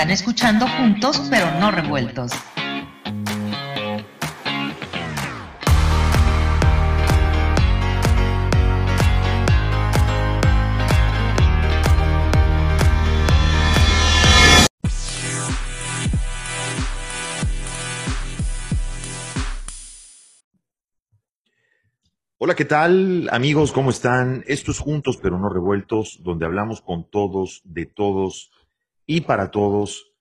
Están escuchando juntos pero no revueltos. Hola, ¿qué tal amigos? ¿Cómo están? Estos Juntos pero no revueltos, donde hablamos con todos, de todos y para todos.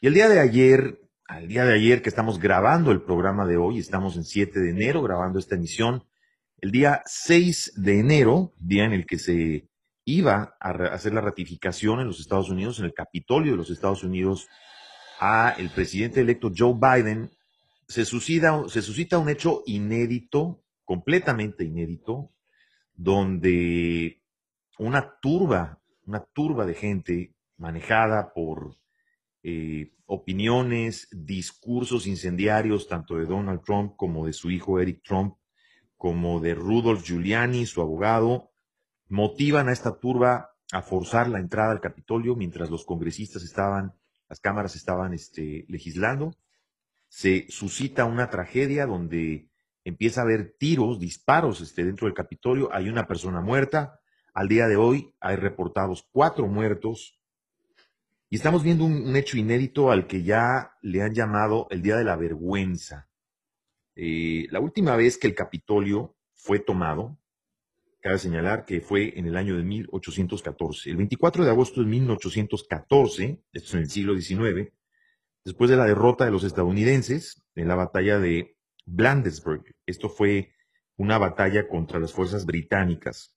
Y el día de ayer, al día de ayer que estamos grabando el programa de hoy, estamos en 7 de enero grabando esta emisión, el día 6 de enero, día en el que se iba a hacer la ratificación en los Estados Unidos, en el Capitolio de los Estados Unidos, a el presidente electo Joe Biden, se suscita, se suscita un hecho inédito completamente inédito, donde una turba, una turba de gente manejada por eh, opiniones, discursos incendiarios, tanto de Donald Trump como de su hijo Eric Trump, como de Rudolf Giuliani, su abogado, motivan a esta turba a forzar la entrada al Capitolio mientras los congresistas estaban, las cámaras estaban este, legislando. Se suscita una tragedia donde empieza a haber tiros, disparos este, dentro del Capitolio, hay una persona muerta, al día de hoy hay reportados cuatro muertos, y estamos viendo un, hecho inédito al que ya le han llamado el Día de la Vergüenza. Eh, la última vez que el Capitolio fue tomado, cabe señalar que fue en el año de 1814. El 24 de agosto de 1814, esto es en el siglo XIX, después de la derrota de los estadounidenses en la batalla de Blandesburg. Esto fue una batalla contra las fuerzas británicas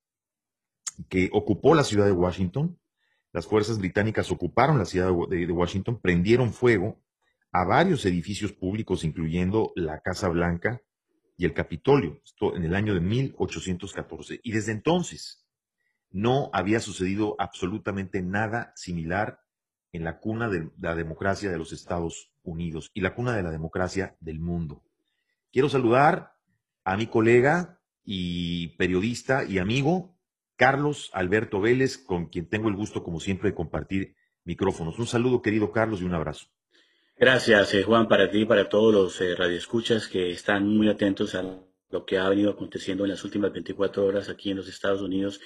que ocupó la ciudad de Washington. Las fuerzas británicas ocuparon la ciudad de, Washington, prendieron fuego a varios edificios públicos, incluyendo la Casa Blanca y el Capitolio, esto en el año de 1814. Y desde entonces no había sucedido absolutamente nada similar en la cuna de la democracia de los Estados Unidos y la cuna de la democracia del mundo. Quiero saludar a mi colega y periodista y amigo, Carlos Alberto Vélez, con quien tengo el gusto, como siempre, de compartir micrófonos. Un saludo, querido Carlos, y un abrazo. Gracias, eh, Juan, para ti y para todos los eh, radioescuchas que están muy atentos a lo que ha venido aconteciendo en las últimas 24 horas aquí en los Estados Unidos.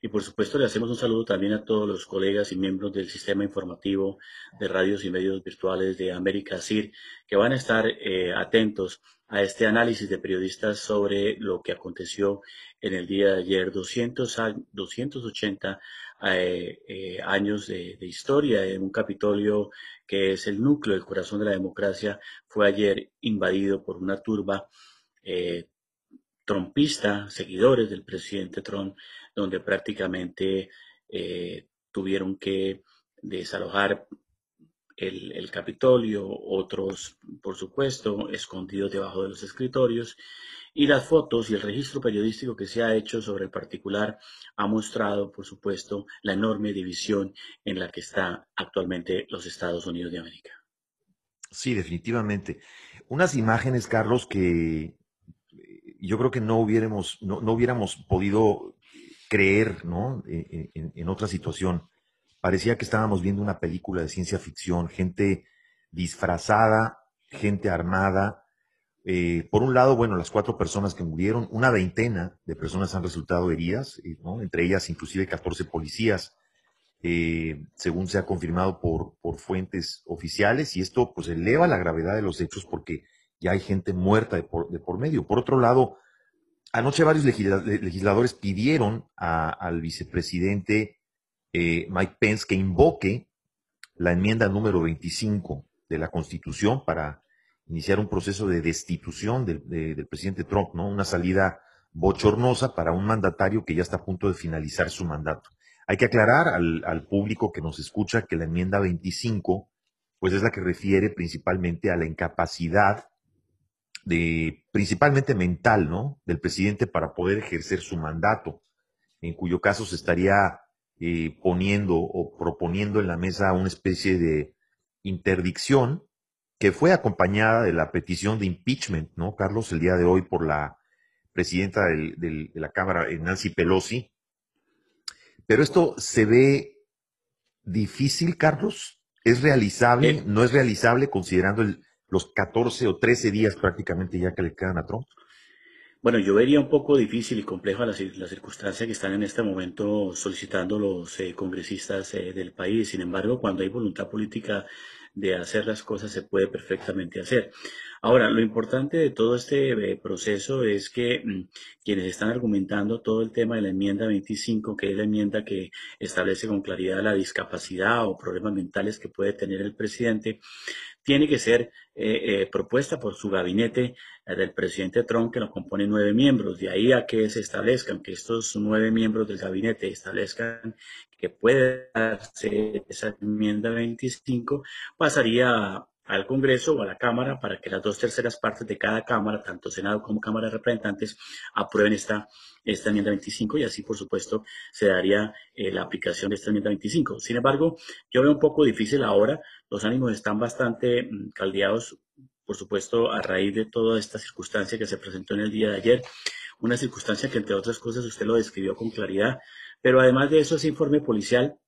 Y por supuesto le hacemos un saludo también a todos los colegas y miembros del sistema informativo de radios y medios virtuales de América CIR que van a estar eh, atentos a este análisis de periodistas sobre lo que aconteció en el día de ayer, 200, 280 eh, eh, años de, historia en un Capitolio que es el núcleo, el corazón de la democracia, fue ayer invadido por una turba eh, trompista, seguidores del presidente Trump, donde prácticamente tuvieron que desalojar el, Capitolio, otros, por supuesto, escondidos debajo de los escritorios, y las fotos y el registro periodístico que se ha hecho sobre el particular ha mostrado, por supuesto, la enorme división en la que está actualmente los Estados Unidos de América. Sí, definitivamente. Unas imágenes, Carlos, que yo creo que no hubiéramos, no, hubiéramos podido creer, ¿no? en otra situación parecía que estábamos viendo una película de ciencia ficción, gente disfrazada, gente armada. Eh, por un lado, bueno, las cuatro personas que murieron, una veintena de personas han resultado heridas, eh, entre ellas inclusive 14 policías, eh, según se ha confirmado por, por fuentes oficiales, y esto pues eleva la gravedad de los hechos porque ya hay gente muerta de por, de por medio. Por otro lado, anoche varios legisladores pidieron al vicepresidente eh, Mike Pence que invoque la enmienda número 25 de la Constitución para iniciar un proceso de destitución del, presidente Trump, ¿no? Una salida bochornosa para un mandatario que ya está a punto de finalizar su mandato. Hay que aclarar al, al, público que nos escucha que la enmienda 25, pues es la que refiere principalmente a la incapacidad de, principalmente mental, ¿no? Del presidente para poder ejercer su mandato, en cuyo caso se estaría eh, poniendo o proponiendo en la mesa una especie de interdicción que fue acompañada de la petición de impeachment, ¿no, Carlos? El día de hoy por la presidenta de la Cámara, eh, Nancy Pelosi. Pero esto se ve difícil, Carlos, ¿Es realizable? Eh, ¿No es realizable considerando los 14 o 13 días prácticamente ya que le quedan a Trump? Bueno, yo vería un poco difícil y complejo las, las circunstancias que están en este momento solicitando los eh, congresistas eh, del país. Sin embargo, cuando hay voluntad política de hacer las cosas, se puede perfectamente hacer. Ahora, lo importante de todo este eh, proceso es que mm, quienes están argumentando todo el tema de la enmienda 25, que es la enmienda que establece con claridad la discapacidad o problemas mentales que puede tener el presidente, tiene que ser eh, eh, propuesta por su gabinete eh, del presidente Trump, que lo compone nueve miembros. De ahí a que se establezcan, que estos nueve miembros del gabinete establezcan que puede darse esa enmienda 25, pasaría al Congreso o a la Cámara para que las dos terceras partes de cada Cámara, tanto Senado como Cámara de Representantes, aprueben esta, esta enmienda 25 y así, por supuesto, se daría eh, la aplicación de esta enmienda 25. Sin embargo, yo veo un poco difícil ahora, los ánimos están bastante mm, caldeados, por supuesto, a raíz de toda esta circunstancia que se presentó en el día de ayer, una circunstancia que, entre otras cosas, usted lo describió con claridad, pero además de eso, ese informe policial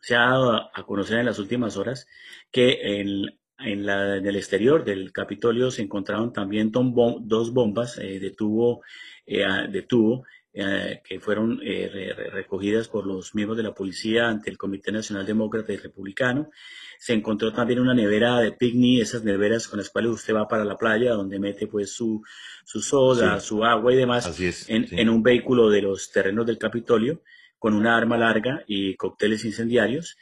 se ha dado a conocer en las últimas horas que en, en, la, en el exterior del Capitolio se encontraron también dos bombas eh, de tubo, eh, de tubo eh, que fueron eh, recogidas por los miembros de la policía ante el Comité Nacional Demócrata y Republicano. Se encontró también una nevera de picnic, esas neveras con las cuales usted va para la playa, donde mete pues su, su soda, su agua y demás, en, en, un vehículo de los terrenos del Capitolio con una arma larga y cócteles incendiarios.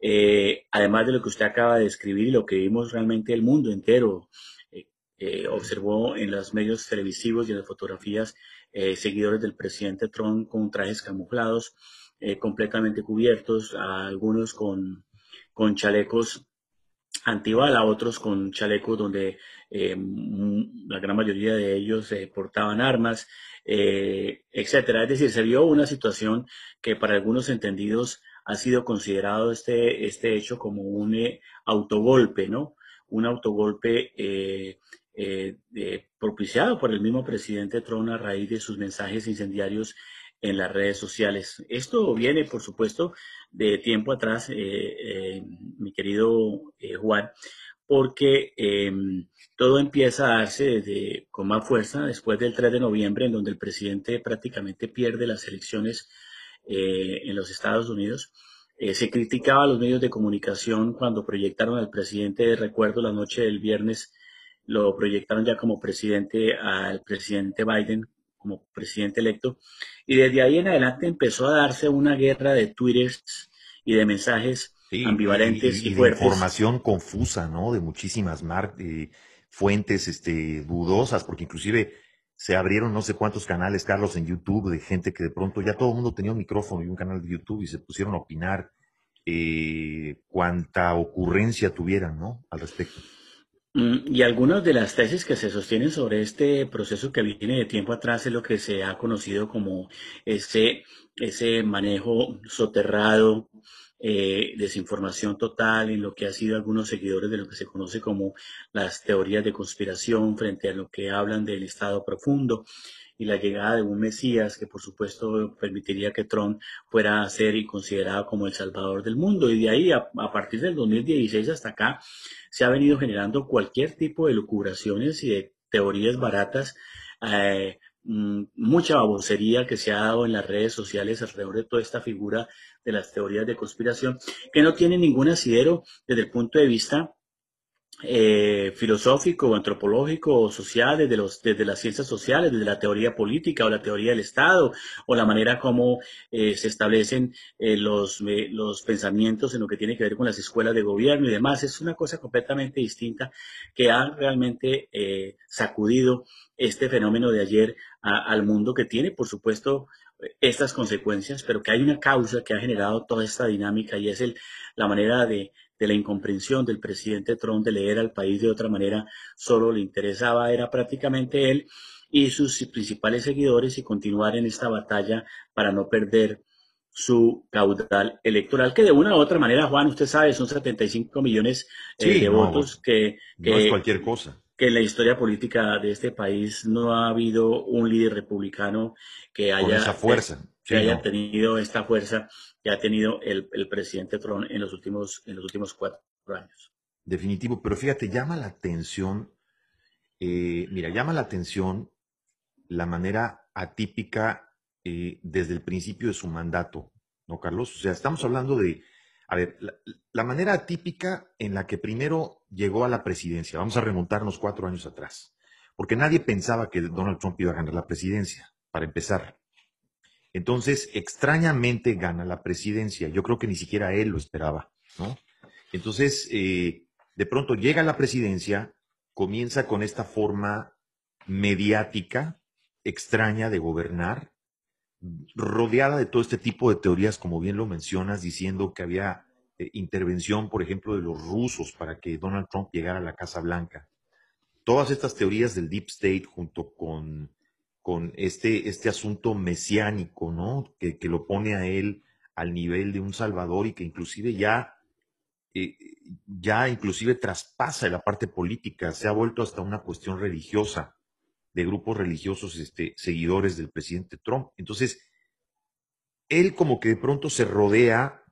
Eh, además de lo que usted acaba de describir y lo que vimos realmente el mundo entero eh, eh, observó en los medios televisivos y en las fotografías seguidores del presidente Trump con trajes camuflados, completamente cubiertos, algunos con, con chalecos antibala, otros con chalecos donde la gran mayoría de ellos portaban armas, eh, etcétera. Es decir, se vio una situación que para algunos entendidos ha sido considerado este, este hecho como un eh, autogolpe, ¿no? Un autogolpe eh, propiciado por el mismo presidente Trump a raíz de sus mensajes incendiarios en las redes sociales. Esto viene, por supuesto, de tiempo atrás, mi querido Juan, porque em, todo empieza a darse desde, con más fuerza después del 3 de noviembre, en donde el presidente prácticamente pierde las elecciones eh, en los Estados Unidos. Eh, se criticaba a los medios de comunicación cuando proyectaron al presidente, de recuerdo, la noche del viernes, lo proyectaron ya como presidente al presidente Biden, como presidente electo, y desde ahí en adelante empezó a darse una guerra de twitters y de mensajes ambivalentes y, y, fuertes. información confusa, ¿no? De muchísimas mar eh, fuentes este, dudosas, porque inclusive se abrieron no sé cuántos canales, Carlos, en YouTube, de gente que de pronto ya todo el mundo tenía un micrófono y un canal de YouTube y se pusieron a opinar eh, cuánta ocurrencia tuvieran, ¿no? Al respecto. Mm, y algunas de las tesis que se sostienen sobre este proceso que viene de tiempo atrás es lo que se ha conocido como ese, ese manejo soterrado eh, desinformación total en lo que ha sido algunos seguidores de lo que se conoce como las teorías de conspiración frente a lo que hablan del Estado profundo y la llegada de un Mesías que por supuesto permitiría que Trump fuera a ser y considerado como el salvador del mundo. Y de ahí, a, partir del 2016 hasta acá, se ha venido generando cualquier tipo de lucubraciones y de teorías baratas eh, Mm, mucha babosería que se ha dado en las redes sociales alrededor de toda esta figura de las teorías de conspiración, que no tiene ningún asidero desde el punto de vista eh, filosófico, antropológico o social, desde, los, desde las ciencias sociales, desde la teoría política o la teoría del Estado, o la manera como eh, se establecen eh, los, los pensamientos en lo que tiene que ver con las escuelas de gobierno y demás. Es una cosa completamente distinta que ha realmente sacudido este fenómeno de ayer al mundo que tiene, por supuesto, estas consecuencias, pero que hay una causa que ha generado toda esta dinámica y es el, la manera de, de la incomprensión del presidente Trump de leer al país de otra manera, solo le interesaba, era prácticamente él y sus principales seguidores y continuar en esta batalla para no perder su caudal electoral, que de una u otra manera, Juan, usted sabe, son 75 millones eh, de votos que, No es cualquier cosa. que en la historia política de este país no ha habido un líder republicano que haya, esa fuerza, que haya tenido esta fuerza que ha tenido el, presidente Trump en los últimos, en los últimos cuatro años. Definitivo, pero fíjate, llama la atención, eh, mira, llama la atención la manera atípica eh, desde el principio de su mandato, ¿no, Carlos? O sea, estamos hablando de, a ver, la, manera atípica en la que primero llegó a la presidencia, vamos a remontarnos cuatro años atrás, porque nadie pensaba que Donald Trump iba a ganar la presidencia, para empezar. Entonces, extrañamente gana la presidencia. Yo creo que ni siquiera él lo esperaba, ¿no? Entonces, eh, de pronto llega la presidencia, comienza con esta forma mediática, extraña de gobernar, rodeada de todo este tipo de teorías, como bien lo mencionas, diciendo que había eh, intervención, por ejemplo, de los rusos para que Donald Trump llegara a la Casa Blanca. Todas estas teorías del Deep State junto con, con este, este asunto mesiánico, ¿no? Que, que, lo pone a él al nivel de un salvador y que inclusive ya eh, ya inclusive traspasa la parte política, se ha vuelto hasta una cuestión religiosa de grupos religiosos este, seguidores del presidente Trump. Entonces, él como que de pronto se rodea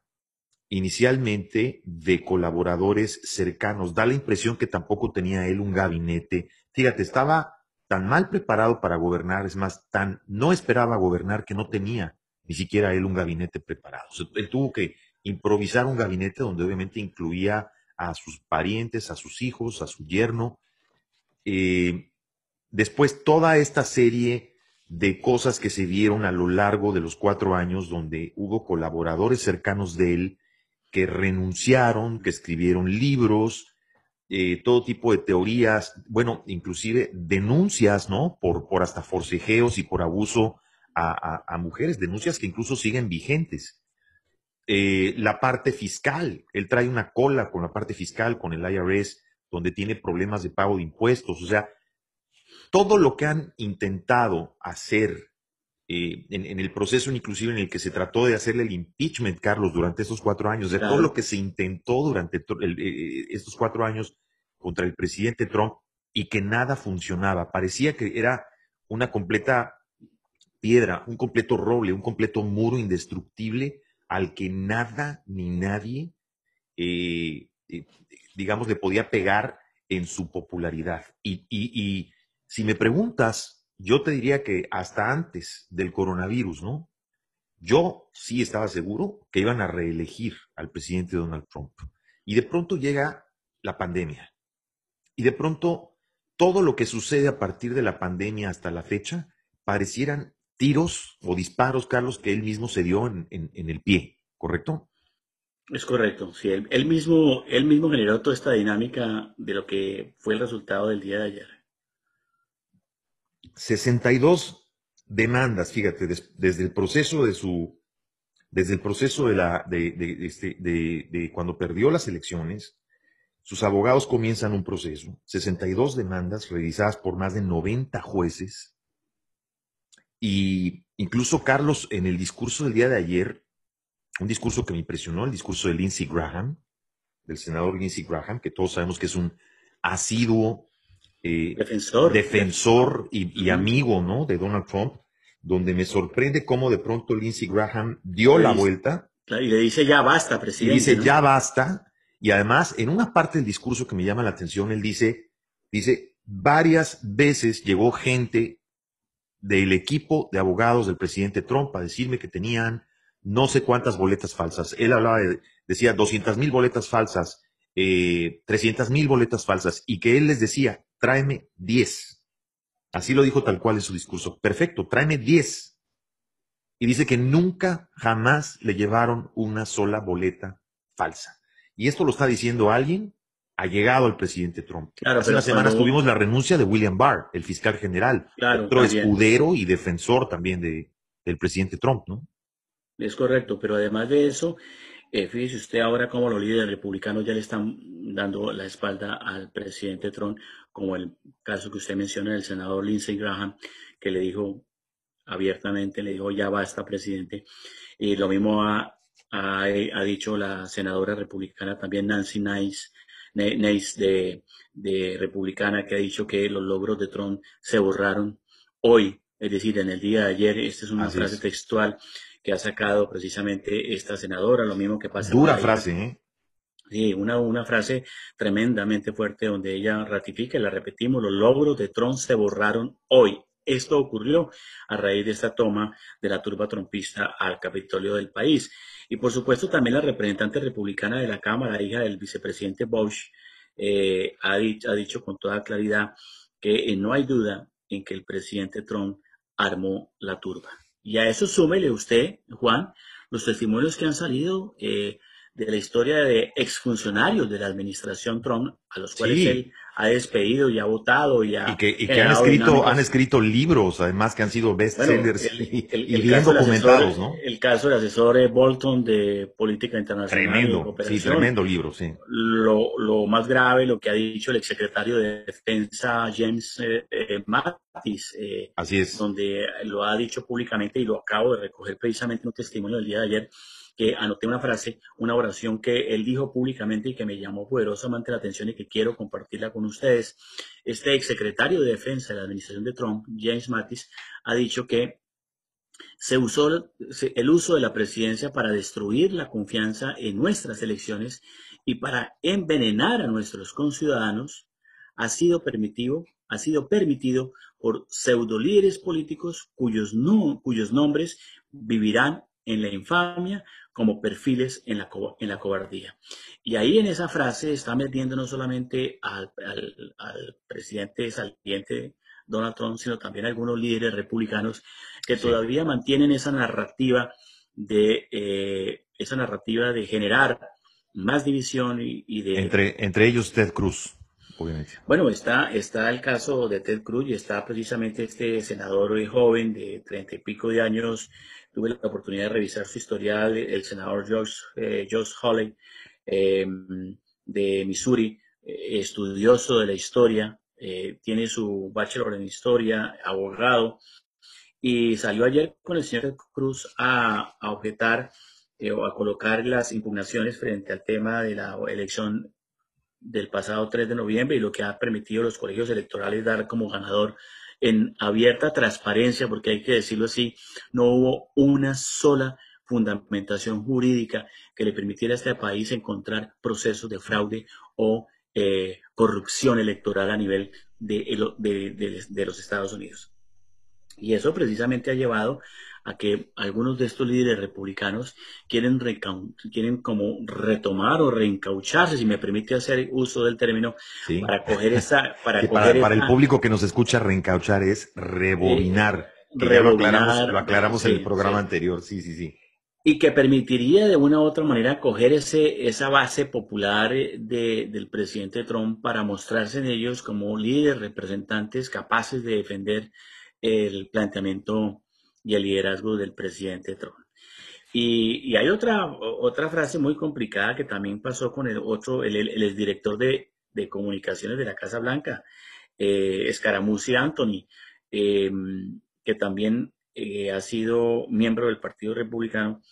inicialmente de colaboradores cercanos. Da la impresión que tampoco tenía él un gabinete. Fíjate, estaba tan mal preparado para gobernar, es más, tan no esperaba gobernar que no tenía ni siquiera él un gabinete preparado. él tuvo que improvisar un gabinete donde obviamente incluía a sus parientes, a sus hijos, a su yerno. Eh, después toda esta serie de cosas que se dieron a lo largo de los cuatro años donde hubo colaboradores cercanos de él que renunciaron, que escribieron libros, eh, todo tipo de teorías, bueno, inclusive denuncias, ¿no? Por, por hasta forcejeos y por abuso a mujeres, denuncias que incluso siguen vigentes. Eh, la parte fiscal. Él trae una cola con la parte fiscal, con el IRS, donde tiene problemas de pago de impuestos. O sea, todo lo que han intentado hacer eh, en, el proceso inclusive en el que se trató de hacerle el impeachment, Carlos, durante estos cuatro años, de todo lo que se intentó durante eh, estos cuatro años contra el presidente Trump y que nada funcionaba. Parecía que era una completa piedra, un completo roble, un completo muro indestructible al que nada ni nadie, eh, eh, digamos, le podía pegar en su popularidad. Y, si me preguntas, yo te diría que hasta antes del coronavirus, ¿no? Yo sí estaba seguro que iban a reelegir al presidente Donald Trump. Y de pronto llega la pandemia. Y de pronto todo lo que sucede a partir de la pandemia hasta la fecha parecieran tiros o disparos, Carlos, que él mismo se dio en, el pie, ¿correcto? Es correcto, sí, él, mismo, él mismo generó toda esta dinámica de lo que fue el resultado del día de ayer. 62 demandas, fíjate, desde el proceso de su, desde el proceso de la, este, de, de, cuando perdió las elecciones, sus abogados comienzan un proceso, 62 demandas revisadas por más de 90 jueces, y incluso Carlos, en el discurso del día de ayer, un discurso que me impresionó, el discurso de Lindsey Graham, del senador Lindsey Graham, que todos sabemos que es un asiduo eh, defensor, defensor y, amigo ¿no? de Donald Trump, donde me sorprende cómo de pronto Lindsey Graham dio la vuelta. Y le dice ya basta, presidente. Y dice ya basta. Y además, en una parte del discurso que me llama la atención, él dice, dice, varias veces llegó gente del equipo de abogados del presidente Trump a decirme que tenían no sé cuántas boletas falsas. Él hablaba de, decía 200 mil boletas falsas, eh, 300 mil boletas falsas, y que él les decía, tráeme 10. Así lo dijo tal cual en su discurso. Perfecto, tráeme 10. Y dice que nunca, jamás le llevaron una sola boleta falsa. Y esto lo está diciendo alguien ha llegado al presidente Trump. Hace unas semanas tuvimos la renuncia de William Barr, el fiscal general, otro escudero y defensor también de, del presidente Trump, ¿no? Es correcto, pero además de eso, eh, fíjese usted ahora como los líderes republicanos ya le están dando la espalda al presidente Trump, como el caso que usted menciona del senador Lindsey Graham, que le dijo abiertamente, le dijo ya basta, presidente. Y lo mismo ha, ha, ha dicho la senadora republicana también Nancy Nice, de, de Republicana, que ha dicho que los logros de Trump se borraron hoy, es decir, en el día de ayer. Esta es una frase textual que ha sacado precisamente esta senadora, lo mismo que pasa. Dura frase, ¿eh? Sí, una, una frase tremendamente fuerte donde ella ratifica, y la repetimos, los logros de Trump se borraron hoy. Esto ocurrió a raíz de esta toma de la turba trompista al Capitolio del país. Y por supuesto también la representante republicana de la Cámara, hija del vicepresidente Bush, eh, ha, dicho, ha, dicho, con toda claridad que eh, no hay duda en que el presidente Trump armó la turba. Y a eso súmele usted, Juan, los testimonios que han salido eh, de la historia de exfuncionarios de la administración Trump, a los cuales él ha despedido y ha votado y, y que, han escrito han escrito libros además que han sido bestsellers y, bien documentados no el caso del asesor Bolton de política internacional tremendo sí tremendo libro sí. Lo, lo, más grave lo que ha dicho el exsecretario de defensa James eh, eh, Mattis eh, así es. donde lo ha dicho públicamente y lo acabo de recoger precisamente en un testimonio del día de ayer que anoté una frase, una oración que él dijo públicamente y que me llamó poderosamente la atención y que quiero compartirla con ustedes. Este exsecretario de Defensa de la administración de Trump, James Mattis, ha dicho que se usó el uso de la presidencia para destruir la confianza en nuestras elecciones y para envenenar a nuestros conciudadanos ha sido permitido, ha sido permitido por pseudolíderes políticos cuyos, cuyos nombres vivirán en la infamia como perfiles en la, en la cobardía. Y ahí en esa frase está metiendo no solamente al, al, presidente saliente Donald Trump, sino también algunos líderes republicanos que todavía mantienen esa narrativa de eh, esa narrativa de generar más división y, de entre entre ellos Ted Cruz obviamente bueno está está el caso de Ted Cruz y está precisamente este senador joven de treinta y pico de años tuve la oportunidad de revisar su historial, el senador George, eh, George Hawley eh, de Missouri, eh, estudioso de la historia, tiene su bachelor en historia, abogado, y salió ayer con el señor Cruz a, a objetar o a colocar las impugnaciones frente al tema de la elección del pasado 3 de noviembre y lo que ha permitido los colegios electorales dar como ganador en abierta transparencia, porque hay que decirlo así, no hubo una sola fundamentación jurídica que le permitiera a este país encontrar procesos de fraude o eh, corrupción electoral a nivel de, de, los Estados Unidos. Y eso precisamente ha llevado a que algunos de estos líderes republicanos quieren, quieren como retomar o reencaucharse, si me permite hacer uso del término, para coger esa... Para, para, el público que nos escucha, reencauchar es rebobinar. rebobinar lo aclaramos, en el programa anterior, sí, sí, sí. Y que permitiría de una u otra manera coger ese, esa base popular eh, de, del presidente Trump para mostrarse en ellos como líderes representantes capaces de defender el planteamiento y el liderazgo del presidente Trump. Y, hay otra, otra frase muy complicada que también pasó con el otro, el, el, exdirector de, de, comunicaciones de la Casa Blanca, eh, Anthony, em, que también eh, ha sido miembro del Partido Republicano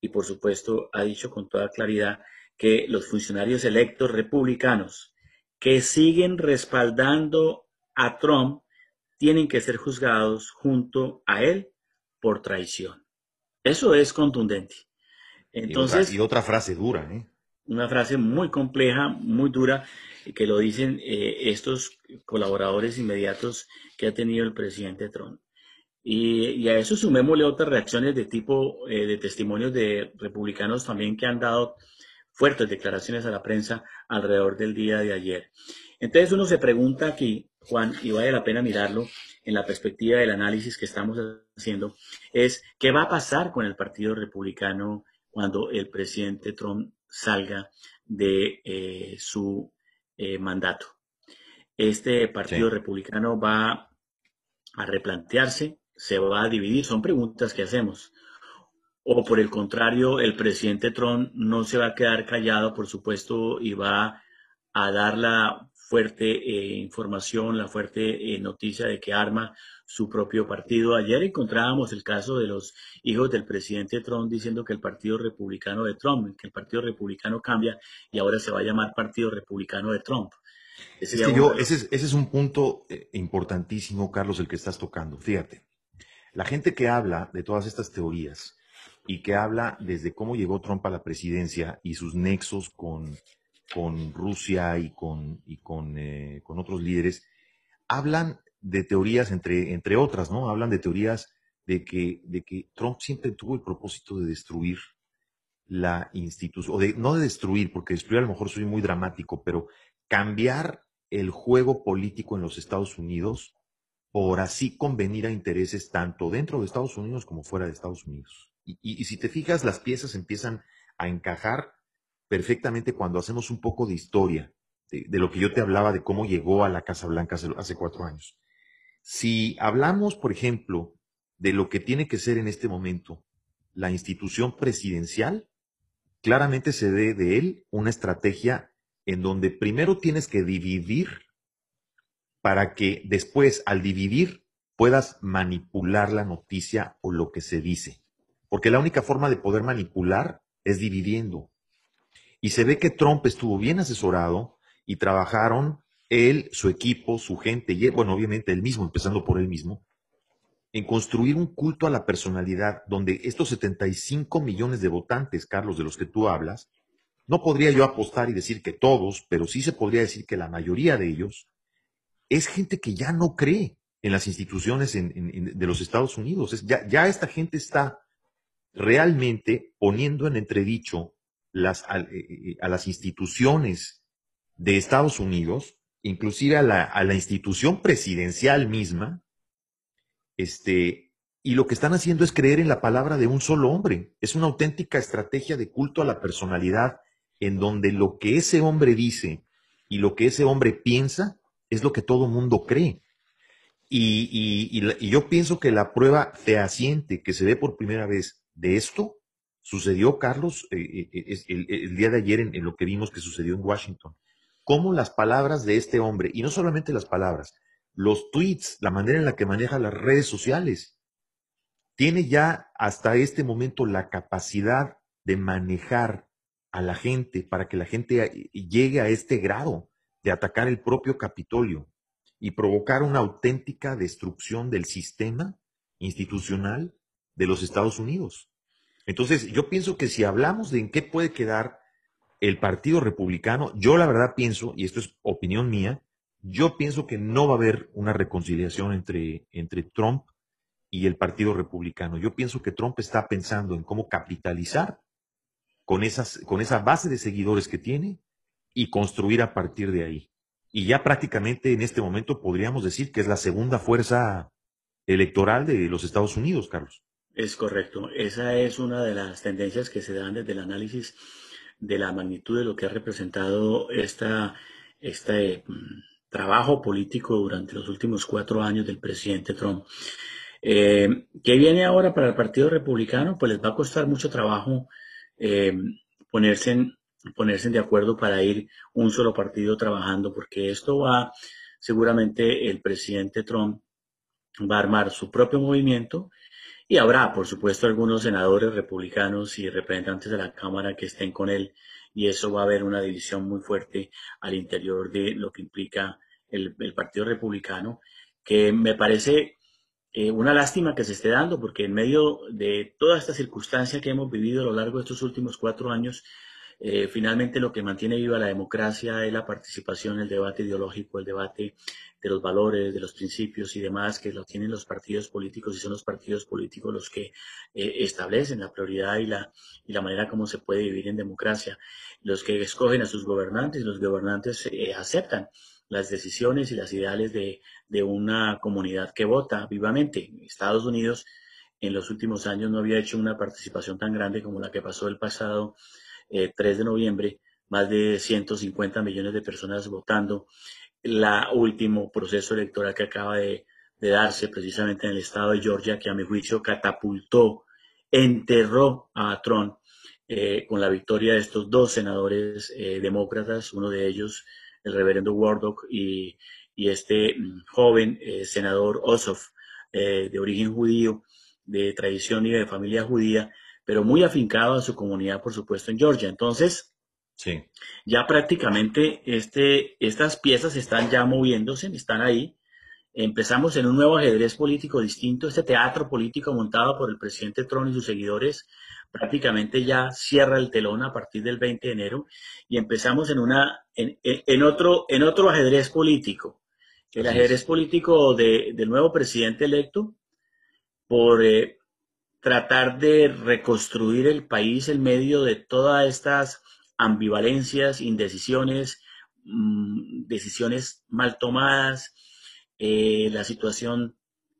y por supuesto ha dicho con toda claridad que los funcionarios electos republicanos que siguen respaldando a Trump tienen que ser juzgados junto a él por traición. Eso es contundente. Entonces, y, otra, frase dura, ¿eh? Una frase muy compleja, muy dura, que lo dicen eh, estos colaboradores inmediatos que ha tenido el presidente Trump. Y, a eso sumémosle otras reacciones de tipo eh, de testimonios de republicanos también que han dado fuertes declaraciones a la prensa alrededor del día de ayer. Entonces uno se pregunta aquí, Juan, y vale la pena mirarlo, en la perspectiva del análisis que estamos haciendo, es qué va a pasar con el Partido Republicano cuando el presidente Trump salga de eh, su eh, mandato. Este Partido Republicano va a replantearse, se va a dividir, son preguntas que hacemos. O por el contrario, el presidente Trump no se va a quedar callado, por supuesto, y va a dar la fuerte eh, información, la fuerte eh, noticia de que arma su propio partido. Ayer encontrábamos el caso de los hijos del presidente Trump diciendo que el Partido Republicano de Trump, que el Partido Republicano cambia y ahora se va a llamar Partido Republicano de Trump. Ese, ese, es, un punto eh, importantísimo, Carlos, el que estás tocando. Fíjate, la gente que habla de todas estas teorías y que habla desde cómo llegó Trump a la presidencia y sus nexos con, con Rusia y con, y con, eh, con otros líderes, hablan de teorías, entre, entre otras, ¿no? Hablan de teorías de que, de que Trump siempre tuvo el propósito de destruir la institución, o de, no de destruir, porque destruir a lo mejor soy muy dramático, pero cambiar el juego político en los Estados Unidos por así convenir a intereses tanto dentro de Estados Unidos como fuera de Estados Unidos. Y, si te fijas, las piezas empiezan a encajar perfectamente cuando hacemos un poco de historia de, lo que yo te hablaba de cómo llegó a la Casa Blanca hace, hace cuatro años. Si hablamos, por ejemplo, de lo que tiene que ser en este momento la institución presidencial, claramente se ve de él una estrategia en donde primero tienes que dividir para que después, al dividir, puedas manipular la noticia o lo que se dice. Porque la única forma de poder manipular es dividiendo. Y se ve que Trump estuvo bien asesorado y trabajaron él, su equipo, su gente, y bueno, obviamente él mismo, empezando por él mismo, en construir un culto a la personalidad donde estos 75 millones de votantes, Carlos, de los que tú hablas, no podría yo apostar y decir que todos, pero sí se podría decir que la mayoría de ellos es gente que ya no cree en las instituciones de los Estados Unidos. ya, ya, esta gente está realmente poniendo en entredicho eh, eh, a las instituciones de Estados Unidos inclusive a la, institución presidencial misma, este, y lo que están haciendo es creer en la palabra de un solo hombre. Es una auténtica estrategia de culto a la personalidad, en donde lo que ese hombre dice y lo que ese hombre piensa es lo que todo mundo cree. Y, yo pienso que la prueba fehaciente que se ve por primera vez de esto sucedió, Carlos, eh, eh, el, día de ayer en, lo que vimos que sucedió en Washington cómo las palabras de este hombre, y no solamente las palabras, los tweets, la manera en la que maneja las redes sociales, tiene ya hasta este momento la capacidad de manejar a la gente para que la gente llegue a este grado de atacar el propio Capitolio y provocar una auténtica destrucción del sistema institucional de los Estados Unidos. Entonces, yo pienso que si hablamos de en qué puede quedar el Partido Republicano, yo la verdad pienso, y esto es opinión mía, yo pienso que no va a haber una reconciliación entre, entre Trump y el Partido Republicano. Yo pienso que Trump está pensando en cómo capitalizar con, esas, con esa base de seguidores que tiene y construir a partir de ahí. Y ya prácticamente en este momento podríamos decir que es la segunda fuerza electoral de los Estados Unidos, Carlos. Es correcto. Esa es una de las tendencias que se dan desde el análisis de la magnitud de lo que ha representado esta, este mm, trabajo político durante los últimos cuatro años del presidente Trump. Eh, ¿Qué viene ahora para el Partido Republicano? Pues les va a costar mucho trabajo eh, ponerse, ponerse de acuerdo para ir un solo partido trabajando, porque esto va, seguramente el presidente Trump va a armar su propio movimiento y habrá, por supuesto, algunos senadores republicanos y representantes de la Cámara que estén con él y eso va a haber una división muy fuerte al interior de lo que implica el, Partido Republicano, que me parece eh, una lástima que se esté dando, porque en medio de toda esta circunstancia que hemos vivido a lo largo de estos últimos cuatro años, eh, finalmente lo que mantiene viva la democracia es la participación, el debate ideológico, el debate de los valores, de los principios y demás que lo tienen los partidos políticos y son los partidos políticos los que eh, establecen la prioridad y la, y la manera como se puede vivir en democracia. Los que escogen a sus gobernantes y los gobernantes eh, aceptan las decisiones y las ideales de, de una comunidad que vota vivamente. Estados Unidos en los últimos años no había hecho una participación tan grande como la que pasó el pasado 3 eh, de noviembre, más de 150 millones de personas votando. El último proceso electoral que acaba de, darse precisamente en el estado de Georgia, que a mi juicio catapultó, enterró a Trump eh, con la victoria de estos dos senadores eh, demócratas, uno de ellos el reverendo Wardock y, este mm, joven eh, senador Ossoff, de origen judío, de tradición y de familia judía, pero muy afincado a su comunidad, por supuesto, en Georgia. Entonces, sí. ya prácticamente este, estas piezas están ya moviéndose, están ahí. Empezamos en un nuevo ajedrez político distinto, este teatro político montado por el presidente Trump y sus seguidores prácticamente ya cierra el telón a partir del 20 de enero y empezamos en una en, otro en otro ajedrez político el ajedrez político del nuevo presidente electo por eh, tratar de reconstruir el país en medio de todas estas ambivalencias, indecisiones, mm, decisiones mal tomadas, eh, la situación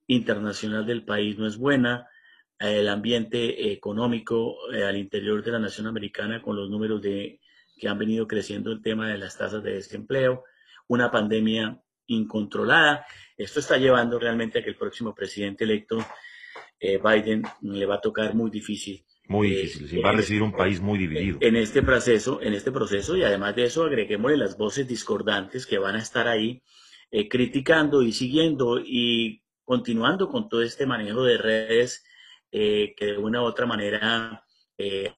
internacional del país no es buena, el ambiente económico eh, al interior de la nación americana con los números de que han venido creciendo el tema de las tasas de desempleo, una pandemia incontrolada. Esto está llevando realmente a que el próximo presidente electo, eh, Biden, le va a tocar muy difícil. Muy eh, difícil, va a recibir un país muy dividido. En este proceso, en este proceso, y además de eso, agreguémosle las voces discordantes que van a estar ahí criticando y siguiendo y continuando con todo este manejo de redes eh, que de una u otra manera eh,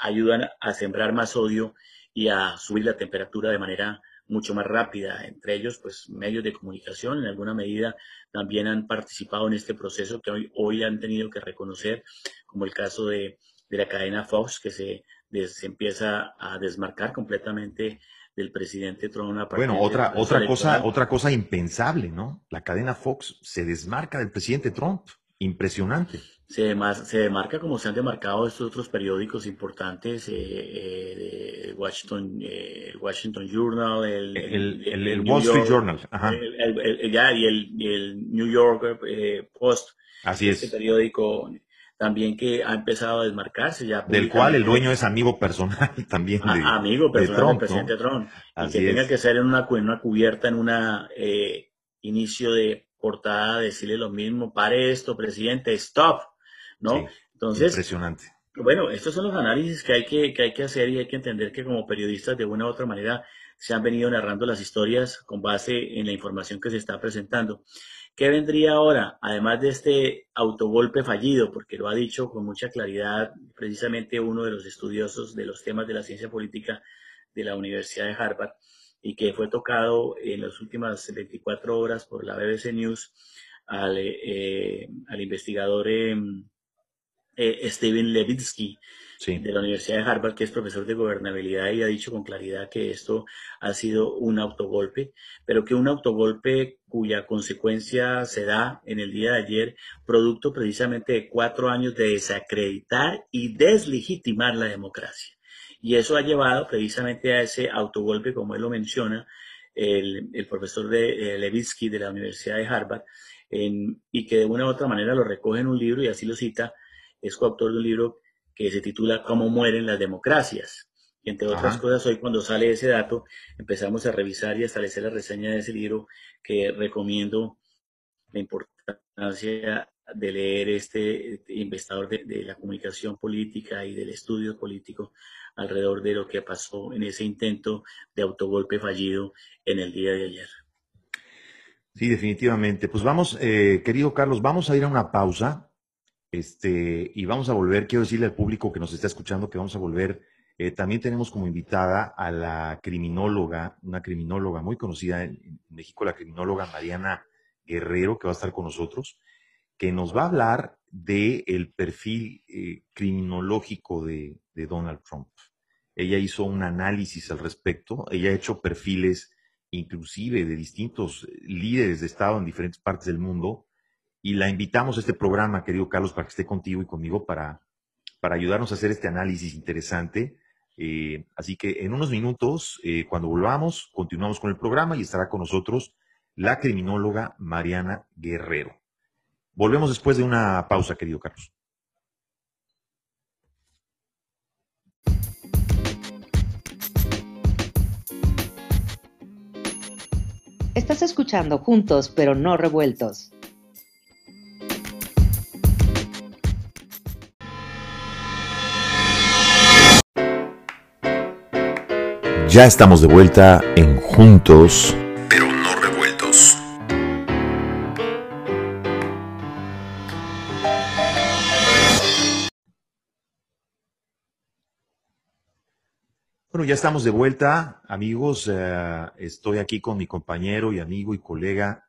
ayudan a sembrar más odio y a subir la temperatura de manera mucho más rápida. Entre ellos, pues medios de comunicación en alguna medida también han participado en este proceso que hoy, hoy han tenido que reconocer, como el caso de, la cadena Fox, que se, se, empieza a desmarcar completamente del presidente Trump. bueno, otra, otra, cosa, otra cosa impensable, ¿no? La cadena Fox se desmarca del presidente Trump impresionante. Se, se demarca como se han demarcado estos otros periódicos importantes, eh, eh, Washington, eh, Washington Journal, el, el, Wall Street Journal, Ajá. ya, y, el, New York Post. Así este periódico también que ha empezado a desmarcarse ya. Del cual el dueño es amigo personal también. De, amigo personal del presidente Trump. y que tenga que ser en una, en una cubierta, en una inicio de portada decirle lo mismo, pare esto, presidente, stop, ¿no? Entonces, impresionante. Bueno, estos son los análisis que hay que, que hay que hacer y hay que entender que como periodistas de una u otra manera se han venido narrando las historias con base en la información que se está presentando. ¿Qué vendría ahora? Además de este autogolpe fallido, porque lo ha dicho con mucha claridad precisamente uno de los estudiosos de los temas de la ciencia política de la Universidad de Harvard, y que fue tocado en las últimas 24 horas por la BBC News al, eh, al investigador em, eh, Steven Levitsky de la Universidad de Harvard, que es profesor de gobernabilidad y ha dicho con claridad que esto ha sido un autogolpe, pero que un autogolpe cuya consecuencia se da en el día de ayer, producto precisamente de cuatro años de desacreditar y deslegitimar la democracia. Y eso ha llevado precisamente a ese autogolpe, como él lo menciona, el, profesor de, Levitsky de la Universidad de Harvard, y que de una u otra manera lo recoge en un libro y así lo cita, es coautor de un libro que se titula Cómo mueren las democracias. Y entre otras cosas, hoy cuando sale ese dato, empezamos a revisar y a establecer la reseña de ese libro que recomiendo la importancia de leer este, investigador de, la comunicación política y del estudio político alrededor de lo que pasó en ese intento de autogolpe fallido en el día de ayer. Sí, definitivamente. Pues vamos, eh, querido Carlos, vamos a ir a una pausa este, y vamos a volver. Quiero decirle al público que nos está escuchando que vamos a volver. Eh, también tenemos como invitada a la criminóloga, una criminóloga muy conocida en, México, la criminóloga Mariana Guerrero, que va a estar con nosotros, que nos va a hablar del el perfil eh, criminológico de, de Donald Trump. Ella hizo un análisis al respecto, ella ha hecho perfiles inclusive de distintos líderes de Estado en diferentes partes del mundo y la invitamos a este programa, querido Carlos, para que esté contigo y conmigo para, para ayudarnos a hacer este análisis interesante. Eh, así que en unos minutos, eh, cuando volvamos, continuamos con el programa y estará con nosotros la criminóloga Mariana Guerrero. Volvemos después de una pausa, querido Carlos. Estás escuchando juntos, pero no revueltos. Ya estamos de vuelta en Juntos, pero no revueltos. Bueno, ya estamos de vuelta, amigos. Eh, estoy aquí con mi compañero y amigo y colega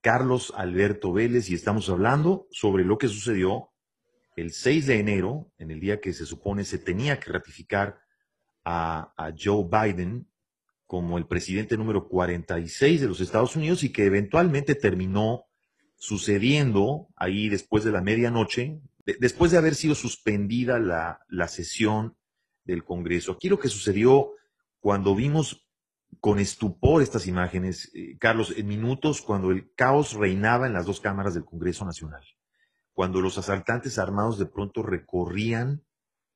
Carlos Alberto Vélez y estamos hablando sobre lo que sucedió el 6 de enero, en el día que se supone se tenía que ratificar a, Joe Biden como el presidente número 46 de los Estados Unidos y que eventualmente terminó sucediendo ahí después de la medianoche, después de haber sido suspendida la, la sesión del Congreso. Aquí lo que sucedió cuando vimos con estupor estas imágenes, eh, Carlos, en minutos cuando el caos reinaba en las dos cámaras del Congreso Nacional, cuando los asaltantes armados de pronto recorrían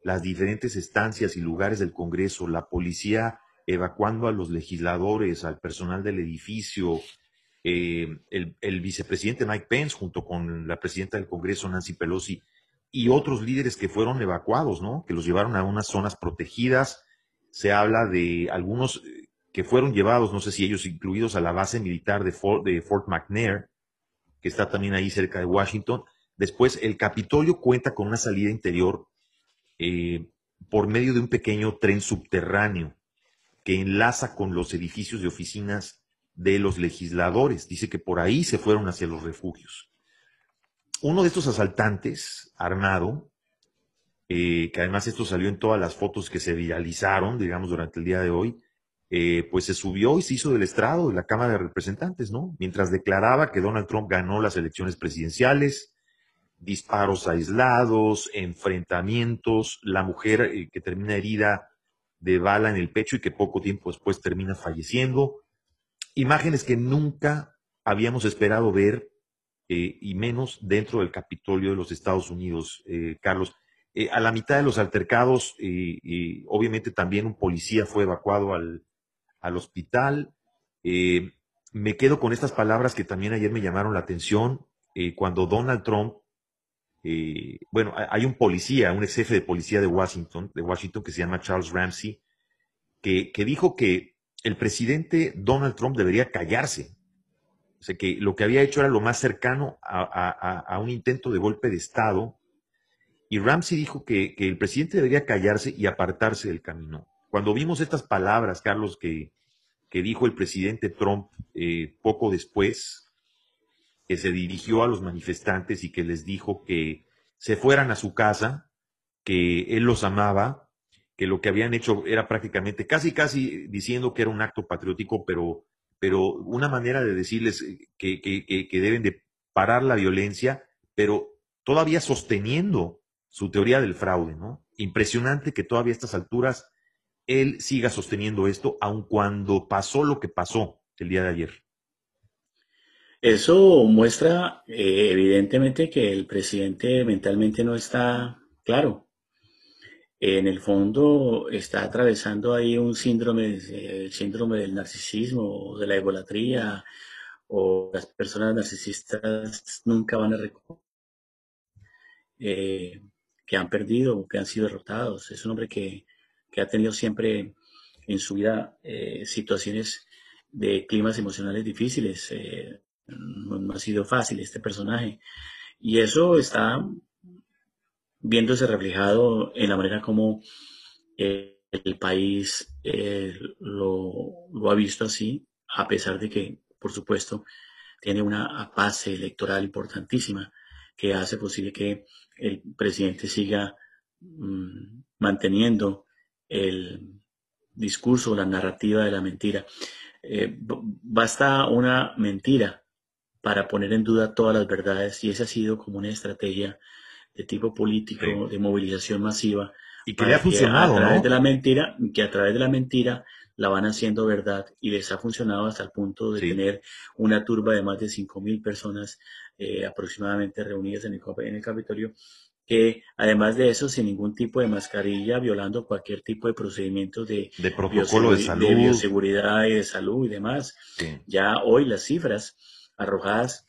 las diferentes estancias y lugares del Congreso, la policía evacuando a los legisladores, al personal del edificio, eh, el, vicepresidente Mike Pence junto con la presidenta del Congreso Nancy Pelosi y otros líderes que fueron evacuados, ¿no? Que los llevaron a unas zonas protegidas. Se habla de algunos eh, que fueron llevados, no sé si ellos incluidos, a la base militar de Fort, de Fort McNair, que está también ahí cerca de Washington. Después, el Capitolio cuenta con una salida interior eh, por medio de un pequeño tren subterráneo que enlaza con los edificios de oficinas de los legisladores. Dice que por ahí se fueron hacia los refugios. Uno de estos asaltantes, armado, eh, que además esto salió en todas las fotos que se viralizaron, digamos, durante el día de hoy, eh, pues se subió y se hizo del estrado de la Cámara de Representantes, ¿no? Mientras declaraba que Donald Trump ganó las elecciones presidenciales, disparos aislados, enfrentamientos, la mujer eh, que termina herida de bala en el pecho y que poco tiempo después termina falleciendo. Imágenes que nunca habíamos esperado ver eh, y menos dentro del Capitolio de los Estados Unidos, eh, Carlos. a la mitad de los altercados, obviamente también un policía fue evacuado al, al hospital. me quedo con estas palabras que también ayer me llamaron la atención. cuando Donald Trump eh, bueno, hay un policía, un ex jefe de policía de Washington, de Washington que se llama Charles Ramsey, que, dijo que el presidente Donald Trump debería callarse. O sea, que lo que había hecho era lo más cercano a, un intento de golpe de Estado. Y Ramsey dijo que, el presidente debería callarse y apartarse del camino. Cuando vimos estas palabras, Carlos, que, dijo el presidente Trump eh, poco después, que se dirigió a los manifestantes y que les dijo que se fueran a su casa, que él los amaba, que lo que habían hecho era prácticamente casi, casi diciendo que era un acto patriótico, pero, pero una manera de decirles que, que deben de parar la violencia, pero todavía sosteniendo su teoría del fraude, ¿no? Impresionante que todavía a estas alturas él siga sosteniendo esto, aun cuando pasó lo que pasó el día de ayer. Eso muestra eh, evidentemente que el presidente mentalmente no está claro. En el fondo está atravesando ahí un síndrome, el síndrome del narcisismo, de la egolatría, o las personas narcisistas nunca van a reconocer eh, que han perdido que han sido derrotados. Es un hombre que, ha tenido siempre en su vida eh, situaciones de climas emocionales difíciles no, ha sido fácil este personaje. Y eso está viéndose reflejado en la manera como eh, el país eh, lo, ha visto así, a pesar de que, por supuesto, tiene una base electoral importantísima que hace posible que el presidente siga mm, manteniendo el discurso, la narrativa de la mentira. Eh, basta una mentira para poner en duda todas las verdades y esa ha sido como una estrategia de tipo político, de movilización masiva. Y que le ha funcionado, a través de la mentira, que a través de la mentira la van haciendo verdad y les ha funcionado hasta el punto de tener una turba de más de 5.000 personas eh, aproximadamente reunidas en el, en el Capitolio que además de eso, sin ningún tipo de mascarilla, violando cualquier tipo de procedimientos de, de protocolo de salud, de bioseguridad y de salud y demás. Ya hoy las cifras arrojadas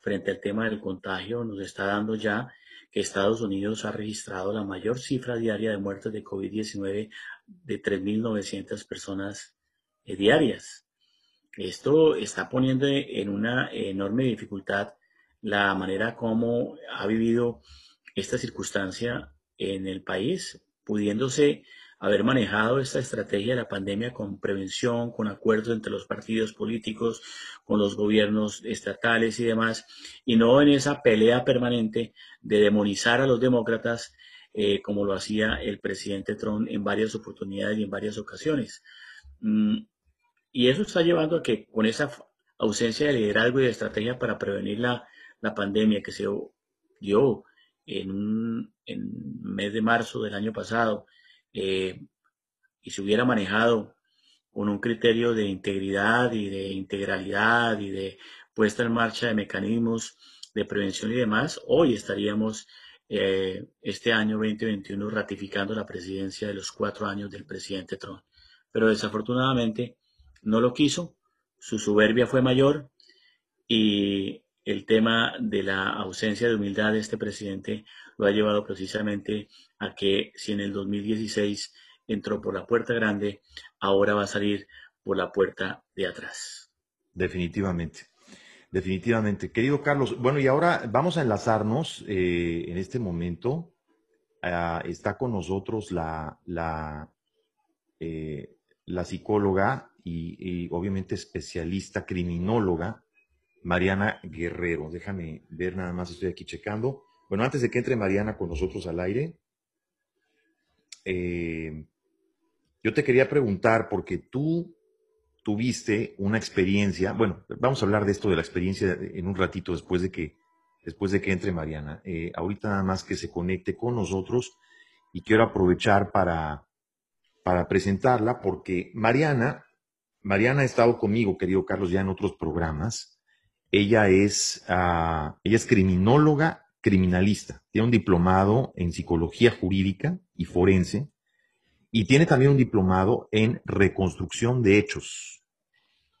frente al tema del contagio nos está dando ya que Estados Unidos ha registrado la mayor cifra diaria de muertes de COVID-19 de 3.900 personas eh, diarias. Esto está poniendo en una enorme dificultad la manera como ha vivido esta circunstancia en el país, pudiéndose haber manejado esta estrategia de la pandemia con prevención, con acuerdos entre los partidos políticos, con los gobiernos estatales y demás, y no en esa pelea permanente de demonizar a los demócratas eh, como lo hacía el presidente Trump en varias oportunidades y en varias ocasiones. Mm, y eso está llevando a que con esa ausencia de liderazgo y de estrategia para prevenir la, pandemia que se dio en, un, en mes de marzo del año pasado, eh, y se hubiera manejado con un criterio de integridad y de integralidad y de puesta en marcha de mecanismos de prevención y demás, hoy estaríamos eh, este año 2021 ratificando la presidencia de los cuatro años del presidente Trump. Pero desafortunadamente no lo quiso, su soberbia fue mayor y el tema de la ausencia de humildad de este presidente lo ha llevado precisamente a que si en el 2016 entró por la puerta grande, ahora va a salir por la puerta de atrás. Definitivamente. Definitivamente. Querido Carlos, bueno, y ahora vamos a enlazarnos eh, en este momento. Ah, está con nosotros la, la, eh, la psicóloga y, obviamente especialista criminóloga, Mariana Guerrero. Déjame ver nada más, estoy aquí checando. Bueno, antes de que entre Mariana con nosotros al aire, eh, yo te quería preguntar, porque tú tuviste una experiencia, bueno, vamos a hablar de esto de la experiencia en un ratito después de que, después de que entre Mariana. Eh, ahorita nada más que se conecte con nosotros y quiero aprovechar para, para presentarla porque Mariana, Mariana ha estado conmigo, querido Carlos, ya en otros programas. Ella es, ah, ella es criminóloga, criminalista. Tiene un diplomado en psicología jurídica y forense y tiene también un diplomado en reconstrucción de hechos.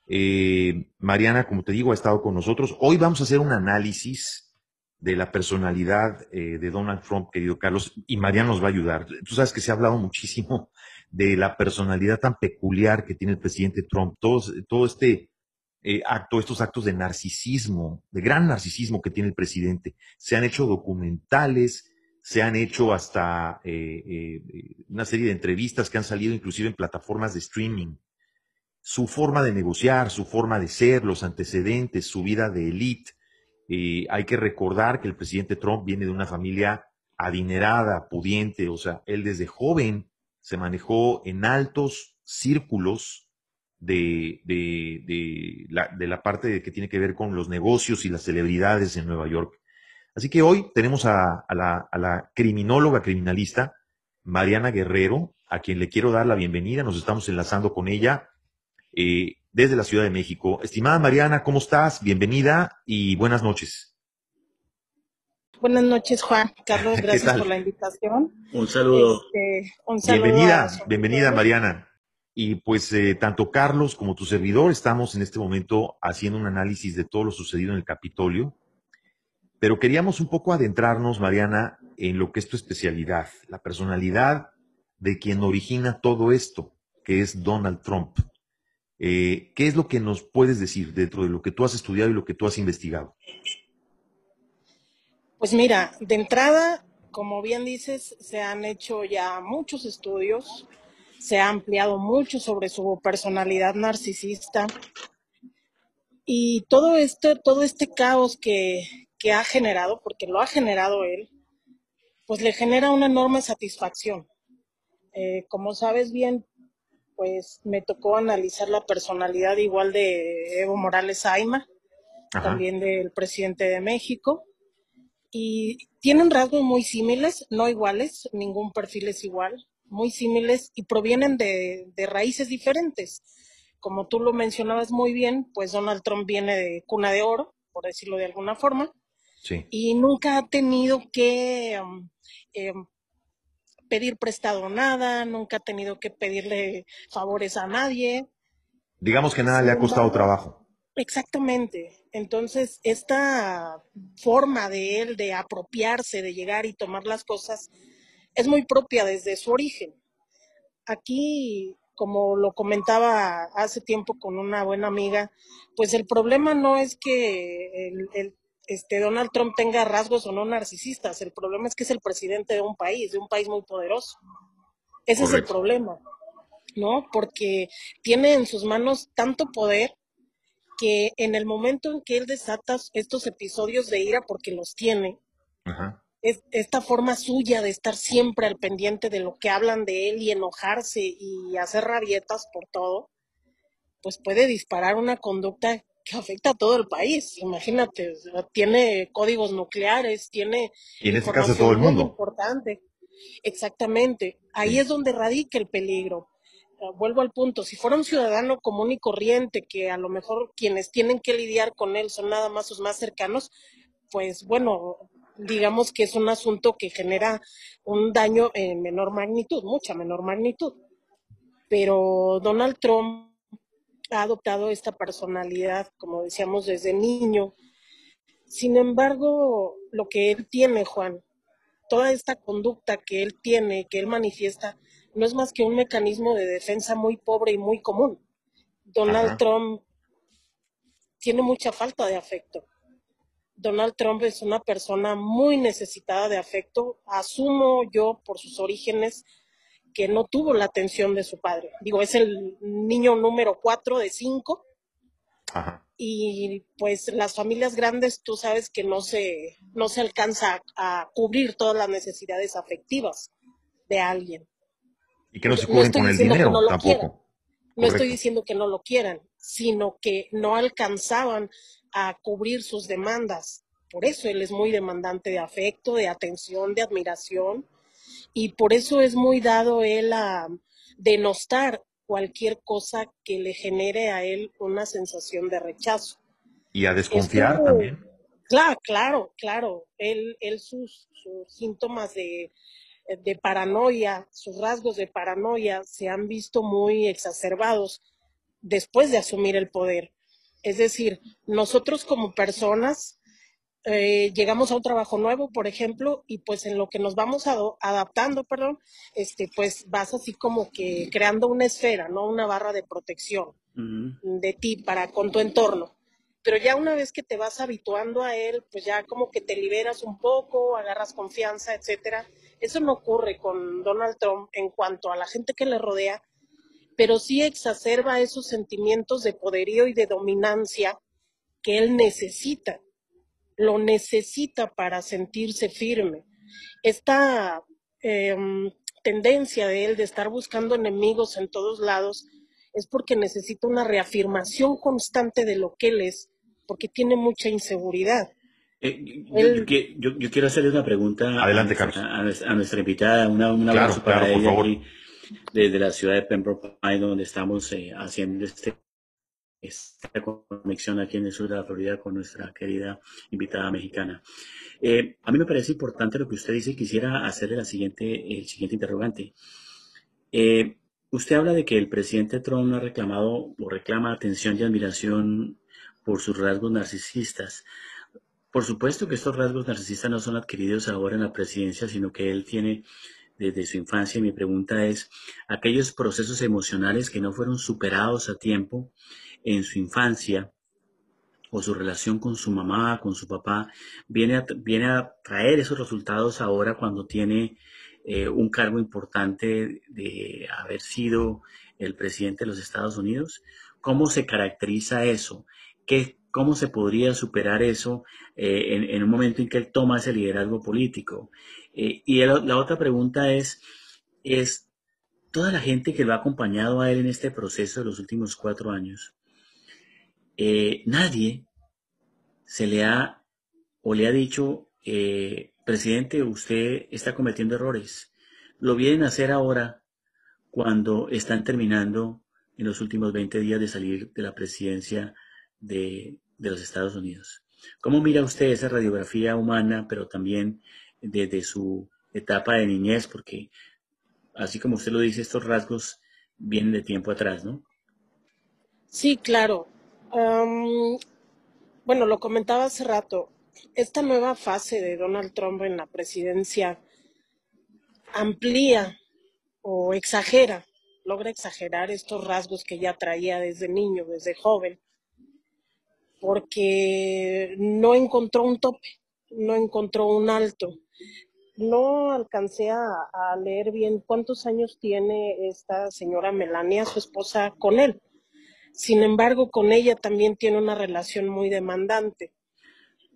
Eh, Mariana, como te digo, ha estado con nosotros. Hoy vamos a hacer un análisis de la personalidad eh, de Donald Trump, querido Carlos, y Mariana nos va a ayudar. Tú sabes que se ha hablado muchísimo de la personalidad tan peculiar que tiene el presidente Trump, todo, todo este eh, acto, estos actos de narcisismo, de gran narcisismo que tiene el presidente. Se han hecho documentales, se han hecho hasta eh, eh, una serie de entrevistas que han salido inclusive en plataformas de streaming. Su forma de negociar, su forma de ser, los antecedentes, su vida de élite. hay que recordar que el presidente Trump viene de una familia adinerada, pudiente, o sea, él desde joven se manejó en altos círculos de, la, de la parte que tiene que ver con los negocios y las celebridades en Nueva York. Así que hoy tenemos a, la, criminóloga criminalista Mariana Guerrero, a quien le quiero dar la bienvenida. Nos estamos enlazando con ella eh, desde la Ciudad de México. Estimada Mariana, ¿cómo estás? Bienvenida y buenas noches. Buenas noches, Juan. Carlos, gracias por la invitación. Un saludo. Este, bienvenida, bienvenida, Mariana. Y pues eh, tanto Carlos como tu servidor estamos en este momento haciendo un análisis de todo lo sucedido en el Capitolio, pero queríamos un poco adentrarnos, Mariana, en lo que es tu especialidad, la personalidad de quien origina todo esto, que es Donald Trump. Eh, ¿Qué es lo que nos puedes decir dentro de lo que tú has estudiado y lo que tú has investigado? Pues mira, de entrada, como bien dices, se han hecho ya muchos estudios, se ha ampliado mucho sobre su personalidad narcisista. Y todo esto, todo este caos que, ha generado, porque lo ha generado él, pues le genera una enorme satisfacción. Eh, como sabes bien, pues me tocó analizar la personalidad igual de Evo Morales Aima, también del presidente de México. Y tienen rasgos muy similares, no iguales, ningún perfil es igual, muy similares y provienen de, raíces diferentes. Como tú lo mencionabas muy bien, pues Donald Trump viene de cuna de oro, por decirlo de alguna forma, y nunca ha tenido que um, em, pedir prestado nada, nunca ha tenido que pedirle favores a nadie. Digamos que nada le ha costado trabajo. Exactamente. Entonces, esta forma de él de apropiarse, de llegar y tomar las cosas, es muy propia desde su origen. Aquí, como lo comentaba hace tiempo con una buena amiga, pues el problema no es que el, este, Donald Trump tenga rasgos o no narcisistas, el problema es que es el presidente de un país, de un país muy poderoso. Ese es el problema, ¿no? Porque tiene en sus manos tanto poder que en el momento en que él desata estos episodios de ira, porque los tiene, Es, esta forma suya de estar siempre al pendiente de lo que hablan de él y enojarse y hacer rabietas por todo, pues puede disparar una conducta que afecta a todo el país. Imagínate, tiene códigos nucleares, tiene y en este caso todo el mundo. importante. Exactamente. Ahí es donde radica el peligro. Ah, vuelvo al punto, si fuera un ciudadano común y corriente, que a lo mejor quienes tienen que lidiar con él son nada más sus más cercanos, pues bueno, digamos que es un asunto que genera un daño en menor magnitud, mucha menor magnitud. Pero Donald Trump ha adoptado esta personalidad, como decíamos, desde niño. Sin embargo, lo que él tiene, Juan, toda esta conducta que él tiene, que él manifiesta, no es más que un mecanismo de defensa muy pobre y muy común. Donald Trump tiene mucha falta de afecto. Donald Trump es una persona muy necesitada de afecto. Asumo yo, por sus orígenes, que no tuvo la atención de su padre. Digo, es el niño número cuatro de cinco. Y pues las familias grandes, tú sabes que no se, no se alcanza a cubrir todas las necesidades afectivas de alguien. Y que no se cubren con el dinero tampoco. No estoy diciendo que no lo quieran, sino que no alcanzaban a cubrir sus demandas. Por eso él es muy demandante de afecto, de atención, de admiración. Y por eso es muy dado él a denostar cualquier cosa que le genere a él una sensación de rechazo. Y a desconfiar también. Claro, claro, claro. Él, él sus síntomas de de paranoia, sus rasgos de paranoia se han visto muy exacerbados después de asumir el poder. Es decir, nosotros como personas eh, llegamos a un trabajo nuevo, por ejemplo, y pues en lo que nos vamos adaptando, perdón, este, pues vas así como que creando una esfera, ¿no? Una barra de protección de ti para con tu entorno pero ya una vez que te vas habituando a él, pues ya como que te liberas un poco, agarras confianza, etcétera. Eso no ocurre con Donald Trump en cuanto a la gente que le rodea, pero sí exacerba esos sentimientos de poderío y de dominancia que él necesita. Lo necesita para sentirse firme. Esta em, tendencia de él de estar buscando enemigos en todos lados es porque necesita una reafirmación constante de lo que él es, porque tiene mucha inseguridad. Eh, yo, quiero hacerle una pregunta Adelante, a, a, nuestra invitada, una, un abrazo para ella desde la ciudad de Pembroke donde estamos eh, haciendo este, esta conexión aquí en el sur de la Florida con nuestra querida invitada mexicana. Eh, a mí me parece importante lo que usted dice y quisiera hacerle la siguiente, el siguiente interrogante. usted habla de que el presidente Trump ha reclamado o reclama atención y admiración por sus rasgos narcisistas. Por supuesto que estos rasgos narcisistas no son adquiridos ahora en la presidencia, sino que él tiene desde su infancia. Mi pregunta es, aquellos procesos emocionales que no fueron superados a tiempo en su infancia o su relación con su mamá, con su papá, viene a, viene a traer esos resultados ahora cuando tiene eh, un cargo importante de haber sido el presidente de los Estados Unidos. ¿Cómo se caracteriza eso? ¿Cómo se podría superar eso eh, en, un momento en que él toma ese liderazgo político? Eh, y la otra pregunta es, es, toda la gente que lo ha acompañado a él en este proceso de los últimos cuatro años, eh, nadie se le ha o le ha dicho, presidente, usted está cometiendo errores. Lo vienen a hacer ahora cuando están terminando en los últimos 20 días de salir de la presidencia de, los Estados Unidos. ¿Cómo mira usted esa radiografía humana, pero también desde su etapa de niñez? Porque, así como usted lo dice, estos rasgos vienen de tiempo atrás, ¿no? Sí, claro. bueno, lo comentaba hace rato, esta nueva fase de Donald Trump en la presidencia amplía o exagera, logra exagerar estos rasgos que ya traía desde niño, desde joven, porque no encontró un tope, no encontró un alto. No alcancé a, a, leer bien cuántos años tiene esta señora Melania, su esposa, con él. Sin embargo, con ella también tiene una relación muy demandante.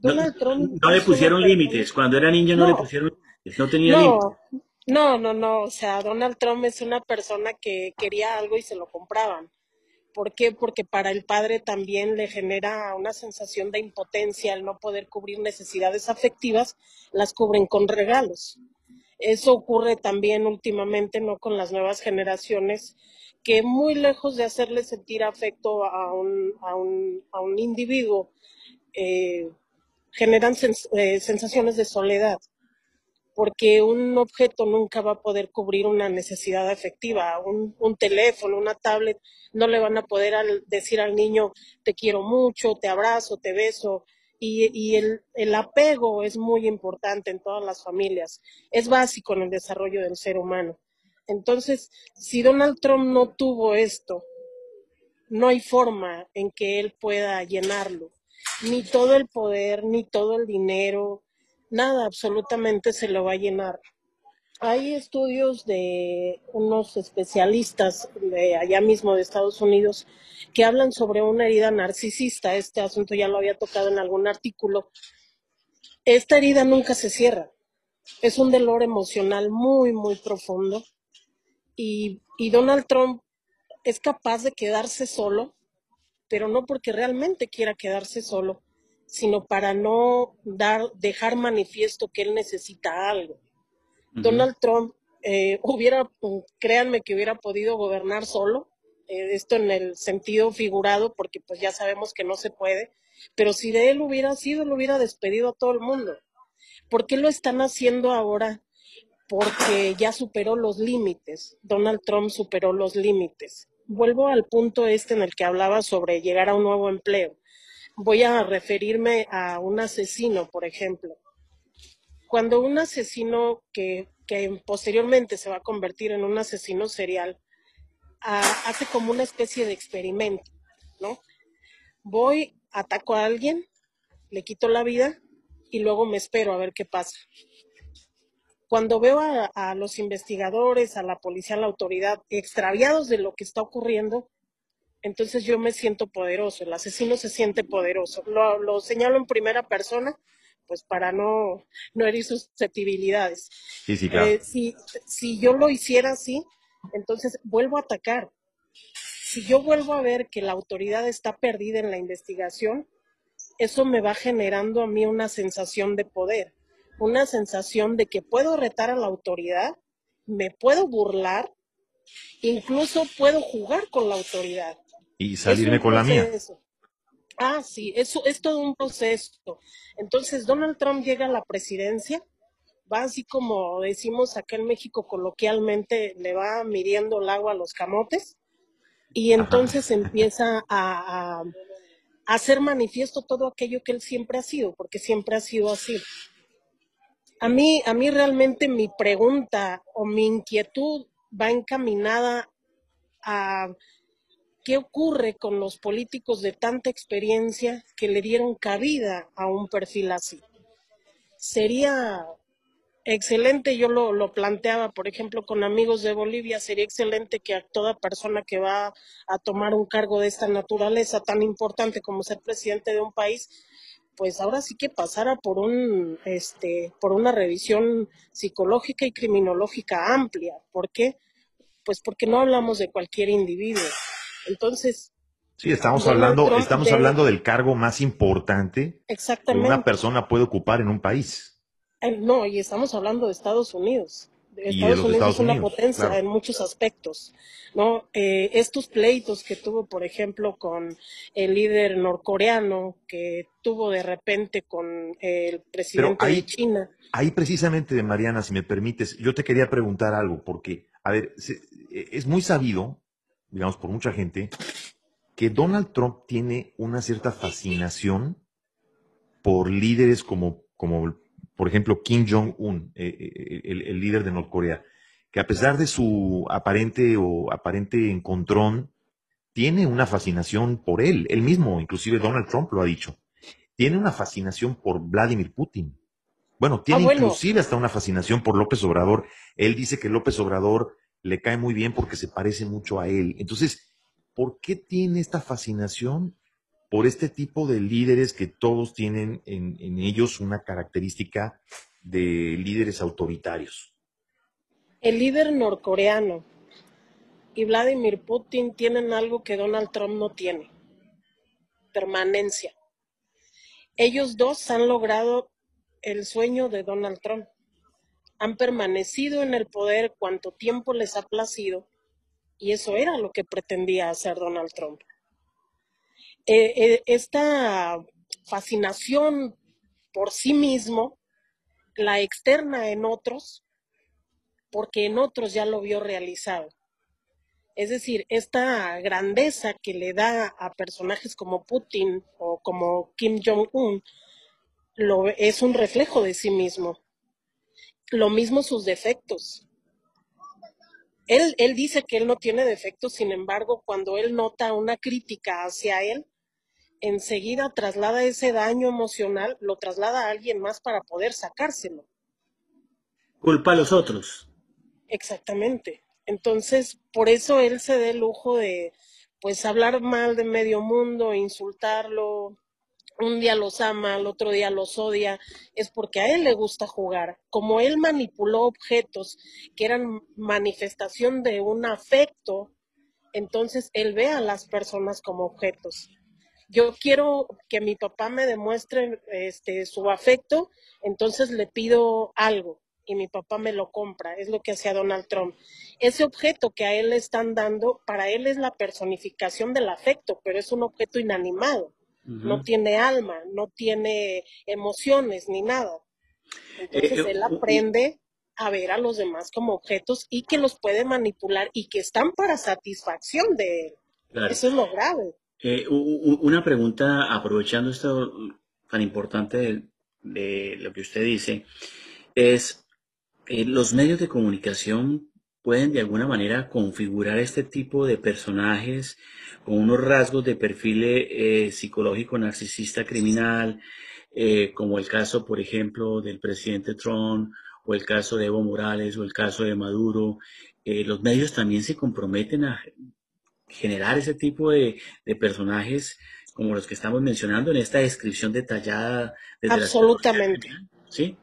Donald no, Trump no le pusieron límites. Cuando era niño no, no, le pusieron límites. No tenía límites. No, no, no. O sea, Donald Trump es una persona que quería algo y se lo compraban. ¿Por qué? Porque para el padre también le genera una sensación de impotencia el no poder cubrir necesidades afectivas, las cubren con regalos. Eso ocurre también últimamente, ¿no? Con las nuevas generaciones, que muy lejos de hacerle sentir afecto a un, a un, a un individuo, eh, generan eh, sensaciones de soledad porque un objeto nunca va a poder cubrir una necesidad afectiva. Un, un teléfono, una tablet, no le van a poder decir al niño, te quiero mucho, te abrazo, te beso. Y, y el, el, apego es muy importante en todas las familias. Es básico en el desarrollo del ser humano. Entonces, si Donald Trump no tuvo esto, no hay forma en que él pueda llenarlo. Ni todo el poder, ni todo el dinero, nada, absolutamente se lo va a llenar. Hay estudios de unos especialistas de allá mismo de Estados Unidos que hablan sobre una herida narcisista. Este asunto ya lo había tocado en algún artículo. Esta herida nunca se cierra. Es un dolor emocional muy, muy profundo. Y, y Donald Trump es capaz de quedarse solo, pero no porque realmente quiera quedarse solo, sino para no dar, dejar manifiesto que él necesita algo. Uh -huh. Donald Trump eh, hubiera, créanme que hubiera podido gobernar solo, eh, esto en el sentido figurado, porque pues ya sabemos que no se puede, pero si de él hubiera sido, lo hubiera despedido a todo el mundo. ¿Por qué lo están haciendo ahora? Porque ya superó los límites. Donald Trump superó los límites. Vuelvo al punto este en el que hablaba sobre llegar a un nuevo empleo voy a referirme a un asesino, por ejemplo. Cuando un asesino que, que posteriormente se va a convertir en un asesino serial, a, hace como una especie de experimento, ¿no? Voy, ataco a alguien, le quito la vida y luego me espero a ver qué pasa. Cuando veo a los investigadores, a la policía, a la autoridad extraviados de lo que está ocurriendo, entonces yo me siento poderoso, el asesino se siente poderoso. Lo, lo señalo en primera persona, pues para no, no herir susceptibilidades. Sí, sí, claro. Eh, si, si yo lo hiciera así, entonces vuelvo a atacar. Si yo vuelvo a ver que la autoridad está perdida en la investigación, eso me va generando a mí una sensación de poder, una sensación de que puedo retar a la autoridad, me puedo burlar, incluso puedo jugar con la autoridad y salirme con la mía. Ah, sí, eso es todo un proceso. Entonces, Donald Trump llega a la presidencia, va así como decimos acá en México coloquialmente, le va midiendo el agua a los camotes, y entonces Ajá. empieza a, a, a, hacer manifiesto todo aquello que él siempre ha sido, porque siempre ha sido así. A mí, a mí realmente mi pregunta o mi inquietud va encaminada a ¿Qué ocurre con los políticos de tanta experiencia que le dieron cabida a un perfil así? Sería excelente, yo lo, lo, planteaba, por ejemplo, con amigos de Bolivia, sería excelente que a toda persona que va a tomar un cargo de esta naturaleza tan importante como ser presidente de un país, pues ahora sí que pasara por un este por una revisión psicológica y criminológica amplia. ¿Por qué? Pues porque no hablamos de cualquier individuo. Entonces. Sí, estamos hablando, Trump estamos de, hablando del cargo más importante que una persona puede ocupar en un país. Eh, no, y estamos hablando de Estados Unidos. Estados Unidos Estados es una Unidos, potencia claro. en muchos aspectos, ¿no? Eh, estos pleitos que tuvo, por ejemplo, con el líder norcoreano, que tuvo de repente con el presidente ahí, de China. Ahí precisamente, Mariana, si me permites, yo te quería preguntar algo, porque, a ver, es muy sabido digamos, por mucha gente, que Donald Trump tiene una cierta fascinación por líderes como, como por ejemplo, Kim Jong-un, eh, eh, el, el, líder de Norcorea, que a pesar de su aparente o aparente encontrón, tiene una fascinación por él. Él mismo, inclusive Donald Trump lo ha dicho. Tiene una fascinación por Vladimir Putin. Bueno, tiene ah, inclusive hasta una fascinación por López Obrador. Él dice que López Obrador le cae muy bien porque se parece mucho a él. Entonces, ¿por qué tiene esta fascinación por este tipo de líderes que todos tienen en, ellos una característica de líderes autoritarios? El líder norcoreano y Vladimir Putin tienen algo que Donald Trump no tiene, permanencia. Ellos dos han logrado el sueño de Donald Trump. Han permanecido en el poder cuanto tiempo les ha placido y eso era lo que pretendía hacer Donald Trump. Eh, eh, esta fascinación por sí mismo la externa en otros porque en otros ya lo vio realizado. Es decir, esta grandeza que le da a personajes como Putin o como Kim Jong-un es un reflejo de sí mismo. Lo mismo sus defectos. Él, él dice que él no tiene defectos, sin embargo, cuando él nota una crítica hacia él, enseguida traslada ese daño emocional, lo traslada a alguien más para poder sacárselo. Culpa a los otros. Exactamente. Entonces, por eso él se da el lujo de, pues, hablar mal de medio mundo, insultarlo. Un día los ama, al otro día los odia, es porque a él le gusta jugar. Como él manipuló objetos que eran manifestación de un afecto, entonces él ve a las personas como objetos. Yo quiero que mi papá me demuestre este, su afecto, entonces le pido algo y mi papá me lo compra, es lo que hacía Donald Trump. Ese objeto que a él le están dando, para él es la personificación del afecto, pero es un objeto inanimado, no tiene alma, no tiene emociones ni nada. Entonces eh, él aprende a ver a los demás como objetos y que los puede manipular y que están para satisfacción de él. Eso es lo grave. Eh, una pregunta, aprovechando esto tan importante de lo que usted dice, es eh, los medios de comunicación pueden de alguna manera configurar este tipo de personajes con unos rasgos de perfil eh, psicológico narcisista criminal, eh, como el caso, por ejemplo, del presidente Trump, o el caso de Evo Morales, o el caso de Maduro. los medios también se comprometen a generar ese tipo de, personajes como los que estamos mencionando en esta descripción detallada. Absolutamente. ¿Sí?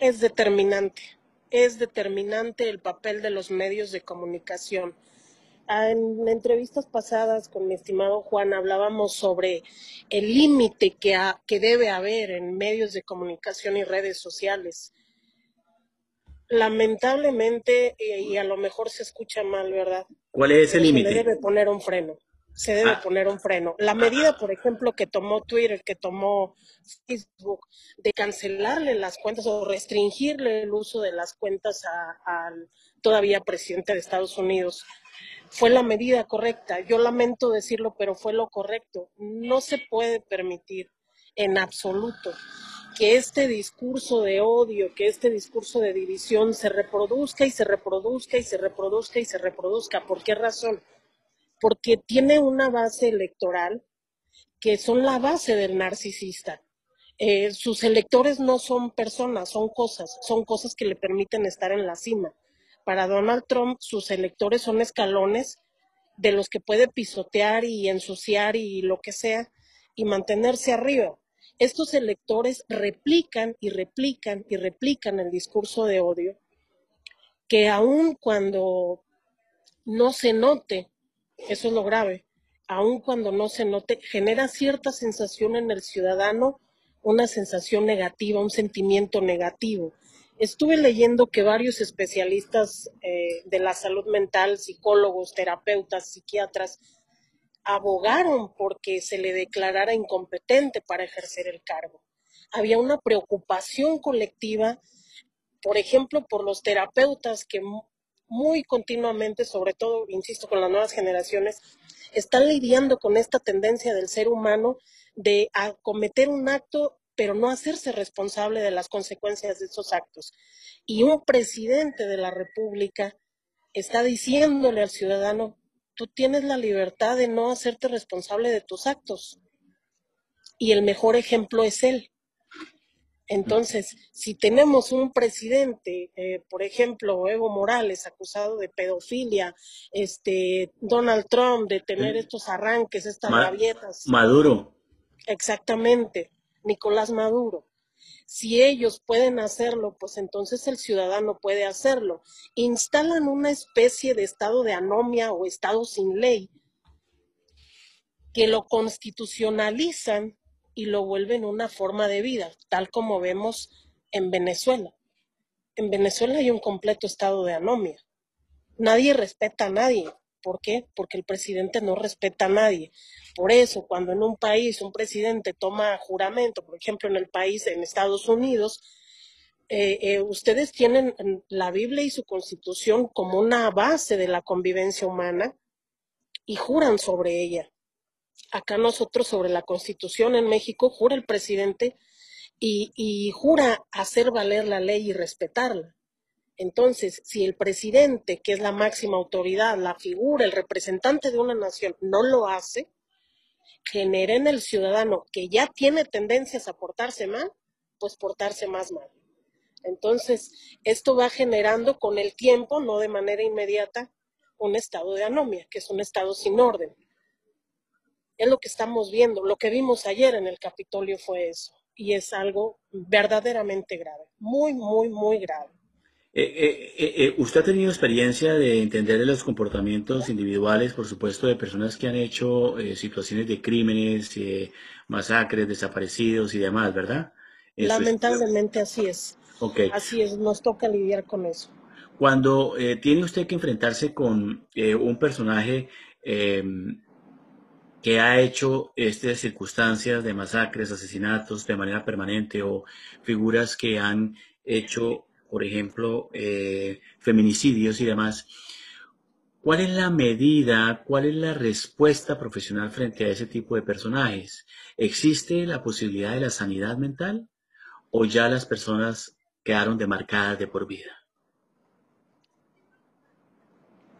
Es determinante es determinante el papel de los medios de comunicación. En entrevistas pasadas con mi estimado Juan hablábamos sobre el límite que, que debe haber en medios de comunicación y redes sociales. Lamentablemente, y a lo mejor se escucha mal, ¿verdad? ¿Cuál es el límite? Se debe poner un freno se debe ah. poner un freno. La medida, por ejemplo, que tomó Twitter, que tomó Facebook, de cancelarle las cuentas o restringirle el uso de las cuentas al todavía presidente de Estados Unidos, fue la medida correcta. Yo lamento decirlo, pero fue lo correcto. No se puede permitir en absoluto que este discurso de odio, que este discurso de división se reproduzca y se reproduzca y se reproduzca y se reproduzca. ¿Por qué razón? Porque tiene una base electoral que son la base del narcisista. Eh, sus electores no son personas, son cosas, son cosas que le permiten estar en la cima. Para Donald Trump, sus electores son escalones de los que puede pisotear y ensuciar y lo que sea y mantenerse arriba. Estos electores replican y replican y replican el discurso de odio que aun cuando no se note eso es lo grave. Aun cuando no se note, genera cierta sensación en el ciudadano, una sensación negativa, un sentimiento negativo. Estuve leyendo que varios especialistas eh, de la salud mental, psicólogos, terapeutas, psiquiatras, abogaron porque se le declarara incompetente para ejercer el cargo. Había una preocupación colectiva, por ejemplo, por los terapeutas que muy continuamente, sobre todo, insisto, con las nuevas generaciones, están lidiando con esta tendencia del ser humano de cometer un acto pero no hacerse responsable de las consecuencias de esos actos. Y un presidente de la República está diciéndole al ciudadano, tú tienes la libertad de no hacerte responsable de tus actos. Y el mejor ejemplo es él. Entonces, si tenemos un presidente, eh, por ejemplo, Evo Morales, acusado de pedofilia, este Donald Trump de tener estos arranques, estas Ma rabietas. Maduro. Exactamente, Nicolás Maduro. Si ellos pueden hacerlo, pues entonces el ciudadano puede hacerlo. Instalan una especie de estado de anomia o estado sin ley que lo constitucionalizan y lo vuelven una forma de vida, tal como vemos en Venezuela. En Venezuela hay un completo estado de anomia. Nadie respeta a nadie. ¿Por qué? Porque el presidente no respeta a nadie. Por eso, cuando en un país un presidente toma juramento, por ejemplo, en el país, en Estados Unidos, eh, eh, ustedes tienen la Biblia y su constitución como una base de la convivencia humana y juran sobre ella acá nosotros sobre la Constitución en México jura el presidente y, jura hacer valer la ley y respetarla. Entonces, si el presidente, que es la máxima autoridad, la figura, el representante de una nación, no lo hace, genera en el ciudadano que ya tiene tendencias a portarse mal, pues portarse más mal. Entonces, esto va generando con el tiempo, no de manera inmediata, un estado de anomia, que es un estado sin orden es lo que estamos viendo. Lo que vimos ayer en el Capitolio fue eso. Y es algo verdaderamente grave. Muy, muy, muy grave. Eh, eh, eh, ¿Usted ha tenido experiencia de entender los comportamientos individuales, por supuesto, de personas que han hecho situaciones de crímenes, masacres, desaparecidos y demás, verdad? Lamentablemente así es. Okay. Así es, nos toca lidiar con eso. Cuando tiene usted que enfrentarse con un personaje que ha hecho estas circunstancias de masacres, asesinatos de manera permanente o figuras que han hecho, por ejemplo, eh, feminicidios y demás. ¿Cuál es la medida, cuál es la respuesta profesional frente a ese tipo de personajes? ¿Existe la posibilidad de la sanidad mental o ya las personas quedaron demarcadas de por vida?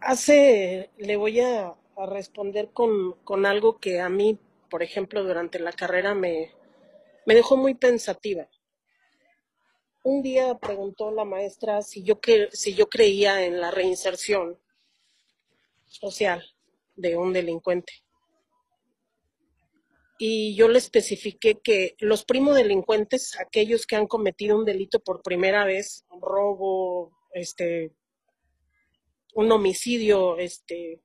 Hace, le voy a a responder con, con, algo que a mí, por ejemplo, durante la carrera me, me dejó muy pensativa. Un día preguntó la maestra si yo, que, si yo creía en la reinserción social de un delincuente. Y yo le especifiqué que los primo delincuentes, aquellos que han cometido un delito por primera vez, un robo, este, un homicidio, este,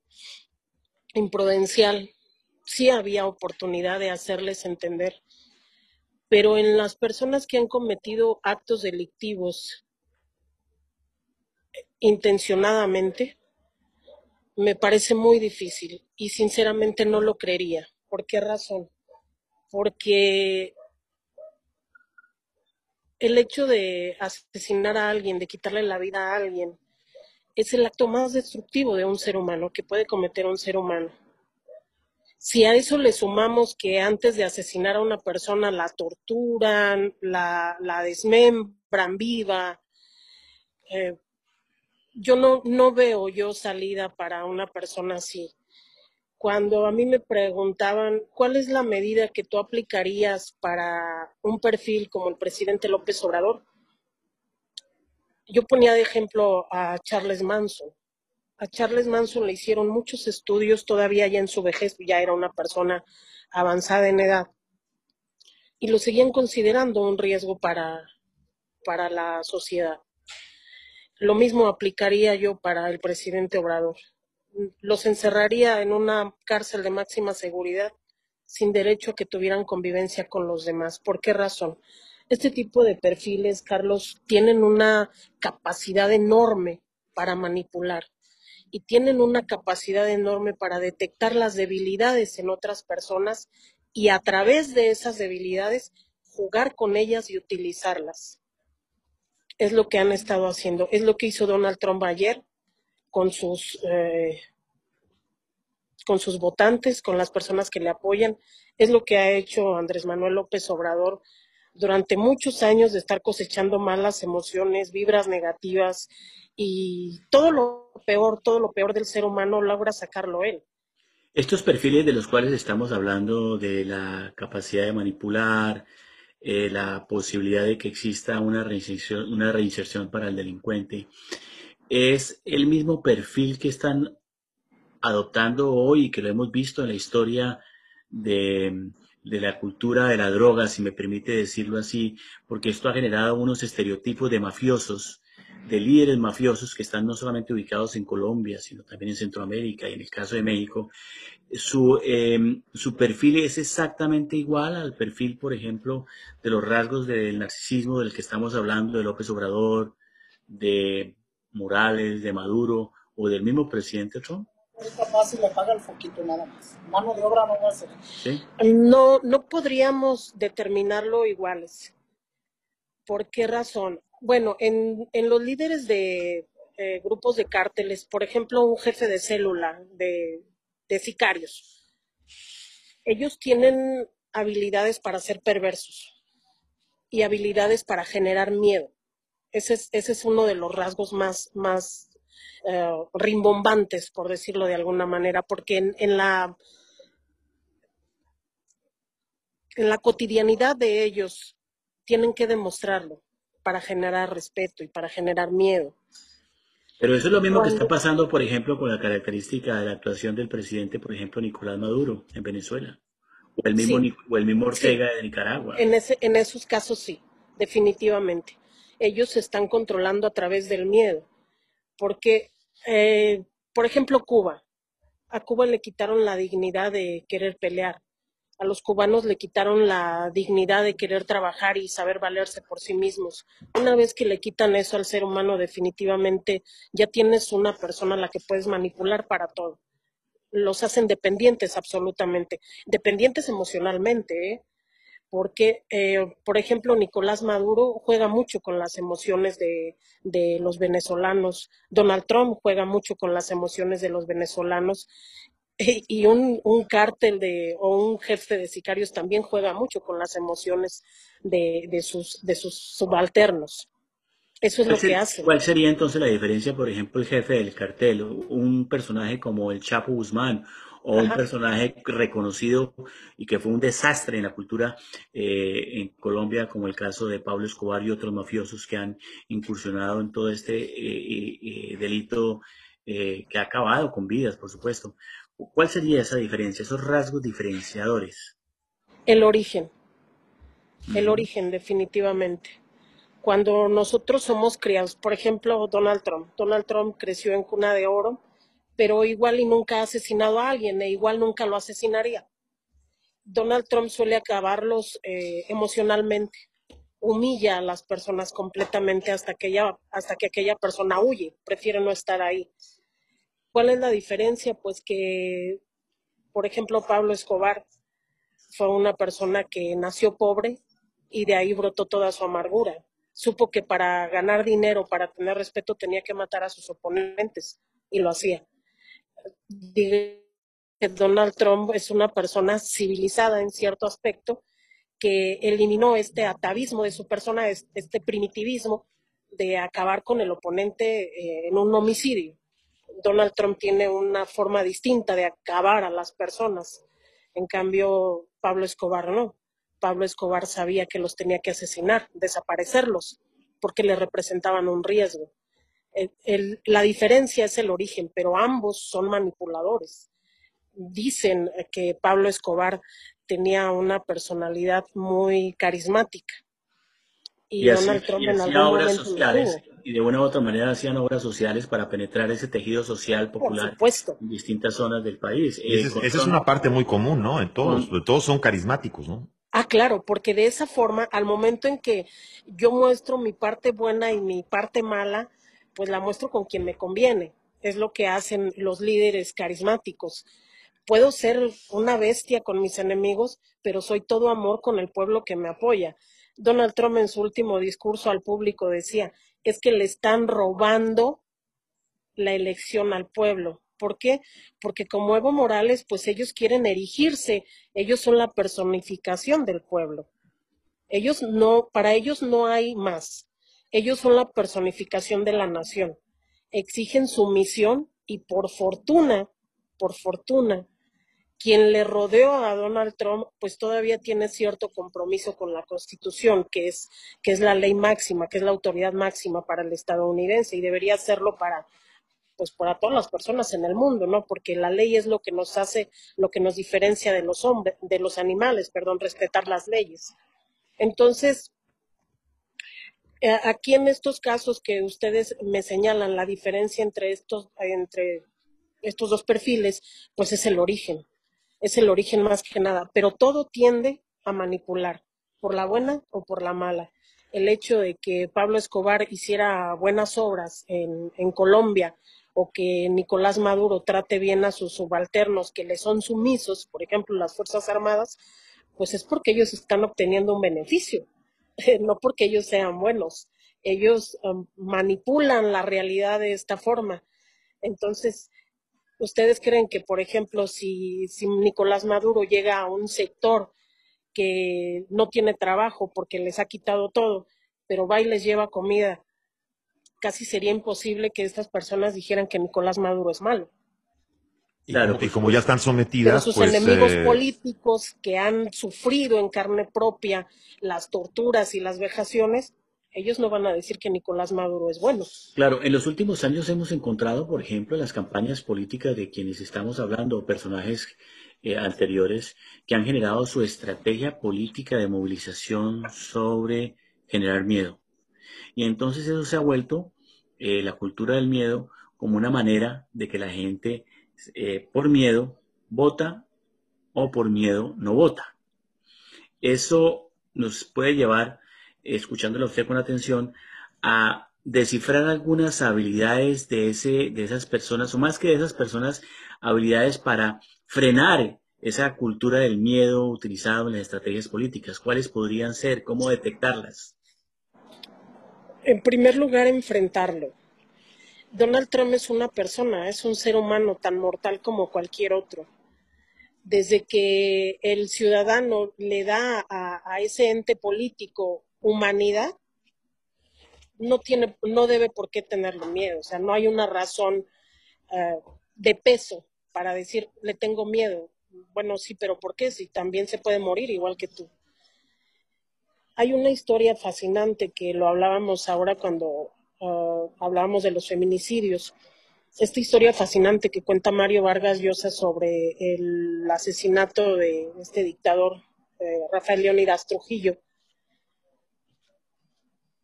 imprudencial, sí había oportunidad de hacerles entender, pero en las personas que han cometido actos delictivos intencionadamente, me parece muy difícil y sinceramente no lo creería. ¿Por qué razón? Porque el hecho de asesinar a alguien, de quitarle la vida a alguien, es el acto más destructivo de un ser humano que puede cometer un ser humano. Si a eso le sumamos que antes de asesinar a una persona la torturan, la, desmembran viva, eh, yo no, no veo yo salida para una persona así. Cuando a mí me preguntaban cuál es la medida que tú aplicarías para un perfil como el presidente López Obrador, yo ponía de ejemplo a Charles Manson. A Charles Manson le hicieron muchos estudios, todavía ya en su vejez, ya era una persona avanzada en edad, y lo seguían considerando un riesgo para, para la sociedad. Lo mismo aplicaría yo para el presidente Obrador. Los encerraría en una cárcel de máxima seguridad sin derecho a que tuvieran convivencia con los demás. ¿Por qué razón? Este tipo de perfiles, Carlos, tienen una capacidad enorme para manipular y tienen una capacidad enorme para detectar las debilidades en otras personas y a través de esas debilidades jugar con ellas y utilizarlas. Es lo que han estado haciendo. Es lo que hizo Donald Trump ayer con sus, eh, con sus votantes, con las personas que le apoyan. Es lo que ha hecho Andrés Manuel López Obrador durante muchos años de estar cosechando malas emociones, vibras negativas y todo lo peor, todo lo peor del ser humano logra sacarlo él. Estos perfiles de los cuales estamos hablando, de la capacidad de manipular, eh, la posibilidad de que exista una reinserción, una reinserción para el delincuente, es el mismo perfil que están adoptando hoy y que lo hemos visto en la historia de, de la cultura de la droga, si me permite decirlo así, porque esto ha generado unos estereotipos de mafiosos, de líderes mafiosos que están no solamente ubicados en Colombia, sino también en Centroamérica y en el caso de México. Su, eh, su perfil es exactamente igual al perfil, por ejemplo, de los rasgos del narcisismo del que estamos hablando, de López Obrador, de Morales, de Maduro o del mismo presidente Trump fácil le paga el foquito nada más. Mano de obra no va a ser. No, no podríamos determinarlo iguales. ¿Por qué razón? Bueno, en, en los líderes de eh, grupos de cárteles, por ejemplo, un jefe de célula de, de sicarios, ellos tienen habilidades para ser perversos y habilidades para generar miedo. Ese es, ese es uno de los rasgos más, más eh, rimbombantes, por decirlo de alguna manera, porque en, la en la cotidianidad de ellos tienen que demostrarlo para generar respeto y para generar miedo. Pero eso es lo mismo que está pasando, por ejemplo, con la característica de la actuación del presidente, por ejemplo, Nicolás Maduro en Venezuela, o el mismo, o el mismo Ortega de Nicaragua. En, ese, en esos casos sí, definitivamente. Ellos se están controlando a través del miedo porque, eh, por ejemplo, Cuba, a Cuba le quitaron la dignidad de querer pelear, a los cubanos le quitaron la dignidad de querer trabajar y saber valerse por sí mismos. Una vez que le quitan eso al ser humano, definitivamente ya tienes una persona a la que puedes manipular para todo. Los hacen dependientes absolutamente, dependientes emocionalmente, ¿eh? Porque, eh, por ejemplo, Nicolás Maduro juega mucho con las emociones de, los venezolanos, Donald Trump juega mucho con las emociones de los venezolanos y un, cártel de, o un jefe de sicarios también juega mucho con las emociones de, sus, de sus subalternos. Eso es lo que hace. ¿Cuál sería entonces la diferencia, por ejemplo, el jefe del cartel, un personaje como el Chapo Guzmán o un personaje reconocido y que fue un desastre en la cultura eh, en Colombia, como el caso de Pablo Escobar y otros mafiosos que han incursionado en todo este eh, eh, delito que ha acabado con vidas, por supuesto. ¿Cuál sería esa diferencia, esos rasgos diferenciadores? El origen, el origen definitivamente. Cuando nosotros somos criados, por ejemplo, Donald Trump. Donald Trump creció en cuna de oro, pero igual y nunca ha asesinado a alguien e igual nunca lo asesinaría. Donald Trump suele acabarlos eh, emocionalmente, humilla a las personas completamente hasta que, hasta que aquella persona huye, prefiere no estar ahí. ¿Cuál es la diferencia? Pues que, por ejemplo, Pablo Escobar fue una persona que nació pobre y de ahí brotó toda su amargura. Supo que para ganar dinero, para tener respeto, tenía que matar a sus oponentes y lo hacía que Donald Trump es una persona civilizada en cierto aspecto, que eliminó este atavismo de su persona, este primitivismo de acabar con el oponente eh, en un homicidio. Donald Trump tiene una forma distinta de acabar a las personas. En cambio, Pablo Escobar no. Pablo Escobar sabía que los tenía que asesinar, desaparecerlos, porque le representaban un riesgo la diferencia es el origen, pero ambos son manipuladores. Dicen que Pablo Escobar tenía una personalidad muy carismática. Y, Donald Trump en algún obras sociales, y de una u otra manera hacían obras sociales para penetrar ese tejido social popular en distintas zonas del país. Eh, esa es, una parte muy común, ¿no? En todos, todos son carismáticos, ¿no? Ah, claro, porque de esa forma, al momento en que yo muestro mi parte buena y mi parte mala, pues la muestro con quien me conviene. Es lo que hacen los líderes carismáticos. Puedo ser una bestia con mis enemigos, pero soy todo amor con el pueblo que me apoya. Donald Trump en su último discurso al público decía, es que le están robando la elección al pueblo. ¿Por qué? Porque como Evo Morales, pues ellos quieren erigirse, ellos son la personificación del pueblo. Ellos no, para ellos no hay más. Ellos son la personificación de la nación. Exigen sumisión y por fortuna, por fortuna, quien le rodeó a Donald Trump, pues todavía tiene cierto compromiso con la Constitución, que es, que es la ley máxima, que es la autoridad máxima para el estadounidense y debería serlo para, pues para todas las personas en el mundo, ¿no? Porque la ley es lo que nos hace, lo que nos diferencia de los hombres, de los animales, perdón, respetar las leyes. Entonces, aquí en estos casos que ustedes me señalan, la diferencia entre estos, entre estos dos perfiles, pues es el origen es el origen más que nada, pero todo tiende a manipular, por la buena o por la mala. El hecho de que Pablo Escobar hiciera buenas obras en, Colombia o que Nicolás Maduro trate bien a sus subalternos que le son sumisos, por ejemplo, las Fuerzas Armadas, pues es porque ellos están obteniendo un beneficio, no porque ellos sean buenos. Ellos um, manipulan la realidad de esta forma. Entonces, ¿Ustedes creen que, por ejemplo, si, si Nicolás Maduro llega a un sector que no tiene trabajo porque les ha quitado todo, pero va y les lleva comida, casi sería imposible que estas personas dijeran que Nicolás Maduro es malo? Claro, y como ya están sometidas. sus pues, enemigos eh, políticos que han sufrido en carne propia las torturas y las vejaciones, ellos no van a decir que Nicolás Maduro es bueno. Claro, en los últimos años hemos encontrado, por ejemplo, en las campañas políticas de quienes estamos hablando, personajes eh, anteriores, que han generado su estrategia política de movilización sobre generar miedo. Y entonces eso se ha vuelto eh, la cultura del miedo como una manera de que la gente eh, por miedo vota o por miedo no vota. Eso nos puede llevar escuchándolo usted con atención, a descifrar algunas habilidades de, ese, de esas personas, o más que de esas personas, habilidades para frenar esa cultura del miedo utilizado en las estrategias políticas. ¿Cuáles podrían ser? ¿Cómo detectarlas? En primer lugar, enfrentarlo. Donald Trump es una persona, es un ser humano tan mortal como cualquier otro. Desde que el ciudadano le da a, ese ente político humanidad, no, tiene, no debe por qué tenerle miedo. O sea, no hay una razón eh, de peso para decir, le tengo miedo. Bueno, sí, pero ¿por qué? Si también se puede morir igual que tú. Hay una historia fascinante que lo hablábamos ahora cuando eh, hablábamos de los feminicidios. Esta historia fascinante que cuenta Mario Vargas Llosa sobre el asesinato de este dictador eh, Rafael Leónidas Trujillo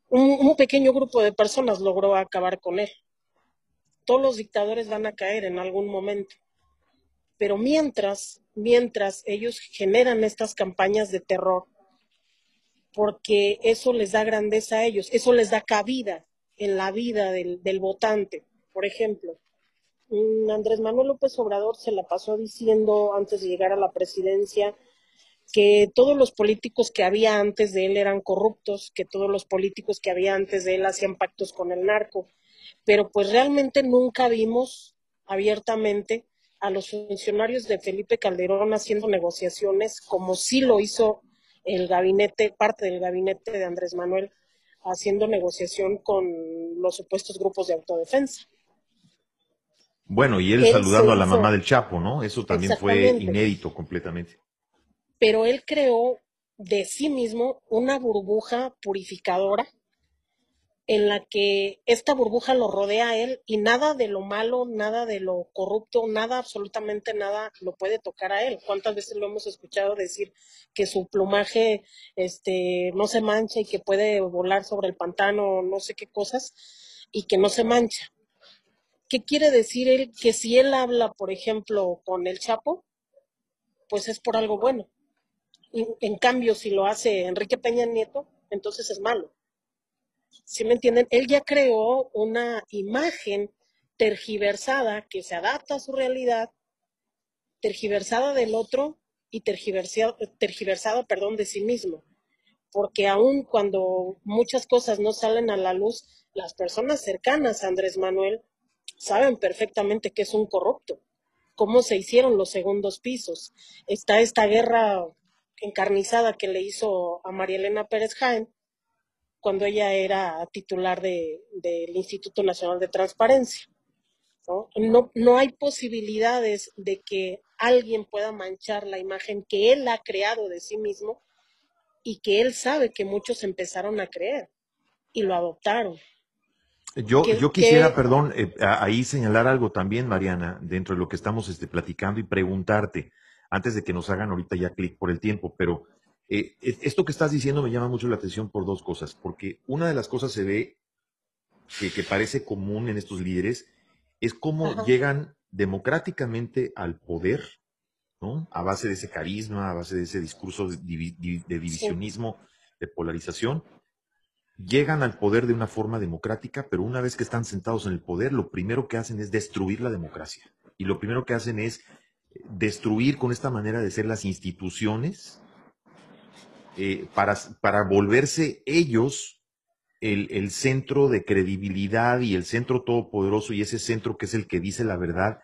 un, pequeño grupo de personas logró acabar con él. Todos los dictadores van a caer en algún momento. Pero mientras, mientras ellos generan estas campañas de terror, porque eso les da grandeza a ellos, eso les da cabida en la vida del, del votante. Por ejemplo, mm, Andrés Manuel López Obrador se la pasó diciendo antes de llegar a la presidencia que todos los políticos que había antes de él eran corruptos, que todos los políticos que había antes de él hacían pactos con el narco, pero pues realmente nunca vimos abiertamente a los funcionarios de Felipe Calderón haciendo negociaciones como sí lo hizo el gabinete, parte del gabinete de Andrés Manuel, haciendo negociación con los supuestos grupos de autodefensa. Bueno, y él, saludando a la mamá del Chapo, ¿no? Eso también fue inédito completamente pero él creó de sí mismo una burbuja purificadora en la que esta burbuja lo rodea a él y nada de lo malo, nada de lo corrupto, nada, absolutamente nada lo puede tocar a él. ¿Cuántas veces lo hemos escuchado decir que su plumaje este, no se mancha y que puede volar sobre el pantano, no sé qué cosas, y que no se mancha? ¿Qué quiere decir él? Que si él habla, por ejemplo, con el Chapo, pues es por algo bueno en cambio, si lo hace Enrique Peña Nieto, entonces es malo. ¿Sí me entienden? Él ya creó una imagen tergiversada que se adapta a su realidad, tergiversada del otro y tergiversada, tergiversada perdón, de sí mismo. Porque aun cuando muchas cosas no salen a la luz, las personas cercanas a Andrés Manuel saben perfectamente que es un corrupto, cómo se hicieron los segundos pisos. Está esta guerra encarnizada que le hizo a María Elena Pérez Jaén cuando ella era titular del Instituto Nacional de Transparencia. ¿no? ¿no? No, hay posibilidades de que alguien pueda manchar la imagen que él ha creado de sí mismo y que él sabe que muchos empezaron a creer y lo adoptaron. Yo, yo quisiera, perdón, eh, ahí señalar algo también, Mariana, dentro de lo que estamos este, platicando y preguntarte, antes de que nos hagan ahorita ya clic por el tiempo, pero eh, esto que estás diciendo me llama mucho la atención por dos cosas, porque una de las cosas se ve que, parece común en estos líderes es cómo llegan democráticamente al poder, ¿no? A base de ese carisma, a base de ese discurso de, divisionismo, de polarización, llegan al poder de una forma democrática, pero una vez que están sentados en el poder, lo primero que hacen es destruir la democracia. Y lo primero que hacen es destruir con esta manera de ser las instituciones eh, para, para, volverse ellos el, el, centro de credibilidad y el centro todopoderoso y ese centro que es el que dice la verdad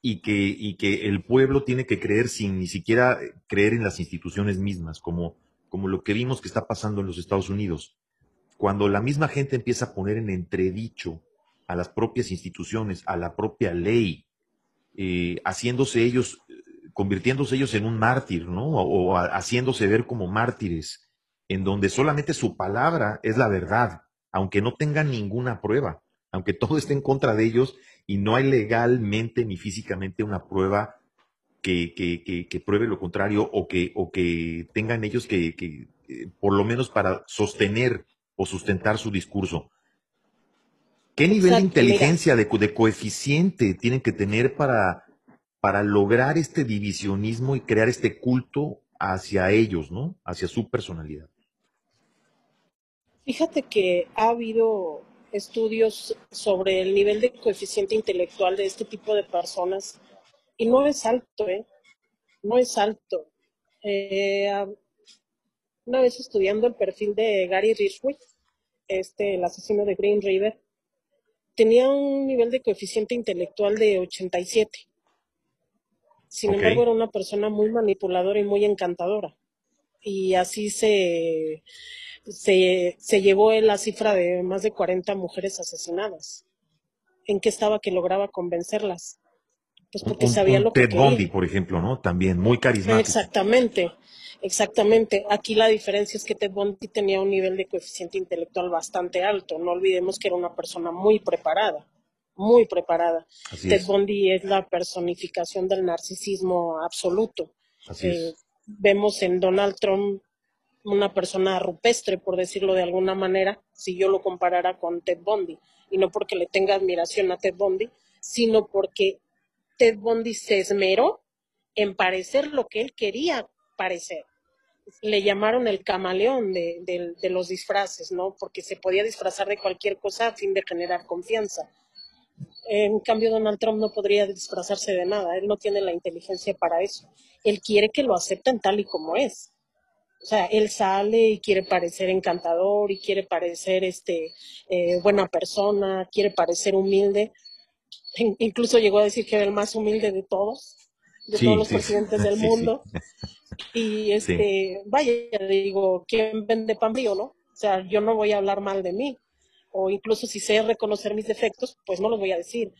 y que, y que el pueblo tiene que creer sin ni siquiera creer en las instituciones mismas, como, como lo que vimos que está pasando en los Estados Unidos. Cuando la misma gente empieza a poner en entredicho a las propias instituciones, a la propia ley, eh, haciéndose ellos, convirtiéndose ellos en un mártir, ¿no? O, haciéndose ver como mártires, en donde solamente su palabra es la verdad, aunque no tengan ninguna prueba, aunque todo esté en contra de ellos y no hay legalmente ni físicamente una prueba que, que, pruebe lo contrario o que, o que tengan ellos que, eh, por lo menos para sostener o sustentar su discurso. ¿Qué nivel de inteligencia, de, coeficiente tienen que tener para, para lograr este divisionismo y crear este culto hacia ellos, ¿no? Hacia su personalidad. Fíjate que ha habido estudios sobre el nivel de coeficiente intelectual de este tipo de personas y no es alto, ¿eh? No es alto. Eh, una vez estudiando el perfil de Gary Rishwick, este, el asesino de Green River, tenía un nivel de coeficiente intelectual de 87. Sin embargo, era una persona muy manipuladora y muy encantadora. Y así se, se, se llevó la cifra de más de 40 mujeres asesinadas. ¿En qué estaba que lograba convencerlas? Pues porque sabía lo que Ted Bundy, por ejemplo, ¿no? También muy carismático. Exactamente. Exactamente. Aquí la diferencia es que Ted Bundy tenía un nivel de coeficiente intelectual bastante alto. No olvidemos que era una persona muy preparada, muy preparada. Ted Bundy es la personificación del narcisismo absoluto. Eh, vemos en Donald Trump una persona rupestre, por decirlo de alguna manera, si yo lo comparara con Ted Bundy. Y no porque le tenga admiración a Ted Bundy, sino porque Ted Bundy se esmeró en parecer lo que él quería parecer le llamaron el camaleón de, los disfraces, ¿no? Porque se podía disfrazar de cualquier cosa a fin de generar confianza. En cambio, Donald Trump no podría disfrazarse de nada, él no tiene la inteligencia para eso. Él quiere que lo acepten tal y como es. O sea, él sale y quiere parecer encantador y quiere parecer este, eh, buena persona, quiere parecer humilde. incluso llegó a decir que era el más humilde de todos, de todos los presidentes del mundo. Y este, vaya, digo, ¿quién vende pan frío, no? O sea, yo no voy a hablar mal de mí. O incluso si sé reconocer mis defectos, pues no los voy a decir.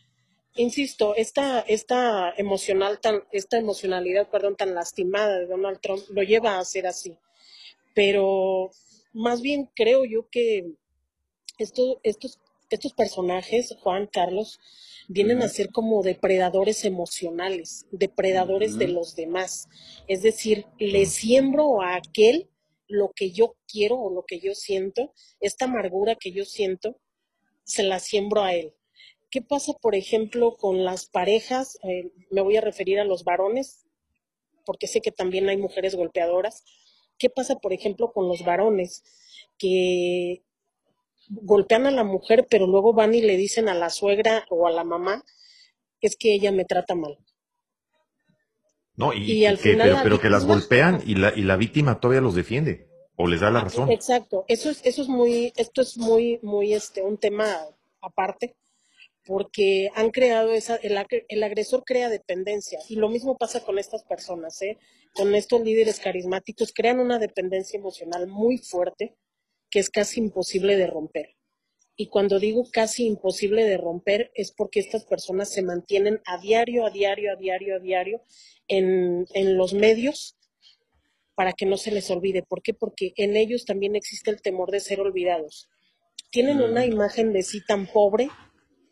Insisto, esta, esta emocional tan, esta emocionalidad, perdón, tan lastimada de Donald Trump lo lleva a ser así. Pero más bien creo yo que esto, estos, estos personajes, Juan Carlos, vienen a ser como depredadores emocionales, depredadores de los demás. Es decir, le siembro a aquel lo que yo quiero o lo que yo siento, esta amargura que yo siento, se la siembro a él. ¿Qué pasa, por ejemplo, con las parejas? Eh, me voy a referir a los varones, porque sé que también hay mujeres golpeadoras. ¿Qué pasa, por ejemplo, con los varones que golpean a la mujer, pero luego van y le dicen a la suegra o a la mamá, es que ella me trata mal. No, y, al final pero, que las golpean y la, y la víctima todavía los defiende o les da la razón. Exacto, eso es, eso es muy, esto es muy, muy, este, un tema aparte, porque han creado esa, el, el, agresor crea dependencia y lo mismo pasa con estas personas, ¿eh? con estos líderes carismáticos, crean una dependencia emocional muy fuerte que es casi imposible de romper. Y cuando digo casi imposible de romper es porque estas personas se mantienen a diario, a diario, a diario, a diario en, en los medios para que no se les olvide. ¿Por qué? Porque en ellos también existe el temor de ser olvidados. Tienen una mm. imagen de sí tan pobre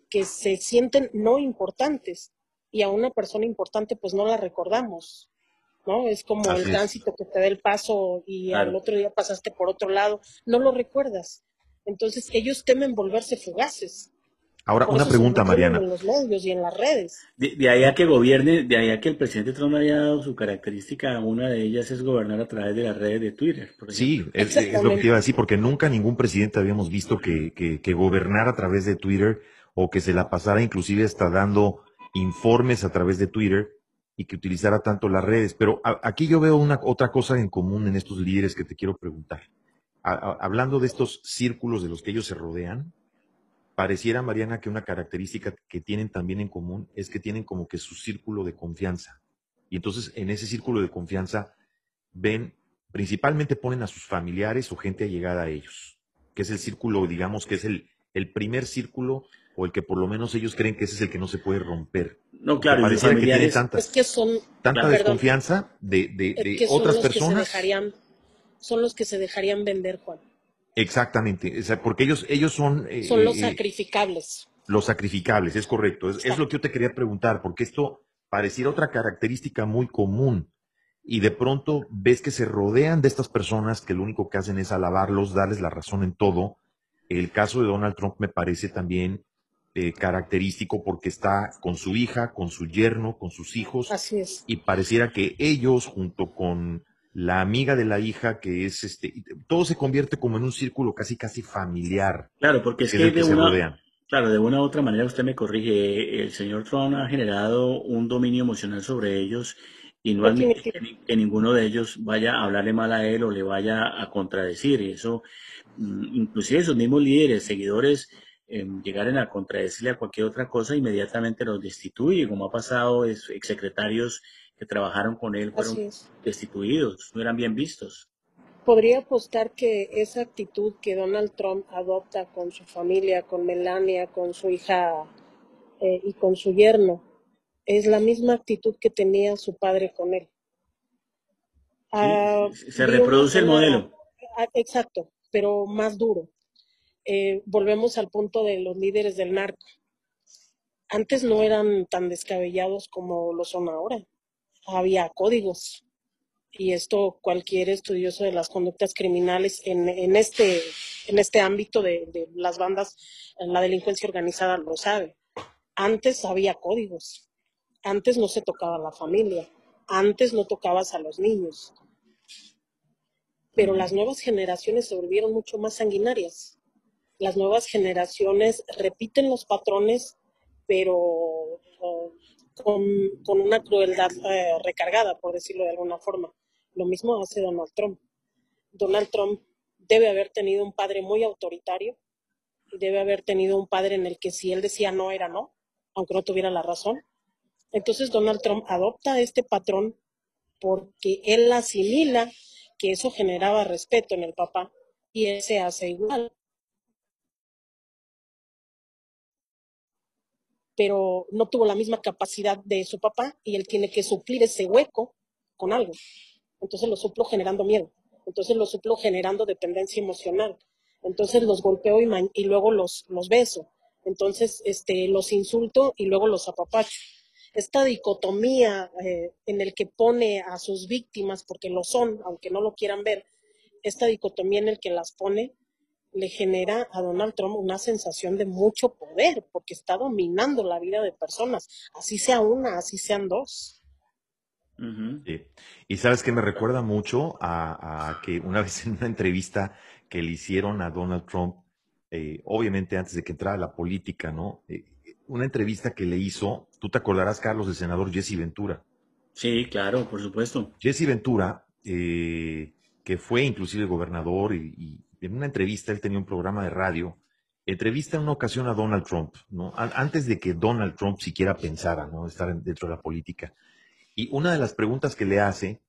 que se sienten no importantes y a una persona importante pues no la recordamos, ¿no? Es como el tránsito que te da el paso y al otro día pasaste por otro lado, no lo recuerdas. Entonces ellos temen volverse fugaces. Ahora, una pregunta, Mariana. En los medios y en las redes. De, ahí a que gobierne, de ahí a que el presidente Trump haya dado su característica, una de ellas es gobernar a través de las redes de Twitter. sí, es, lo que te iba a decir, porque nunca ningún presidente habíamos visto que, que, que gobernara a través de Twitter o que se la pasara inclusive hasta dando informes a través de Twitter y que utilizara tanto las redes. Pero aquí yo veo una otra cosa en común en estos líderes que te quiero preguntar. Hablando de estos círculos de los que ellos se rodean, pareciera, Mariana, que una característica que tienen también en común es que tienen como que su círculo de confianza. Y entonces en ese círculo de confianza ven, principalmente ponen a sus familiares o gente allegada a ellos, que es el círculo, digamos, que es el, el primer círculo o el que por lo menos ellos creen que ese es el que no se puede romper. No, claro, que tiene tantas, que son, tanta desconfianza de, de, otras personas. Son los que se dejarían vender, Juan. Exactamente, porque ellos, ellos son... Eh, son los eh, sacrificables. Los sacrificables, es correcto. Es, es, lo que yo te quería preguntar, porque esto pareciera otra característica muy común. Y de pronto ves que se rodean de estas personas que lo único que hacen es alabarlos, darles la razón en todo. El caso de Donald Trump me parece también eh, característico porque está con su hija, con su yerno, con sus hijos. Así es. Y pareciera que ellos, junto con la amiga de la hija, que es este, todo se convierte como en un círculo casi casi familiar. Claro, porque es, que, de una, claro, de una u otra manera usted me corrige, el señor Trump ha generado un dominio emocional sobre ellos y no admite que, ninguno de ellos vaya a hablarle mal a él o le vaya a contradecir. Y eso, mm, inclusive esos mismos líderes, seguidores, eh, llegaren a contradecirle a cualquier otra cosa, inmediatamente los destituye, como ha pasado, es, exsecretarios que trabajaron con él fueron destituidos, no eran bien vistos. Podría apostar que esa actitud que Donald Trump adopta con su familia, con Melania, con su hija eh, y con su yerno, es la misma actitud que tenía su padre con él. Ah, se reproduce el modelo. Ah, exacto, pero más duro. Eh, volvemos al punto de los líderes del narco. Antes no eran tan descabellados como lo son ahora. Había códigos. Y esto cualquier estudioso de las conductas criminales en, este, en este ámbito de, de las bandas, en la delincuencia organizada lo sabe. Antes había códigos. Antes no se tocaba a la familia. Antes no tocabas a los niños. Pero las nuevas generaciones se volvieron mucho más sanguinarias las nuevas generaciones repiten los patrones, pero con, una crueldad eh, recargada, por decirlo de alguna forma. Lo mismo hace Donald Trump. Donald Trump debe haber tenido un padre muy autoritario y debe haber tenido un padre en el que si él decía no era no, aunque no tuviera la razón. Entonces Donald Trump adopta este patrón porque él asimila que eso generaba respeto en el papá y él se hace igual. Pero no tuvo la misma capacidad de su papá y él tiene que suplir ese hueco con algo. Entonces lo suplo generando miedo, entonces lo suplo generando dependencia emocional, entonces los golpeo y, luego los, los beso, entonces este, los insulto y luego los apapacho. Esta dicotomía eh, en el que pone a sus víctimas, porque lo son, aunque no lo quieran ver, esta dicotomía en el que las pone, le genera a Donald Trump una sensación de mucho poder, porque está dominando la vida de personas, así sea una, así sean dos. Y sabes que me recuerda mucho a, que una vez en una entrevista que le hicieron a Donald Trump, eh, obviamente antes de que entrara a la política, ¿no? Eh, una entrevista que le hizo, tú te acordarás, Carlos, del senador Jesse Ventura. Sí, claro, por supuesto. Jesse Ventura, eh, que fue inclusive gobernador y, en una entrevista él tenía un programa de radio entrevista en una ocasión a Donald Trump, ¿no? Antes de que Donald Trump siquiera pensara, ¿no? Estar dentro de la política. Y una de las preguntas que le hace,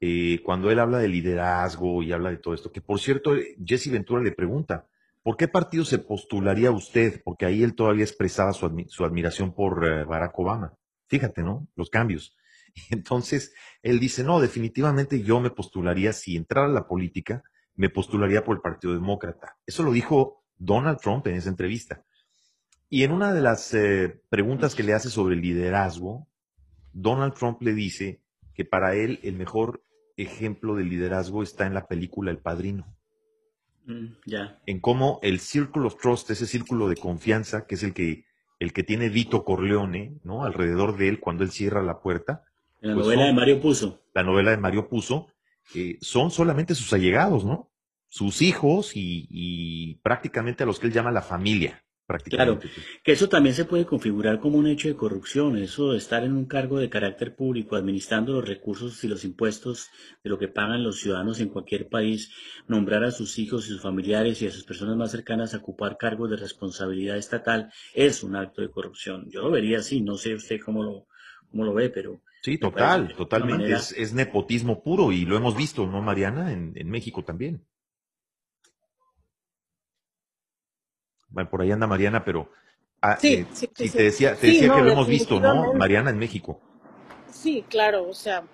eh, cuando él habla de liderazgo y habla de todo esto, que por cierto, Jesse Ventura le pregunta, ¿por qué partido se postularía usted? Porque ahí él todavía expresaba su, admiración por eh, Barack Obama. Fíjate, ¿no? Los cambios. Entonces él dice, no, definitivamente yo me postularía, si entrara a la política, me postularía por el Partido Demócrata. Eso lo dijo Donald Trump en esa entrevista. Y en una de las eh, preguntas que le hace sobre el liderazgo, Donald Trump le dice que para él el mejor ejemplo de liderazgo está en la película El Padrino. Mm, en cómo el Circle of Trust, ese círculo de confianza, que es el que, el que tiene Vito Corleone, ¿no? Alrededor de él cuando él cierra la puerta. La pues novela de Mario Puzo. La novela de Mario Puzo, son solamente sus allegados, ¿no? Sus hijos y, y prácticamente a los que él llama la familia. Claro, que eso también se puede configurar como un hecho de corrupción, eso de estar en un cargo de carácter público, administrando los recursos y los impuestos de lo que pagan los ciudadanos en cualquier país, nombrar a sus hijos y sus familiares y a sus personas más cercanas a ocupar cargos de responsabilidad estatal, es un acto de corrupción. Yo lo vería así, no sé usted cómo lo, cómo lo ve, pero... Sí, total, totalmente, es, nepotismo puro y lo hemos visto, ¿no, Mariana? en México también. Por ahí anda Mariana, pero ah, eh, sí, sí, te decía, te decía que lo hemos visto, ¿no? Mariana en México. Sí, claro, o sea,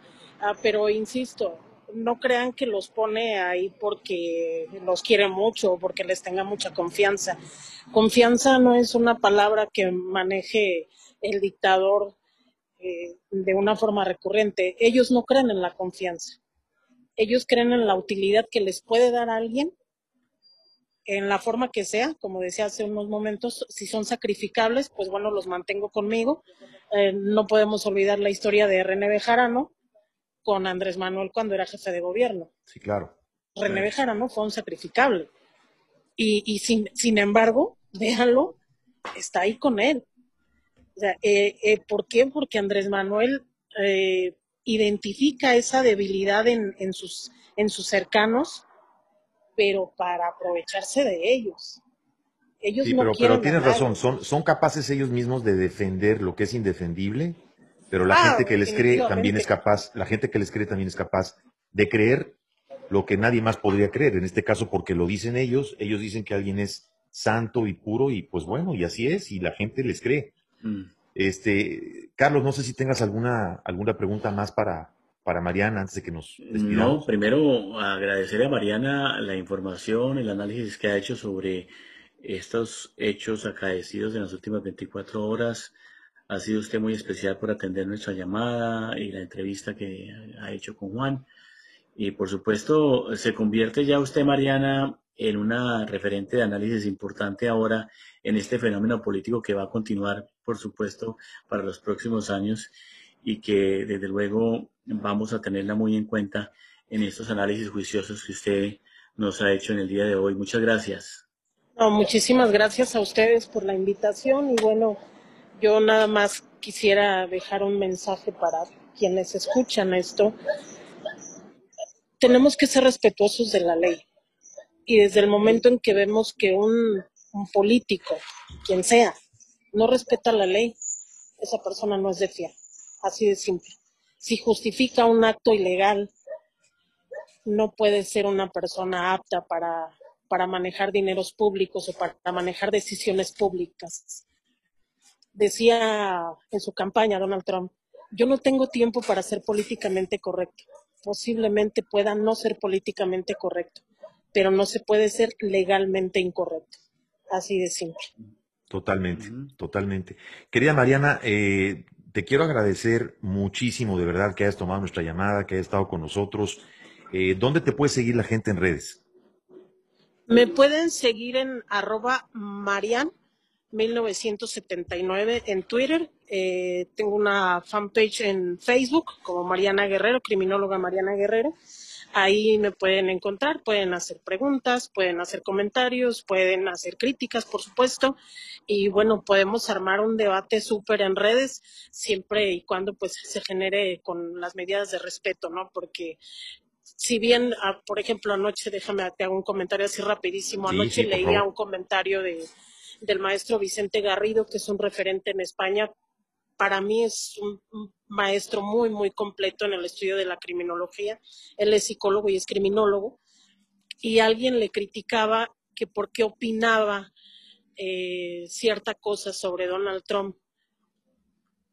ah, pero insisto, no crean que los pone ahí porque los quiere mucho o porque les tenga mucha confianza. Confianza no es una palabra que maneje el dictador eh, de una forma recurrente. Ellos no creen en la confianza. Ellos creen en la utilidad que les puede dar alguien en la forma que sea, como decía hace unos momentos, si son sacrificables, pues bueno, los mantengo conmigo. Eh, no podemos olvidar la historia de René Bejarano con Andrés Manuel cuando era jefe de gobierno. Sí, claro. René Bejarano fue un sacrificable. Y, sin, sin embargo, déjalo, está ahí con él. O sea, eh, eh, ¿Por qué? Porque Andrés Manuel identifica esa debilidad en, en, sus, en sus cercanos pero para aprovecharse de ellos. Ellos no pero, pero tienes razón, son, son capaces ellos mismos de defender lo que es indefendible, pero la ah, gente que les cree también es capaz, la gente que les cree también es capaz de creer lo que nadie más podría creer, en este caso porque lo dicen ellos, ellos dicen que alguien es santo y puro y pues bueno, y así es, y la gente les cree. Mm. Este, Carlos, no sé si tengas alguna, alguna pregunta más para, para Mariana antes de que nos despidamos? No, primero agradecer a Mariana la información, el análisis que ha hecho sobre estos hechos acaecidos en las últimas 24 horas. Ha sido usted muy especial por atender nuestra llamada y la entrevista que ha hecho con Juan. Y por supuesto, se convierte ya usted, Mariana, en una referente de análisis importante ahora en este fenómeno político que va a continuar, por supuesto, para los próximos años y que desde luego vamos a tenerla muy en cuenta en estos análisis juiciosos que usted nos ha hecho en el día de hoy. Muchas gracias. muchísimas gracias a ustedes por la invitación y bueno, yo nada más quisiera dejar un mensaje para quienes escuchan esto. Tenemos que ser respetuosos de la ley y desde el momento en que vemos que un, un político, quien sea, no respeta la ley, esa persona no es de fiar así de simple. Si justifica un acto ilegal, no puede ser una persona apta para, para manejar dineros públicos o para manejar decisiones públicas. Decía en su campaña Donald Trump, yo no tengo tiempo para ser políticamente correcto. Posiblemente pueda no ser políticamente correcto, pero no se puede ser legalmente incorrecto. Así de simple. Totalmente, totalmente. Querida Mariana, eh, te quiero agradecer muchísimo, de verdad, que hayas tomado nuestra llamada, que hayas estado con nosotros. Eh, ¿Dónde te puede seguir la gente en redes? Me pueden seguir en arroba Marian 1979 en Twitter. Eh, tengo una fanpage en Facebook como Mariana Guerrero, criminóloga Mariana Guerrero. Ahí me pueden encontrar, pueden hacer preguntas, pueden hacer comentarios, pueden hacer críticas, por supuesto. Y bueno, podemos armar un debate súper en redes, siempre y cuando pues se genere con las medidas de respeto, ¿no? Porque si bien, ah, por ejemplo, anoche, déjame, te hago un comentario así rapidísimo, anoche sí, leía un comentario de, del maestro Vicente Garrido, que es un referente en España. Para mí es un, maestro muy, muy completo en el estudio de la criminología. Él es psicólogo y es criminólogo. Y alguien le criticaba que por qué opinaba eh, cierta cosa sobre Donald Trump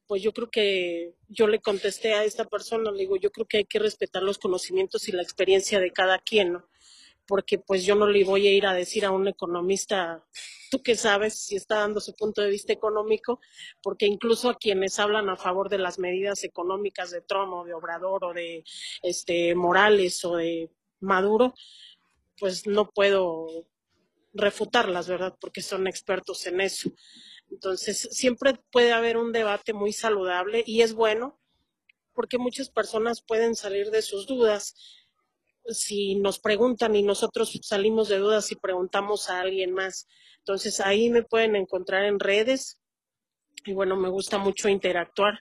pues yo creo que yo le contesté a esta persona, le digo, yo creo que hay que respetar los conocimientos y la experiencia de cada quien, ¿no? Porque pues yo no le voy a ir a decir a un economista, tú qué sabes si está dando su punto de vista económico, porque incluso a quienes hablan a favor de las medidas económicas de Trump o de Obrador o de este Morales o de Maduro, pues no puedo refutarlas, ¿verdad? Porque son expertos en eso. Entonces, siempre puede haber un debate muy saludable y es bueno porque muchas personas pueden salir de sus dudas. Si nos preguntan y nosotros salimos de dudas y preguntamos a alguien más. Entonces, ahí me pueden encontrar en redes. Y bueno, me gusta mucho interactuar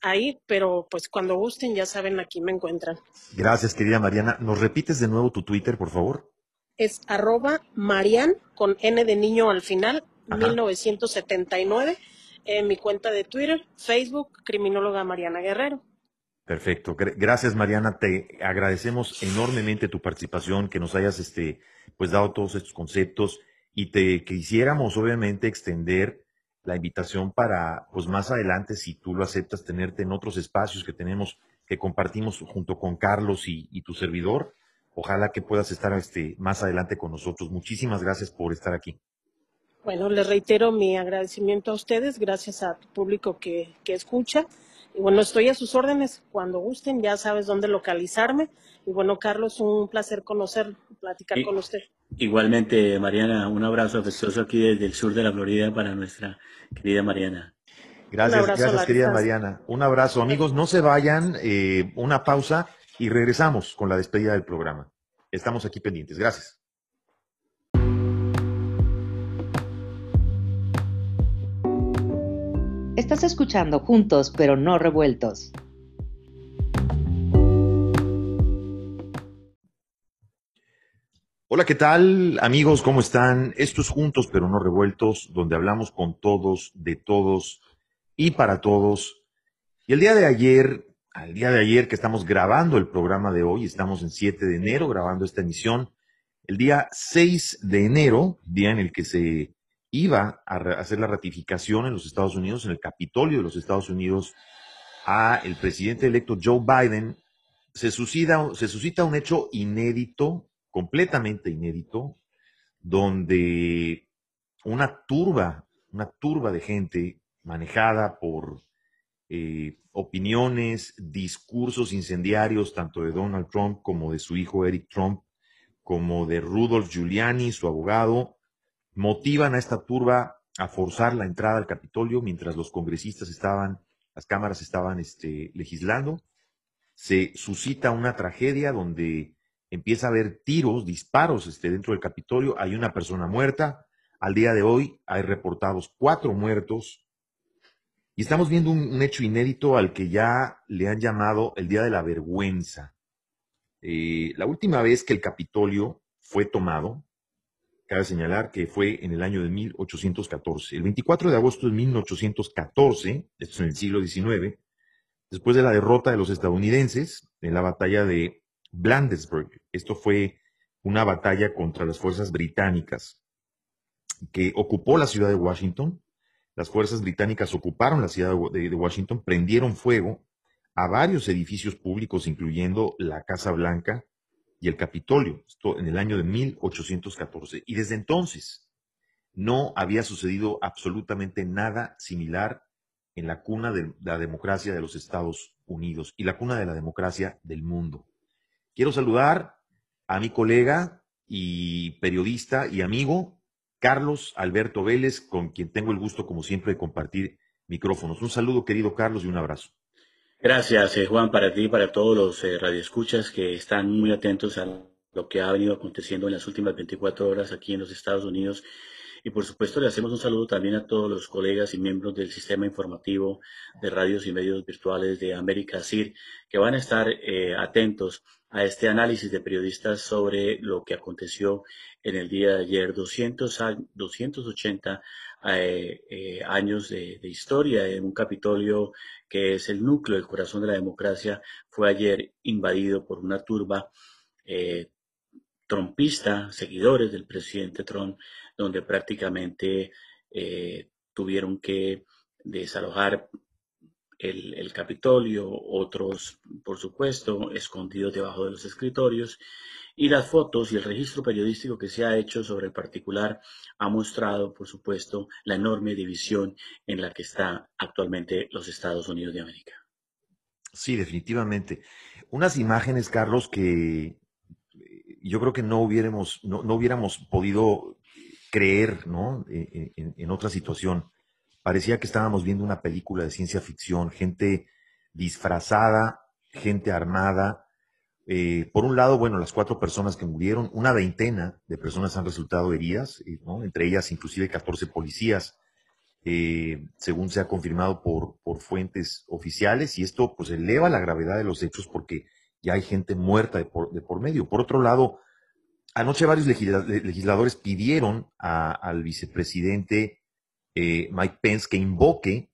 ahí, pero pues cuando gusten ya saben, aquí me encuentran. Gracias, querida Mariana. ¿Nos repites de nuevo tu Twitter, por favor? Es arroba Marian con N de niño al final, Ajá. 1979, en mi cuenta de Twitter, Facebook, criminóloga Mariana Guerrero. Perfecto. Gr- Gracias, Mariana. Te agradecemos enormemente tu participación, que nos hayas este, pues dado todos estos conceptos y te quisiéramos obviamente extender la invitación para, pues más adelante, si tú lo aceptas, tenerte en otros espacios que tenemos, que compartimos junto con Carlos y, y tu servidor. Ojalá que puedas estar este, más adelante con nosotros. Muchísimas gracias por estar aquí. Bueno, les reitero mi agradecimiento a ustedes, gracias a tu público que, que escucha. Y bueno, estoy a sus órdenes. Cuando gusten, ya sabes dónde localizarme. Y bueno, Carlos, un placer conocer, platicar con usted. Igualmente, Mariana, un abrazo afectuoso aquí desde el sur de la Florida para nuestra querida Mariana. Gracias, gracias, querida. Mariana. Un abrazo. Amigos, no se vayan, eh, una pausa y regresamos con la despedida del programa. Estamos aquí pendientes. Gracias. Estás escuchando Juntos pero no revueltos. Hola, ¿qué tal? Amigos, ¿cómo están? Estos juntos pero no revueltos, donde hablamos con todos, de todos y para todos. Y el día de ayer, al día de ayer que estamos grabando el programa de hoy, estamos en 7 de enero grabando esta emisión, el día 6 de enero, día en el que se iba a hacer la ratificación en los Estados Unidos, en el Capitolio de los Estados Unidos, a el presidente electo Joe Biden, se suscita, se suscita un hecho inédito, completamente inédito, donde una turba, una turba de gente manejada por eh, opiniones, discursos incendiarios, tanto de Donald Trump como de su hijo Eric Trump, como de Rudolph Giuliani, su abogado, motivan a esta turba a forzar la entrada al Capitolio mientras los congresistas estaban, las cámaras estaban este, legislando. Se suscita una tragedia donde empieza a haber tiros, disparos este, dentro del Capitolio. Hay una persona muerta. Al día de hoy hay reportados cuatro muertos. Y estamos viendo un, hecho inédito al que ya le han llamado el Día de la Vergüenza. Eh, la última vez que el Capitolio fue tomado, cabe señalar que fue en el año de 1814. El 24 de agosto de 1814, esto es en el siglo XIX, después de la derrota de los estadounidenses en la batalla de Blandesburg. Esto fue una batalla contra las fuerzas británicas que ocupó la ciudad de Washington. Las fuerzas británicas ocuparon la ciudad de, de Washington, prendieron fuego a varios edificios públicos, incluyendo la Casa Blanca y el Capitolio, esto en el año de 1814. Y desde entonces no había sucedido absolutamente nada similar en la cuna de la democracia de los Estados Unidos y la cuna de la democracia del mundo. Quiero saludar a mi colega y periodista y amigo, Carlos Alberto Vélez, con quien tengo el gusto, como siempre, de compartir micrófonos. Un saludo, querido Carlos, y un abrazo. Gracias, eh, Juan, para ti y para todos los eh, radioescuchas que están muy atentos a lo que ha venido aconteciendo en las últimas 24 horas aquí en los Estados Unidos. Y por supuesto le hacemos un saludo también a todos los colegas y miembros del sistema informativo de radios y medios virtuales de América CIR que van a estar eh, atentos a este análisis de periodistas sobre lo que aconteció en el día de ayer, 200, 280 eh, eh, años de, historia. En un Capitolio que es el núcleo, el corazón de la democracia, fue ayer invadido por una turba eh, trompista, seguidores del presidente Trump, donde prácticamente tuvieron que desalojar el, Capitolio, otros, por supuesto, escondidos debajo de los escritorios, y las fotos y el registro periodístico que se ha hecho sobre el particular ha mostrado, por supuesto, la enorme división en la que está actualmente los Estados Unidos de América. Sí, definitivamente. Unas imágenes, Carlos, que eh, yo creo que no hubiéramos, no, hubiéramos podido creer, ¿no? E, e, en otra situación parecía que estábamos viendo una película de ciencia ficción, gente disfrazada, gente armada. Eh, por un lado, bueno, las cuatro personas que murieron, una veintena de personas han resultado heridas, eh, entre ellas inclusive 14 policías, eh, según se ha confirmado por, por fuentes oficiales, y esto pues eleva la gravedad de los hechos porque ya hay gente muerta de por, de por medio. Por otro lado, anoche varios legisladores pidieron al vicepresidente eh, Mike Pence que invoque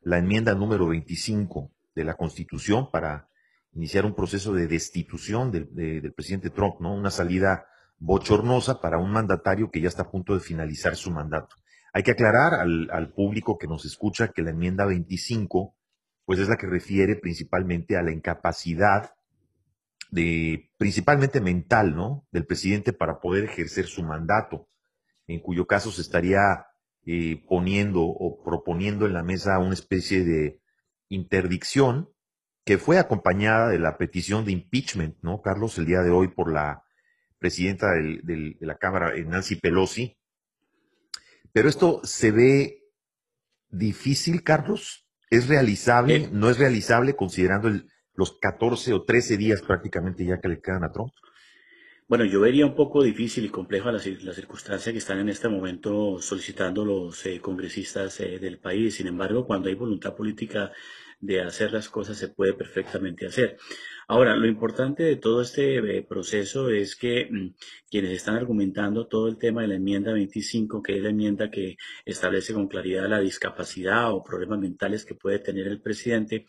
la enmienda número 25 de la Constitución para iniciar un proceso de destitución del, presidente Trump, ¿no? Una salida bochornosa para un mandatario que ya está a punto de finalizar su mandato. Hay que aclarar al, al, público que nos escucha que la enmienda 25, pues es la que refiere principalmente a la incapacidad de, principalmente mental, ¿no? Del presidente para poder ejercer su mandato, en cuyo caso se estaría eh, poniendo o proponiendo en la mesa una especie de interdicción que fue acompañada de la petición de impeachment, ¿no, Carlos? El día de hoy por la presidenta de la Cámara, eh, Nancy Pelosi. Pero esto se ve difícil, Carlos. ¿Es realizable? Eh. ¿No es realizable considerando los 14 o 13 días prácticamente ya que le quedan a Trump? Bueno, yo vería un poco difícil y compleja la, la circunstancia que están en este momento solicitando los eh, congresistas eh, del país. Sin embargo, cuando hay voluntad política de hacer las cosas, se puede perfectamente hacer. Ahora, lo importante de todo este eh, proceso es que mm, quienes están argumentando todo el tema de la enmienda 25, que es la enmienda que establece con claridad la discapacidad o problemas mentales que puede tener el presidente,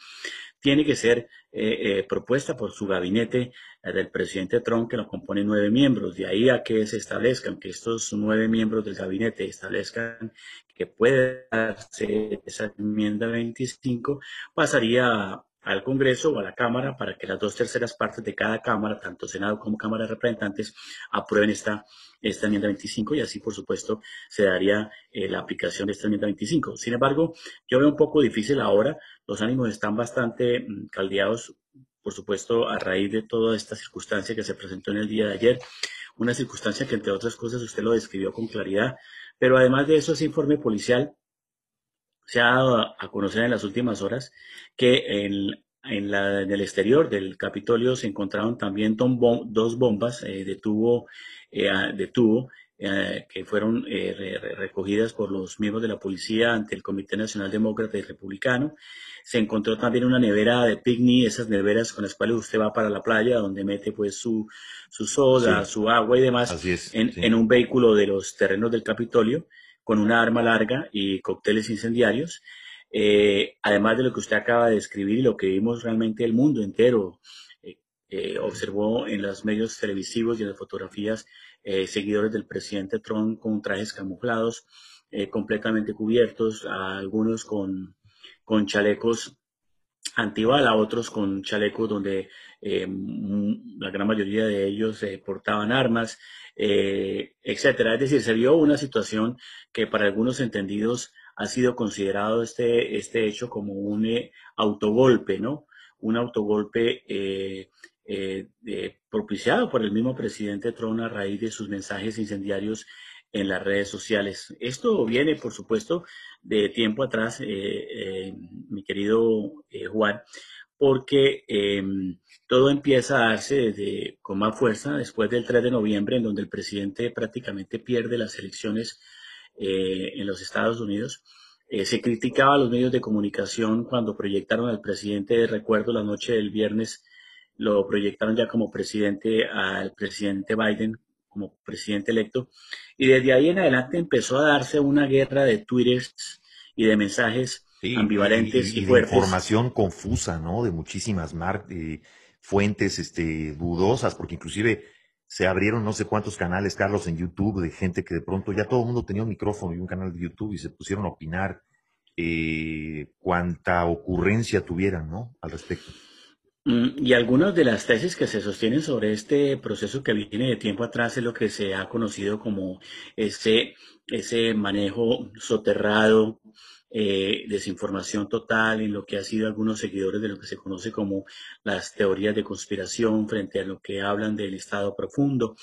tiene que ser eh, eh, propuesta por su gabinete del presidente Trump, que lo compone nueve miembros. De ahí a que se establezcan, que estos nueve miembros del gabinete establezcan que puede darse esa enmienda 25, pasaría al Congreso o a la Cámara para que las dos terceras partes de cada Cámara, tanto Senado como Cámara de Representantes, aprueben esta, esta enmienda 25 y así, por supuesto, se daría eh, la aplicación de esta enmienda 25. Sin embargo, yo veo un poco difícil ahora, los ánimos están bastante mm, caldeados, por supuesto, a raíz de toda esta circunstancia que se presentó en el día de ayer, una circunstancia que, entre otras cosas, usted lo describió con claridad, pero además de eso, ese informe policial se ha dado a conocer en las últimas horas que en, en, la, en el exterior del Capitolio se encontraron también dos bombas eh, de tubo, eh, de tubo eh, que fueron recogidas por los miembros de la policía ante el Comité Nacional Demócrata y Republicano. Se encontró también una nevera de picnic, esas neveras con las cuales usted va para la playa, donde mete pues su, su soda, su agua y demás, en, en, un vehículo de los terrenos del Capitolio con una arma larga y cócteles incendiarios. Eh, además de lo que usted acaba de describir y lo que vimos realmente el mundo entero eh, eh, observó en los medios televisivos y en las fotografías seguidores del presidente Trump con trajes camuflados, completamente cubiertos, algunos con, con chalecos antibala, otros con chalecos donde la gran mayoría de ellos portaban armas, eh, etcétera. Es decir, se vio una situación que para algunos entendidos ha sido considerado este, este hecho como un eh, autogolpe, ¿no? Un autogolpe eh, propiciado por el mismo presidente Trump a raíz de sus mensajes incendiarios en las redes sociales. Esto viene, por supuesto, de tiempo atrás, mi querido Juan, porque em, todo empieza a darse desde, con más fuerza después del 3 de noviembre, en donde el presidente prácticamente pierde las elecciones eh, en los Estados Unidos. Eh, se criticaba a los medios de comunicación cuando proyectaron al presidente de recuerdo la noche del viernes lo proyectaron ya como presidente al presidente Biden, como presidente electo, y desde ahí en adelante empezó a darse una guerra de tweets y de mensajes ambivalentes y, fuertes. información confusa, ¿no? De muchísimas eh, fuentes este, dudosas, porque inclusive se abrieron no sé cuántos canales, Carlos, en YouTube, de gente que de pronto ya todo el mundo tenía un micrófono y un canal de YouTube y se pusieron a opinar eh, cuánta ocurrencia tuvieran, ¿no? Al respecto. Mm, y algunas de las tesis que se sostienen sobre este proceso que viene de tiempo atrás es lo que se ha conocido como ese, ese manejo soterrado, eh, desinformación total en lo que ha sido algunos seguidores de lo que se conoce como las teorías de conspiración frente a lo que hablan del Estado profundo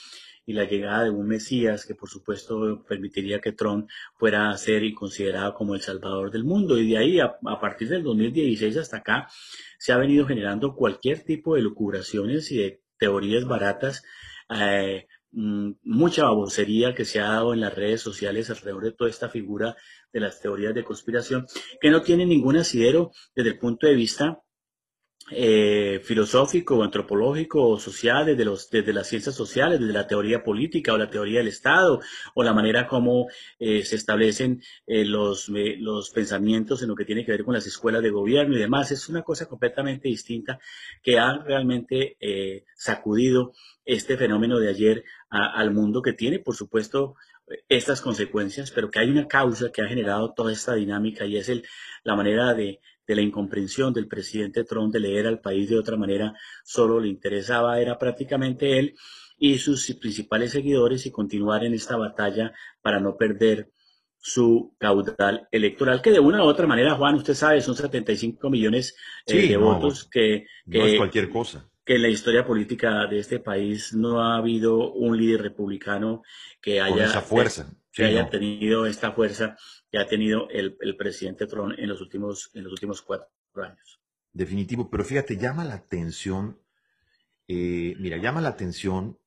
y la llegada de un Mesías que por supuesto permitiría que Trump fuera a ser y considerado como el salvador del mundo. Y de ahí, a, partir del 2016 hasta acá, se ha venido generando cualquier tipo de lucubraciones y de teorías baratas. Eh, mm, mucha babosería que se ha dado en las redes sociales alrededor de toda esta figura de las teorías de conspiración, que no tiene ningún asidero desde el punto de vista eh, filosófico antropológico o social, desde, los, desde las ciencias sociales, desde la teoría política o la teoría del Estado, o la manera como eh, se establecen eh, los, los pensamientos en lo que tiene que ver con las escuelas de gobierno y demás. Es una cosa completamente distinta que ha realmente sacudido este fenómeno de ayer al mundo que tiene, por supuesto, estas consecuencias, pero que hay una causa que ha generado toda esta dinámica y es el, la manera de, de la incomprensión del presidente Trump de leer al país de otra manera, solo le interesaba, era prácticamente él y sus principales seguidores y continuar en esta batalla para no perder su caudal electoral, que de una u otra manera, Juan, usted sabe, son 75 millones eh, de votos que, que, no es cualquier cosa. Que en la historia política de este país no ha habido un líder republicano que haya, esa fuerza. Que haya tenido esta fuerza que ha tenido el, presidente Trump en los últimos, en los últimos cuatro años. Definitivo, pero fíjate, llama la atención, eh, mira, llama la atención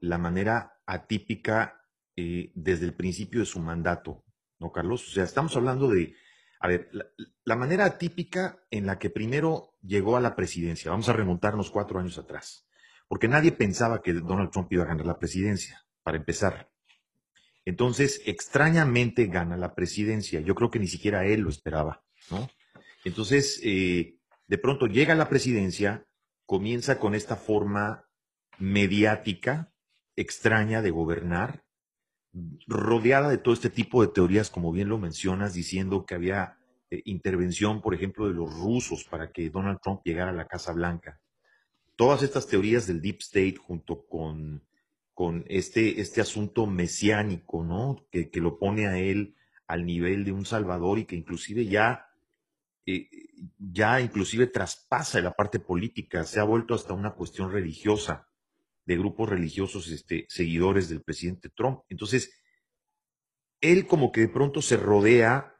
la manera atípica eh, desde el principio de su mandato, ¿no, Carlos? O sea, estamos hablando de, a ver, la, la, manera atípica en la que primero llegó a la presidencia, vamos a remontarnos cuatro años atrás, porque nadie pensaba que Donald Trump iba a ganar la presidencia, para empezar. Entonces, extrañamente gana la presidencia. Yo creo que ni siquiera él lo esperaba, ¿no? Entonces, eh, de pronto llega a la presidencia, comienza con esta forma mediática, extraña de gobernar, rodeada de todo este tipo de teorías, como bien lo mencionas, diciendo que había eh, intervención, por ejemplo, de los rusos para que Donald Trump llegara a la Casa Blanca. Todas estas teorías del Deep State junto con con este, este asunto mesiánico, ¿no? Que, lo pone a él al nivel de un salvador y que inclusive ya, eh, ya inclusive traspasa la parte política, se ha vuelto hasta una cuestión religiosa de grupos religiosos este, seguidores del presidente Trump. Entonces, él como que de pronto se rodea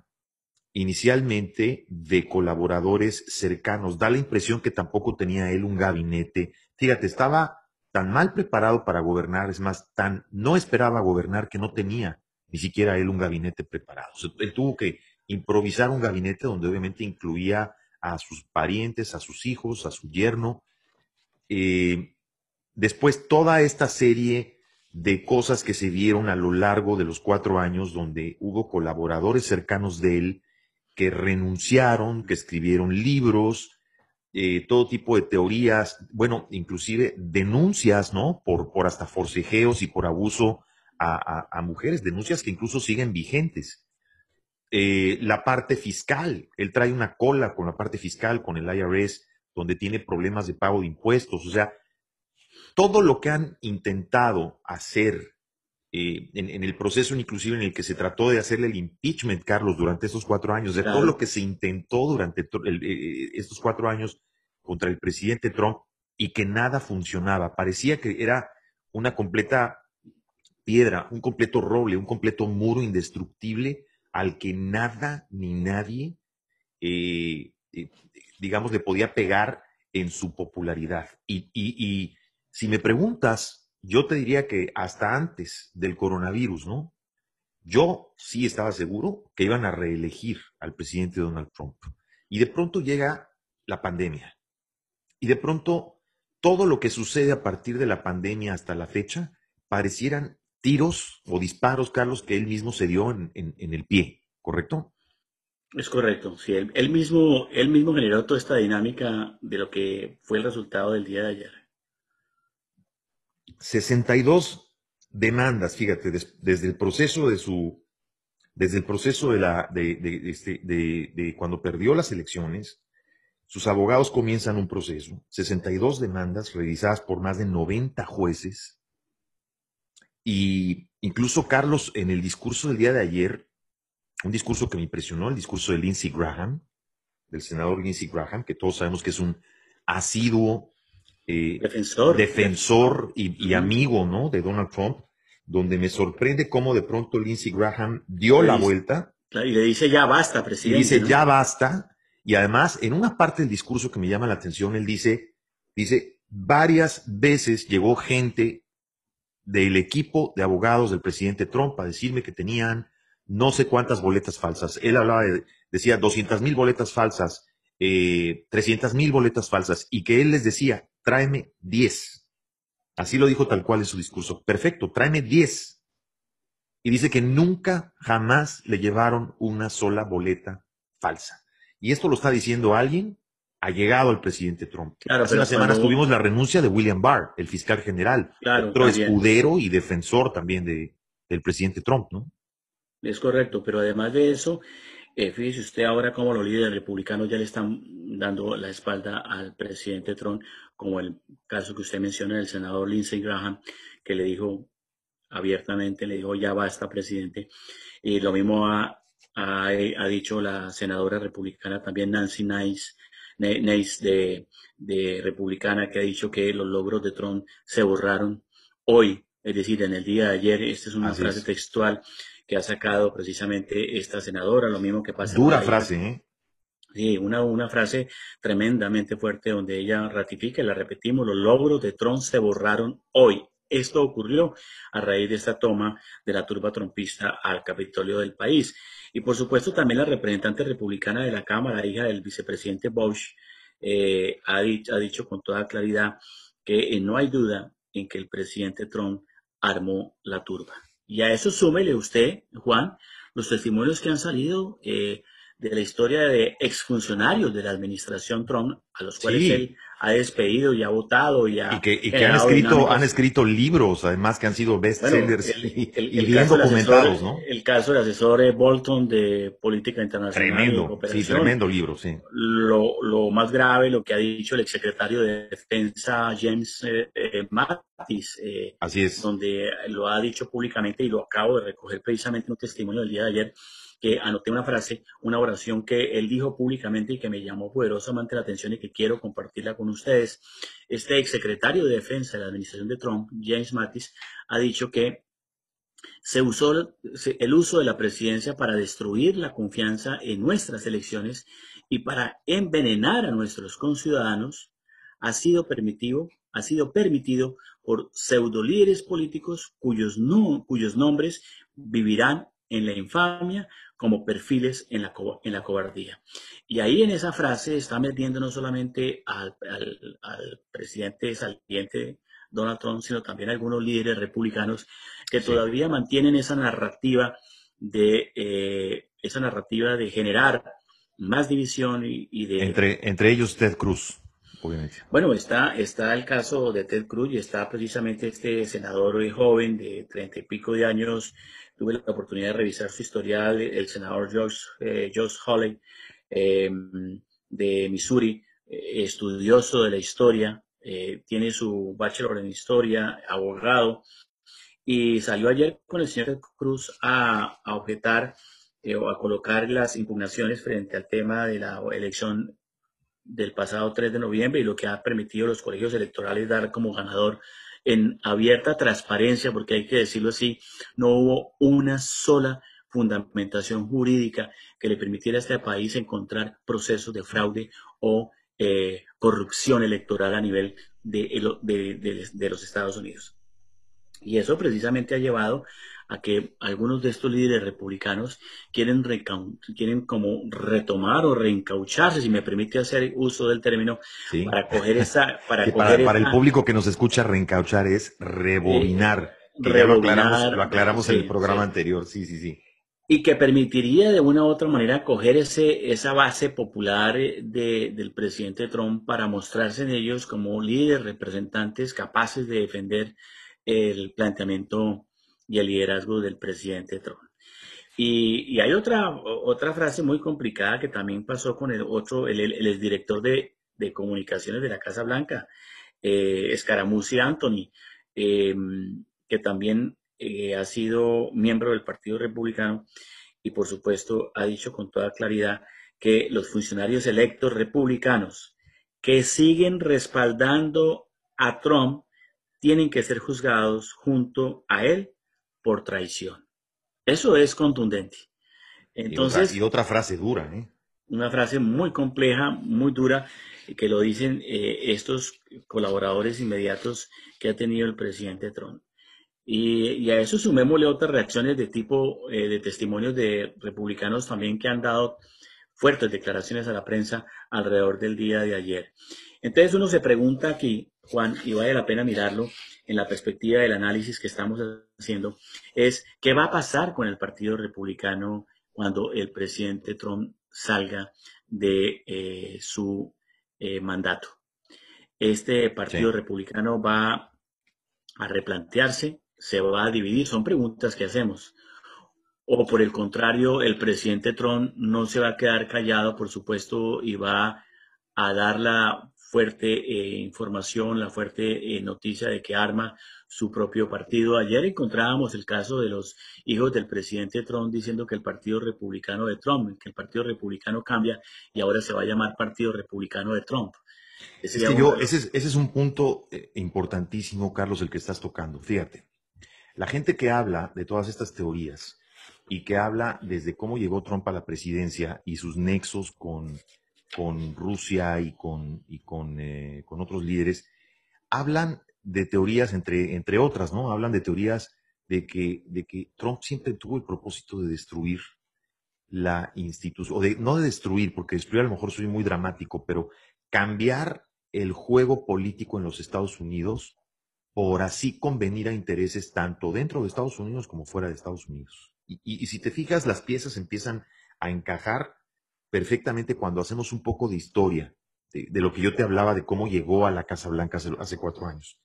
inicialmente de colaboradores cercanos. Da la impresión que tampoco tenía él un gabinete. Fíjate, estaba tan mal preparado para gobernar, es más, tan no esperaba gobernar que no tenía ni siquiera él un gabinete preparado. él tuvo que improvisar un gabinete donde obviamente incluía a sus parientes, a sus hijos, a su yerno. Eh, después, toda esta serie de cosas que se dieron a lo largo de los cuatro años, donde hubo colaboradores cercanos de él que renunciaron, que escribieron libros, eh, todo tipo de teorías, bueno, inclusive denuncias, ¿no? Por, por hasta forcejeos y por abuso a, mujeres, denuncias que incluso siguen vigentes. Eh, la parte fiscal, él trae una cola con la parte fiscal, con el IRS, donde tiene problemas de pago de impuestos, o sea, todo lo que han intentado hacer eh, en, el proceso inclusive en el que se trató de hacerle el impeachment, Carlos, durante estos cuatro años, de todo lo que se intentó durante eh, estos cuatro años contra el presidente Trump y que nada funcionaba. Parecía que era una completa piedra, un completo roble, un completo muro indestructible al que nada ni nadie, eh, digamos, le podía pegar en su popularidad. y si me preguntas, yo te diría que hasta antes del coronavirus, ¿no? Yo sí estaba seguro que iban a reelegir al presidente Donald Trump. Y de pronto llega la pandemia. Y de pronto todo lo que sucede a partir de la pandemia hasta la fecha parecieran tiros o disparos, Carlos, que él mismo se dio en, el pie, ¿correcto? Es correcto, sí, él, mismo, él mismo generó toda esta dinámica de lo que fue el resultado del día de ayer. 62 demandas, fíjate, desde el proceso de su, desde el proceso de la, de, este, de, de cuando perdió las elecciones, sus abogados comienzan un proceso, 62 demandas revisadas por más de 90 jueces. Y incluso Carlos, en el discurso del día de ayer, un discurso que me impresionó, el discurso de Lindsey Graham, del senador Lindsey Graham, que todos sabemos que es un asiduo eh, defensor, defensor y, amigo ¿no? de Donald Trump, donde me sorprende cómo de pronto Lindsey Graham dio la vuelta. y le dice ya basta, presidente. Y dice ya basta y además, en una parte del discurso que me llama la atención, él dice, dice, varias veces llegó gente del equipo de abogados del presidente Trump a decirme que tenían no sé cuántas boletas falsas. Él hablaba de, decía 200 mil boletas falsas, eh, 300 mil boletas falsas, y que él les decía, tráeme 10. Así lo dijo tal cual en su discurso. Perfecto, tráeme 10. Y dice que nunca, jamás le llevaron una sola boleta falsa. Y esto lo está diciendo alguien ha llegado al presidente Trump. Hace unas semanas tuvimos la renuncia de William Barr, el fiscal general, otro escudero y defensor también de, del presidente Trump, ¿no? Es correcto, pero además de eso, eh, fíjese usted ahora como los líderes republicanos ya le están dando la espalda al presidente Trump, como el caso que usted menciona del senador Lindsey Graham, que le dijo abiertamente, le dijo ya basta, presidente. Y lo mismo a ha, dicho la senadora republicana también Nancy Nice, Nice de, republicana, que ha dicho que los logros de Trump se borraron hoy, es decir, en el día de ayer. Esta es una frase textual que ha sacado precisamente esta senadora, lo mismo que pasa. Dura frase, ¿eh? Sí, una, una frase tremendamente fuerte donde ella ratifica, y la repetimos, los logros de Trump se borraron hoy. Esto ocurrió a raíz de esta toma de la turba trompista al Capitolio del país. Y por supuesto también la representante republicana de la Cámara, hija del vicepresidente Bush, eh, ha, dicho, con toda claridad que eh, no hay duda en que el presidente Trump armó la turba. Y a eso súmele usted, Juan, los testimonios que han salido eh, de la historia de exfuncionarios de la administración Trump, a los cuales él ha despedido y ha votado y ha... Y que, han, escrito, han escrito libros, además que han sido bestsellers y, bien documentados, ¿no? El caso del asesor Bolton de Política Internacional. Tremendo, sí, tremendo libro, sí. Lo, lo, más grave, lo que ha dicho el exsecretario de Defensa James eh, eh, Mattis. Eh, Así es. Donde lo ha dicho públicamente y lo acabo de recoger precisamente en un testimonio del día de ayer que anoté una frase, una oración que él dijo públicamente y que me llamó poderosamente la atención y que quiero compartirla con ustedes. Este exsecretario de Defensa de la administración de Trump, James Mattis, ha dicho que se usó el uso de la presidencia para destruir la confianza en nuestras elecciones y para envenenar a nuestros conciudadanos ha sido permitido, ha sido permitido por pseudolíderes políticos cuyos, no, cuyos nombres vivirán en la infamia como perfiles en la, en la cobardía. Y ahí en esa frase está metiendo no solamente al, presidente saliente Donald Trump, sino también algunos líderes republicanos que todavía mantienen esa narrativa de eh, esa narrativa de generar más división y, de entre entre ellos Ted Cruz. Obviamente. Bueno, está, está el caso de Ted Cruz y está precisamente este senador joven de treinta y pico de años, tuve la oportunidad de revisar su historial, el senador George, eh, Josh Hawley em, de Missouri, eh, estudioso de la historia, eh, tiene su bachelor en historia, abogado, y salió ayer con el señor Cruz a, a objetar o a colocar las impugnaciones frente al tema de la elección del pasado 3 de noviembre y lo que ha permitido los colegios electorales dar como ganador en abierta transparencia, porque hay que decirlo así, no hubo una sola fundamentación jurídica que le permitiera a este país encontrar procesos de fraude o eh, corrupción electoral a nivel de, de, los Estados Unidos. Y eso precisamente ha llevado a que algunos de estos líderes republicanos quieren, quieren como retomar o reencaucharse, si me permite hacer uso del término, para coger esa... Para, para, el público que nos escucha, reencauchar es rebobinar. rebobinar. lo aclaramos, en el programa anterior, sí, sí, sí. Y que permitiría de una u otra manera coger ese, esa base popular eh, de, del presidente Trump para mostrarse en ellos como líderes representantes capaces de defender el planteamiento y el liderazgo del presidente Trump. Y, hay otra, otra frase muy complicada que también pasó con el otro, el, el, exdirector de, de, comunicaciones de la Casa Blanca, eh, Anthony, eh, que también eh, ha sido miembro del Partido Republicano y por supuesto ha dicho con toda claridad que los funcionarios electos republicanos que siguen respaldando a Trump tienen que ser juzgados junto a él por traición. Eso es contundente. Entonces, y, otra, frase dura, ¿eh? Una frase muy compleja, muy dura, que lo dicen eh, estos colaboradores inmediatos que ha tenido el presidente Trump. Y, a eso sumémosle otras reacciones de tipo eh, de testimonios de republicanos también que han dado fuertes declaraciones a la prensa alrededor del día de ayer. Entonces uno se pregunta aquí, Juan, y vale la pena mirarlo en la perspectiva del análisis que estamos haciendo, es qué va a pasar con el Partido Republicano cuando el presidente Trump salga de eh, su eh, mandato. Este Partido Republicano va a replantearse se va a dividir? Son preguntas que hacemos. O por el contrario, el presidente Trump no se va a quedar callado, por supuesto, y va a dar la fuerte eh, información, la fuerte eh, noticia de que arma su propio partido. Ayer encontrábamos el caso de los hijos del presidente Trump diciendo que el Partido Republicano de Trump, que el Partido Republicano cambia y ahora se va a llamar Partido Republicano de Trump. ese, ese es un punto eh, importantísimo, Carlos, el que estás tocando. Fíjate. La gente que habla de todas estas teorías y que habla desde cómo llegó Trump a la presidencia y sus nexos con, con Rusia y con, y con, eh, con otros líderes, hablan de teorías, entre, entre otras, ¿no? Hablan de teorías de que, de que Trump siempre tuvo el propósito de destruir la institución, o de no de destruir, porque destruir a lo mejor soy muy dramático, pero cambiar el juego político en los Estados Unidos por así convenir a intereses tanto dentro de Estados Unidos como fuera de Estados Unidos. Y, si te fijas, las piezas empiezan a encajar perfectamente cuando hacemos un poco de historia de, lo que yo te hablaba de cómo llegó a la Casa Blanca hace, cuatro años.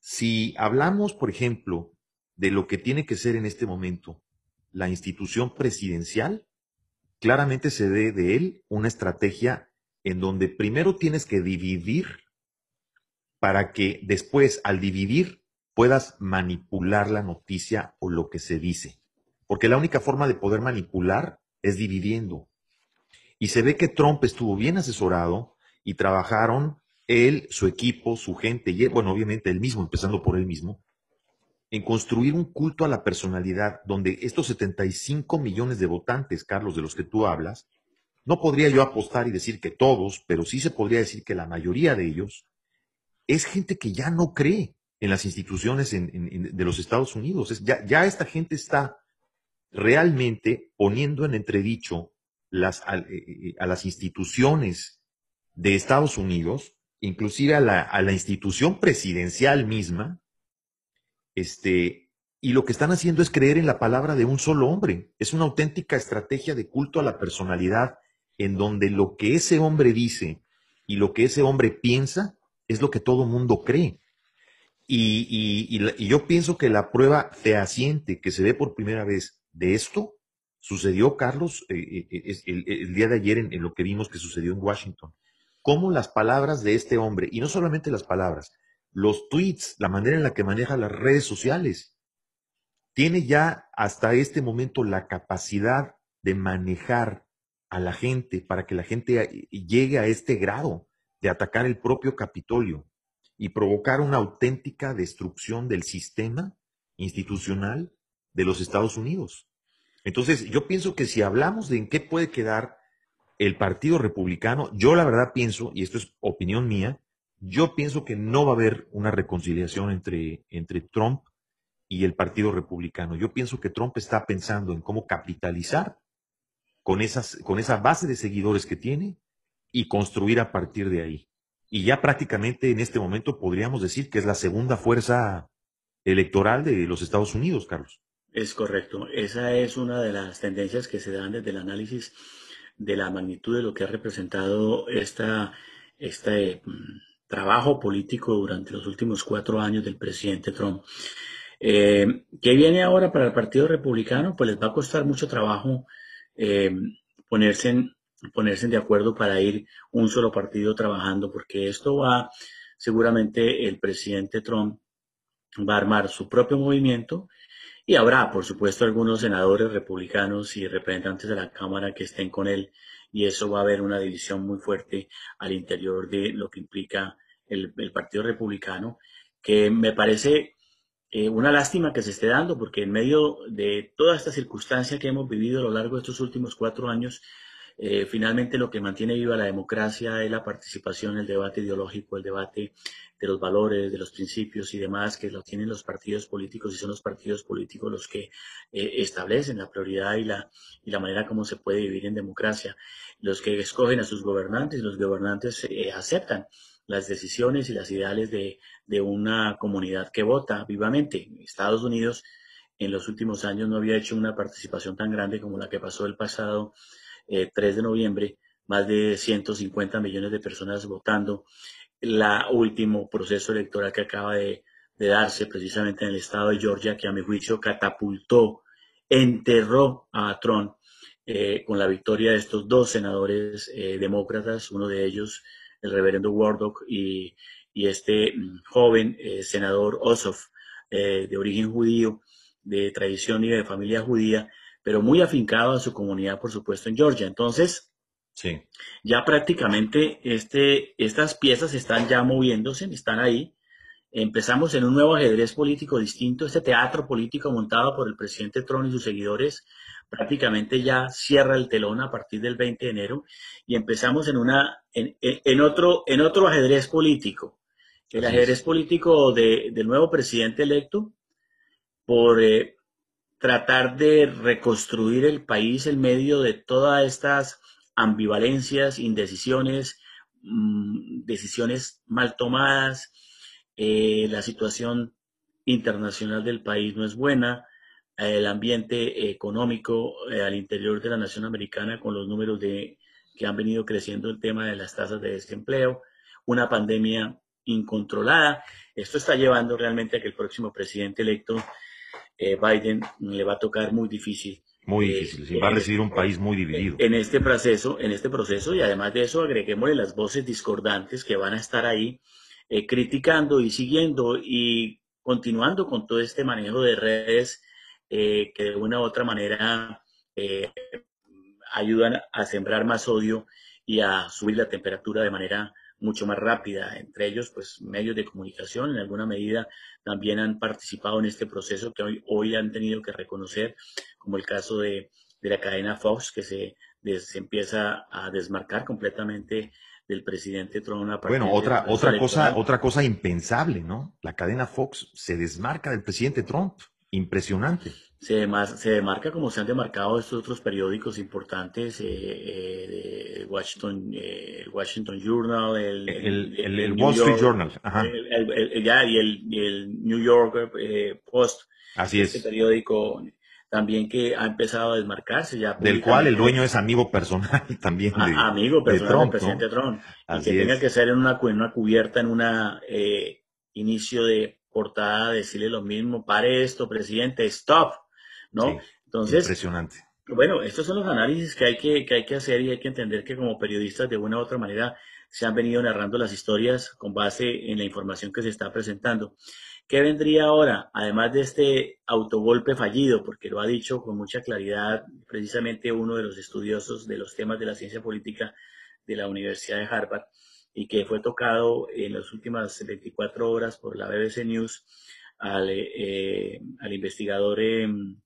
Si hablamos, por ejemplo, de lo que tiene que ser en este momento la institución presidencial, claramente se ve de él una estrategia en donde primero tienes que dividir para que después, al dividir, puedas manipular la noticia o lo que se dice. Porque la única forma de poder manipular es dividiendo. Y se ve que Trump estuvo bien asesorado y trabajaron él, su equipo, su gente, y bueno, obviamente él mismo, empezando por él mismo, en construir un culto a la personalidad donde estos 75 millones de votantes, Carlos, de los que tú hablas, no podría yo apostar y decir que todos, pero sí se podría decir que la mayoría de ellos es gente que ya no cree en las instituciones de los Estados Unidos. ya, esta gente está realmente poniendo en entredicho las, a, eh, eh, las instituciones de Estados Unidos, inclusive a la, a institución presidencial misma, este, y lo que están haciendo es creer en la palabra de un solo hombre. Es una auténtica estrategia de culto a la personalidad, en donde lo que ese hombre dice y lo que ese hombre piensa es lo que todo mundo cree. Y, yo pienso que la prueba fehaciente que se ve por primera vez de esto sucedió, Carlos, eh, eh, eh, el, día de ayer en, lo que vimos que sucedió en Washington. Cómo las palabras de este hombre, y no solamente las palabras, los tweets, la manera en la que maneja las redes sociales, tiene ya hasta este momento la capacidad de manejar a la gente para que la gente llegue a este grado de atacar el propio Capitolio y provocar una auténtica destrucción del sistema institucional de los Estados Unidos. Entonces, yo pienso que si hablamos de en qué puede quedar el Partido Republicano, yo la verdad pienso, y esto es opinión mía, yo pienso que no va a haber una reconciliación entre, entre Trump y el Partido Republicano. Yo pienso que Trump está pensando en cómo capitalizar con, esas, con esa base de seguidores que tiene y construir a partir de ahí. Y ya prácticamente en este momento podríamos decir que es la segunda fuerza electoral de los Estados Unidos, Carlos. Es correcto. Esa es una de las tendencias que se dan desde el análisis de la magnitud de lo que ha representado esta, este mm, trabajo político durante los últimos cuatro años del presidente Trump. Eh, ¿Qué viene ahora para el Partido Republicano? Pues les va a costar mucho trabajo eh, ponerse, en, ponerse de acuerdo para ir un solo partido trabajando, porque esto va, seguramente el presidente Trump va a armar su propio movimiento y habrá, por supuesto, algunos senadores republicanos y representantes de la Cámara que estén con él y eso va a haber una división muy fuerte al interior de lo que implica el, Partido Republicano, que me parece eh, una lástima que se esté dando, porque en medio de toda esta circunstancia que hemos vivido a lo largo de estos últimos cuatro años, eh, finalmente lo que mantiene viva la democracia es la participación, el debate ideológico, el debate de los valores, de los principios y demás que lo tienen los partidos políticos y son los partidos políticos los que eh, establecen la prioridad y la, y la manera como se puede vivir en democracia. Los que escogen a sus gobernantes y los gobernantes aceptan las decisiones y las ideales de, de una comunidad que vota vivamente. Estados Unidos en los últimos años no había hecho una participación tan grande como la que pasó el pasado 3 eh, de noviembre, más de 150 millones de personas votando. El último proceso electoral que acaba de, darse precisamente en el estado de Georgia, que a mi juicio catapultó, enterró a Trump eh, con la victoria de estos dos senadores eh, demócratas, uno de ellos el reverendo Wardock y, este mm, joven eh, senador Ossoff, eh, de origen judío, de tradición y de familia judía, pero muy afincado a su comunidad, por supuesto, en Georgia. Entonces, sí. ya prácticamente este, estas piezas están ya moviéndose, están ahí. Empezamos en un nuevo ajedrez político distinto, este teatro político montado por el presidente Trump y sus seguidores, prácticamente ya cierra el telón a partir del 20 de enero y empezamos en, una, en, otro, en otro ajedrez político. El ajedrez político de, del nuevo presidente electo por eh, tratar de reconstruir el país en medio de todas estas ambivalencias, indecisiones, mm, decisiones mal tomadas. Eh, la situación internacional del país no es buena el ambiente económico eh, al interior de la nación americana con los números de que han venido creciendo el tema de las tasas de desempleo, una pandemia incontrolada. Esto está llevando realmente a que el próximo presidente electo, eh, Biden, le va a tocar muy difícil. Muy eh, difícil, va a recibir un país muy dividido. En este proceso, en este proceso, y además de eso, agreguémosle las voces discordantes que van a estar ahí criticando y siguiendo y continuando con todo este manejo de redes eh, que de una u otra manera eh, ayudan a sembrar más odio y a subir la temperatura de manera mucho más rápida. Entre ellos, pues medios de comunicación en alguna medida también han participado en este proceso que hoy, hoy han tenido que reconocer, como el caso de, de la cadena Fox, que se, se, empieza a desmarcar completamente del presidente Trump. bueno, otra, otra cosa, otra cosa impensable, ¿no? La cadena Fox se desmarca del presidente Trump impresionante. Se, se demarca como se han demarcado estos otros periódicos importantes, eh, eh, Washington, eh, Washington Journal, el, el, Wall Street Journal, ya, y, el, New York Post. Así este periódico también que ha empezado a desmarcarse ya. Del cual el dueño es amigo personal también. De, amigo personal del presidente Trump. y que tenga que ser en una, en una cubierta, en una inicio de portada decirle lo mismo, pare esto, presidente, stop, ¿no? Entonces, impresionante. Bueno, estos son los análisis que hay que, que hay que hacer y hay que entender que como periodistas de una u otra manera se han venido narrando las historias con base en la información que se está presentando. ¿Qué vendría ahora? Además de este autogolpe fallido, porque lo ha dicho con mucha claridad precisamente uno de los estudiosos de los temas de la ciencia política de la Universidad de Harvard, y que fue tocado en las últimas 24 horas por la BBC News al, eh, al investigador em,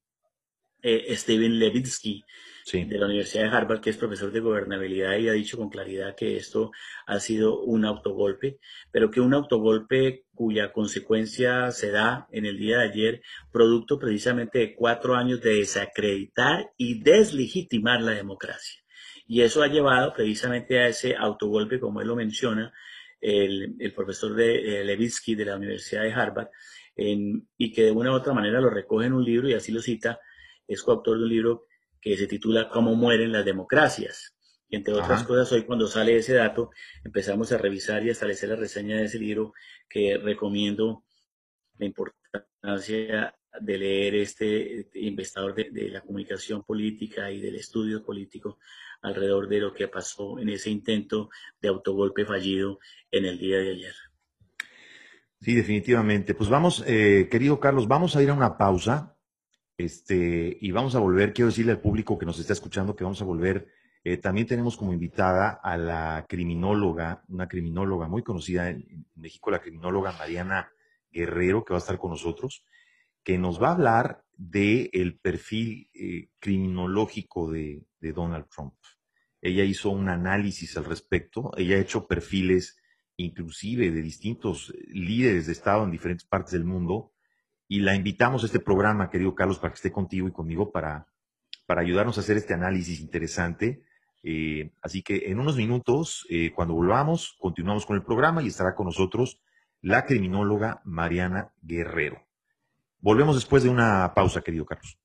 eh, Steven Levitsky, de la Universidad de Harvard, que es profesor de gobernabilidad y ha dicho con claridad que esto ha sido un autogolpe, pero que un autogolpe cuya consecuencia se da en el día de ayer, producto precisamente de cuatro años de desacreditar y deslegitimar la democracia. Y eso ha llevado precisamente a ese autogolpe, como él lo menciona, el, profesor de, Levitsky de la Universidad de Harvard, y que de una u otra manera lo recoge en un libro y así lo cita, es coautor de un libro que se titula Cómo mueren las democracias. Y entre otras cosas, hoy cuando sale ese dato, empezamos a revisar y a establecer la reseña de ese libro que recomiendo la importancia de leer este, este investigador de, la comunicación política y del estudio político alrededor de lo que pasó en ese intento de autogolpe fallido en el día de ayer. Sí, definitivamente. Pues vamos, eh, querido Carlos, vamos a ir a una pausa este, y vamos a volver, quiero decirle al público que nos está escuchando que vamos a volver. Eh, también tenemos como invitada a la criminóloga, una criminóloga muy conocida en, México, la criminóloga Mariana Guerrero, que va a estar con nosotros, que nos va a hablar del el perfil eh, criminológico de, de Donald Trump. Ella hizo un análisis al respecto, ella ha hecho perfiles inclusive de distintos líderes de Estado en diferentes partes del mundo, y la invitamos a este programa, querido Carlos, para que esté contigo y conmigo para, para ayudarnos a hacer este análisis interesante. Eh, así que en unos minutos, eh, cuando volvamos, continuamos con el programa y estará con nosotros la criminóloga Mariana Guerrero. Volvemos después de una pausa, querido Carlos.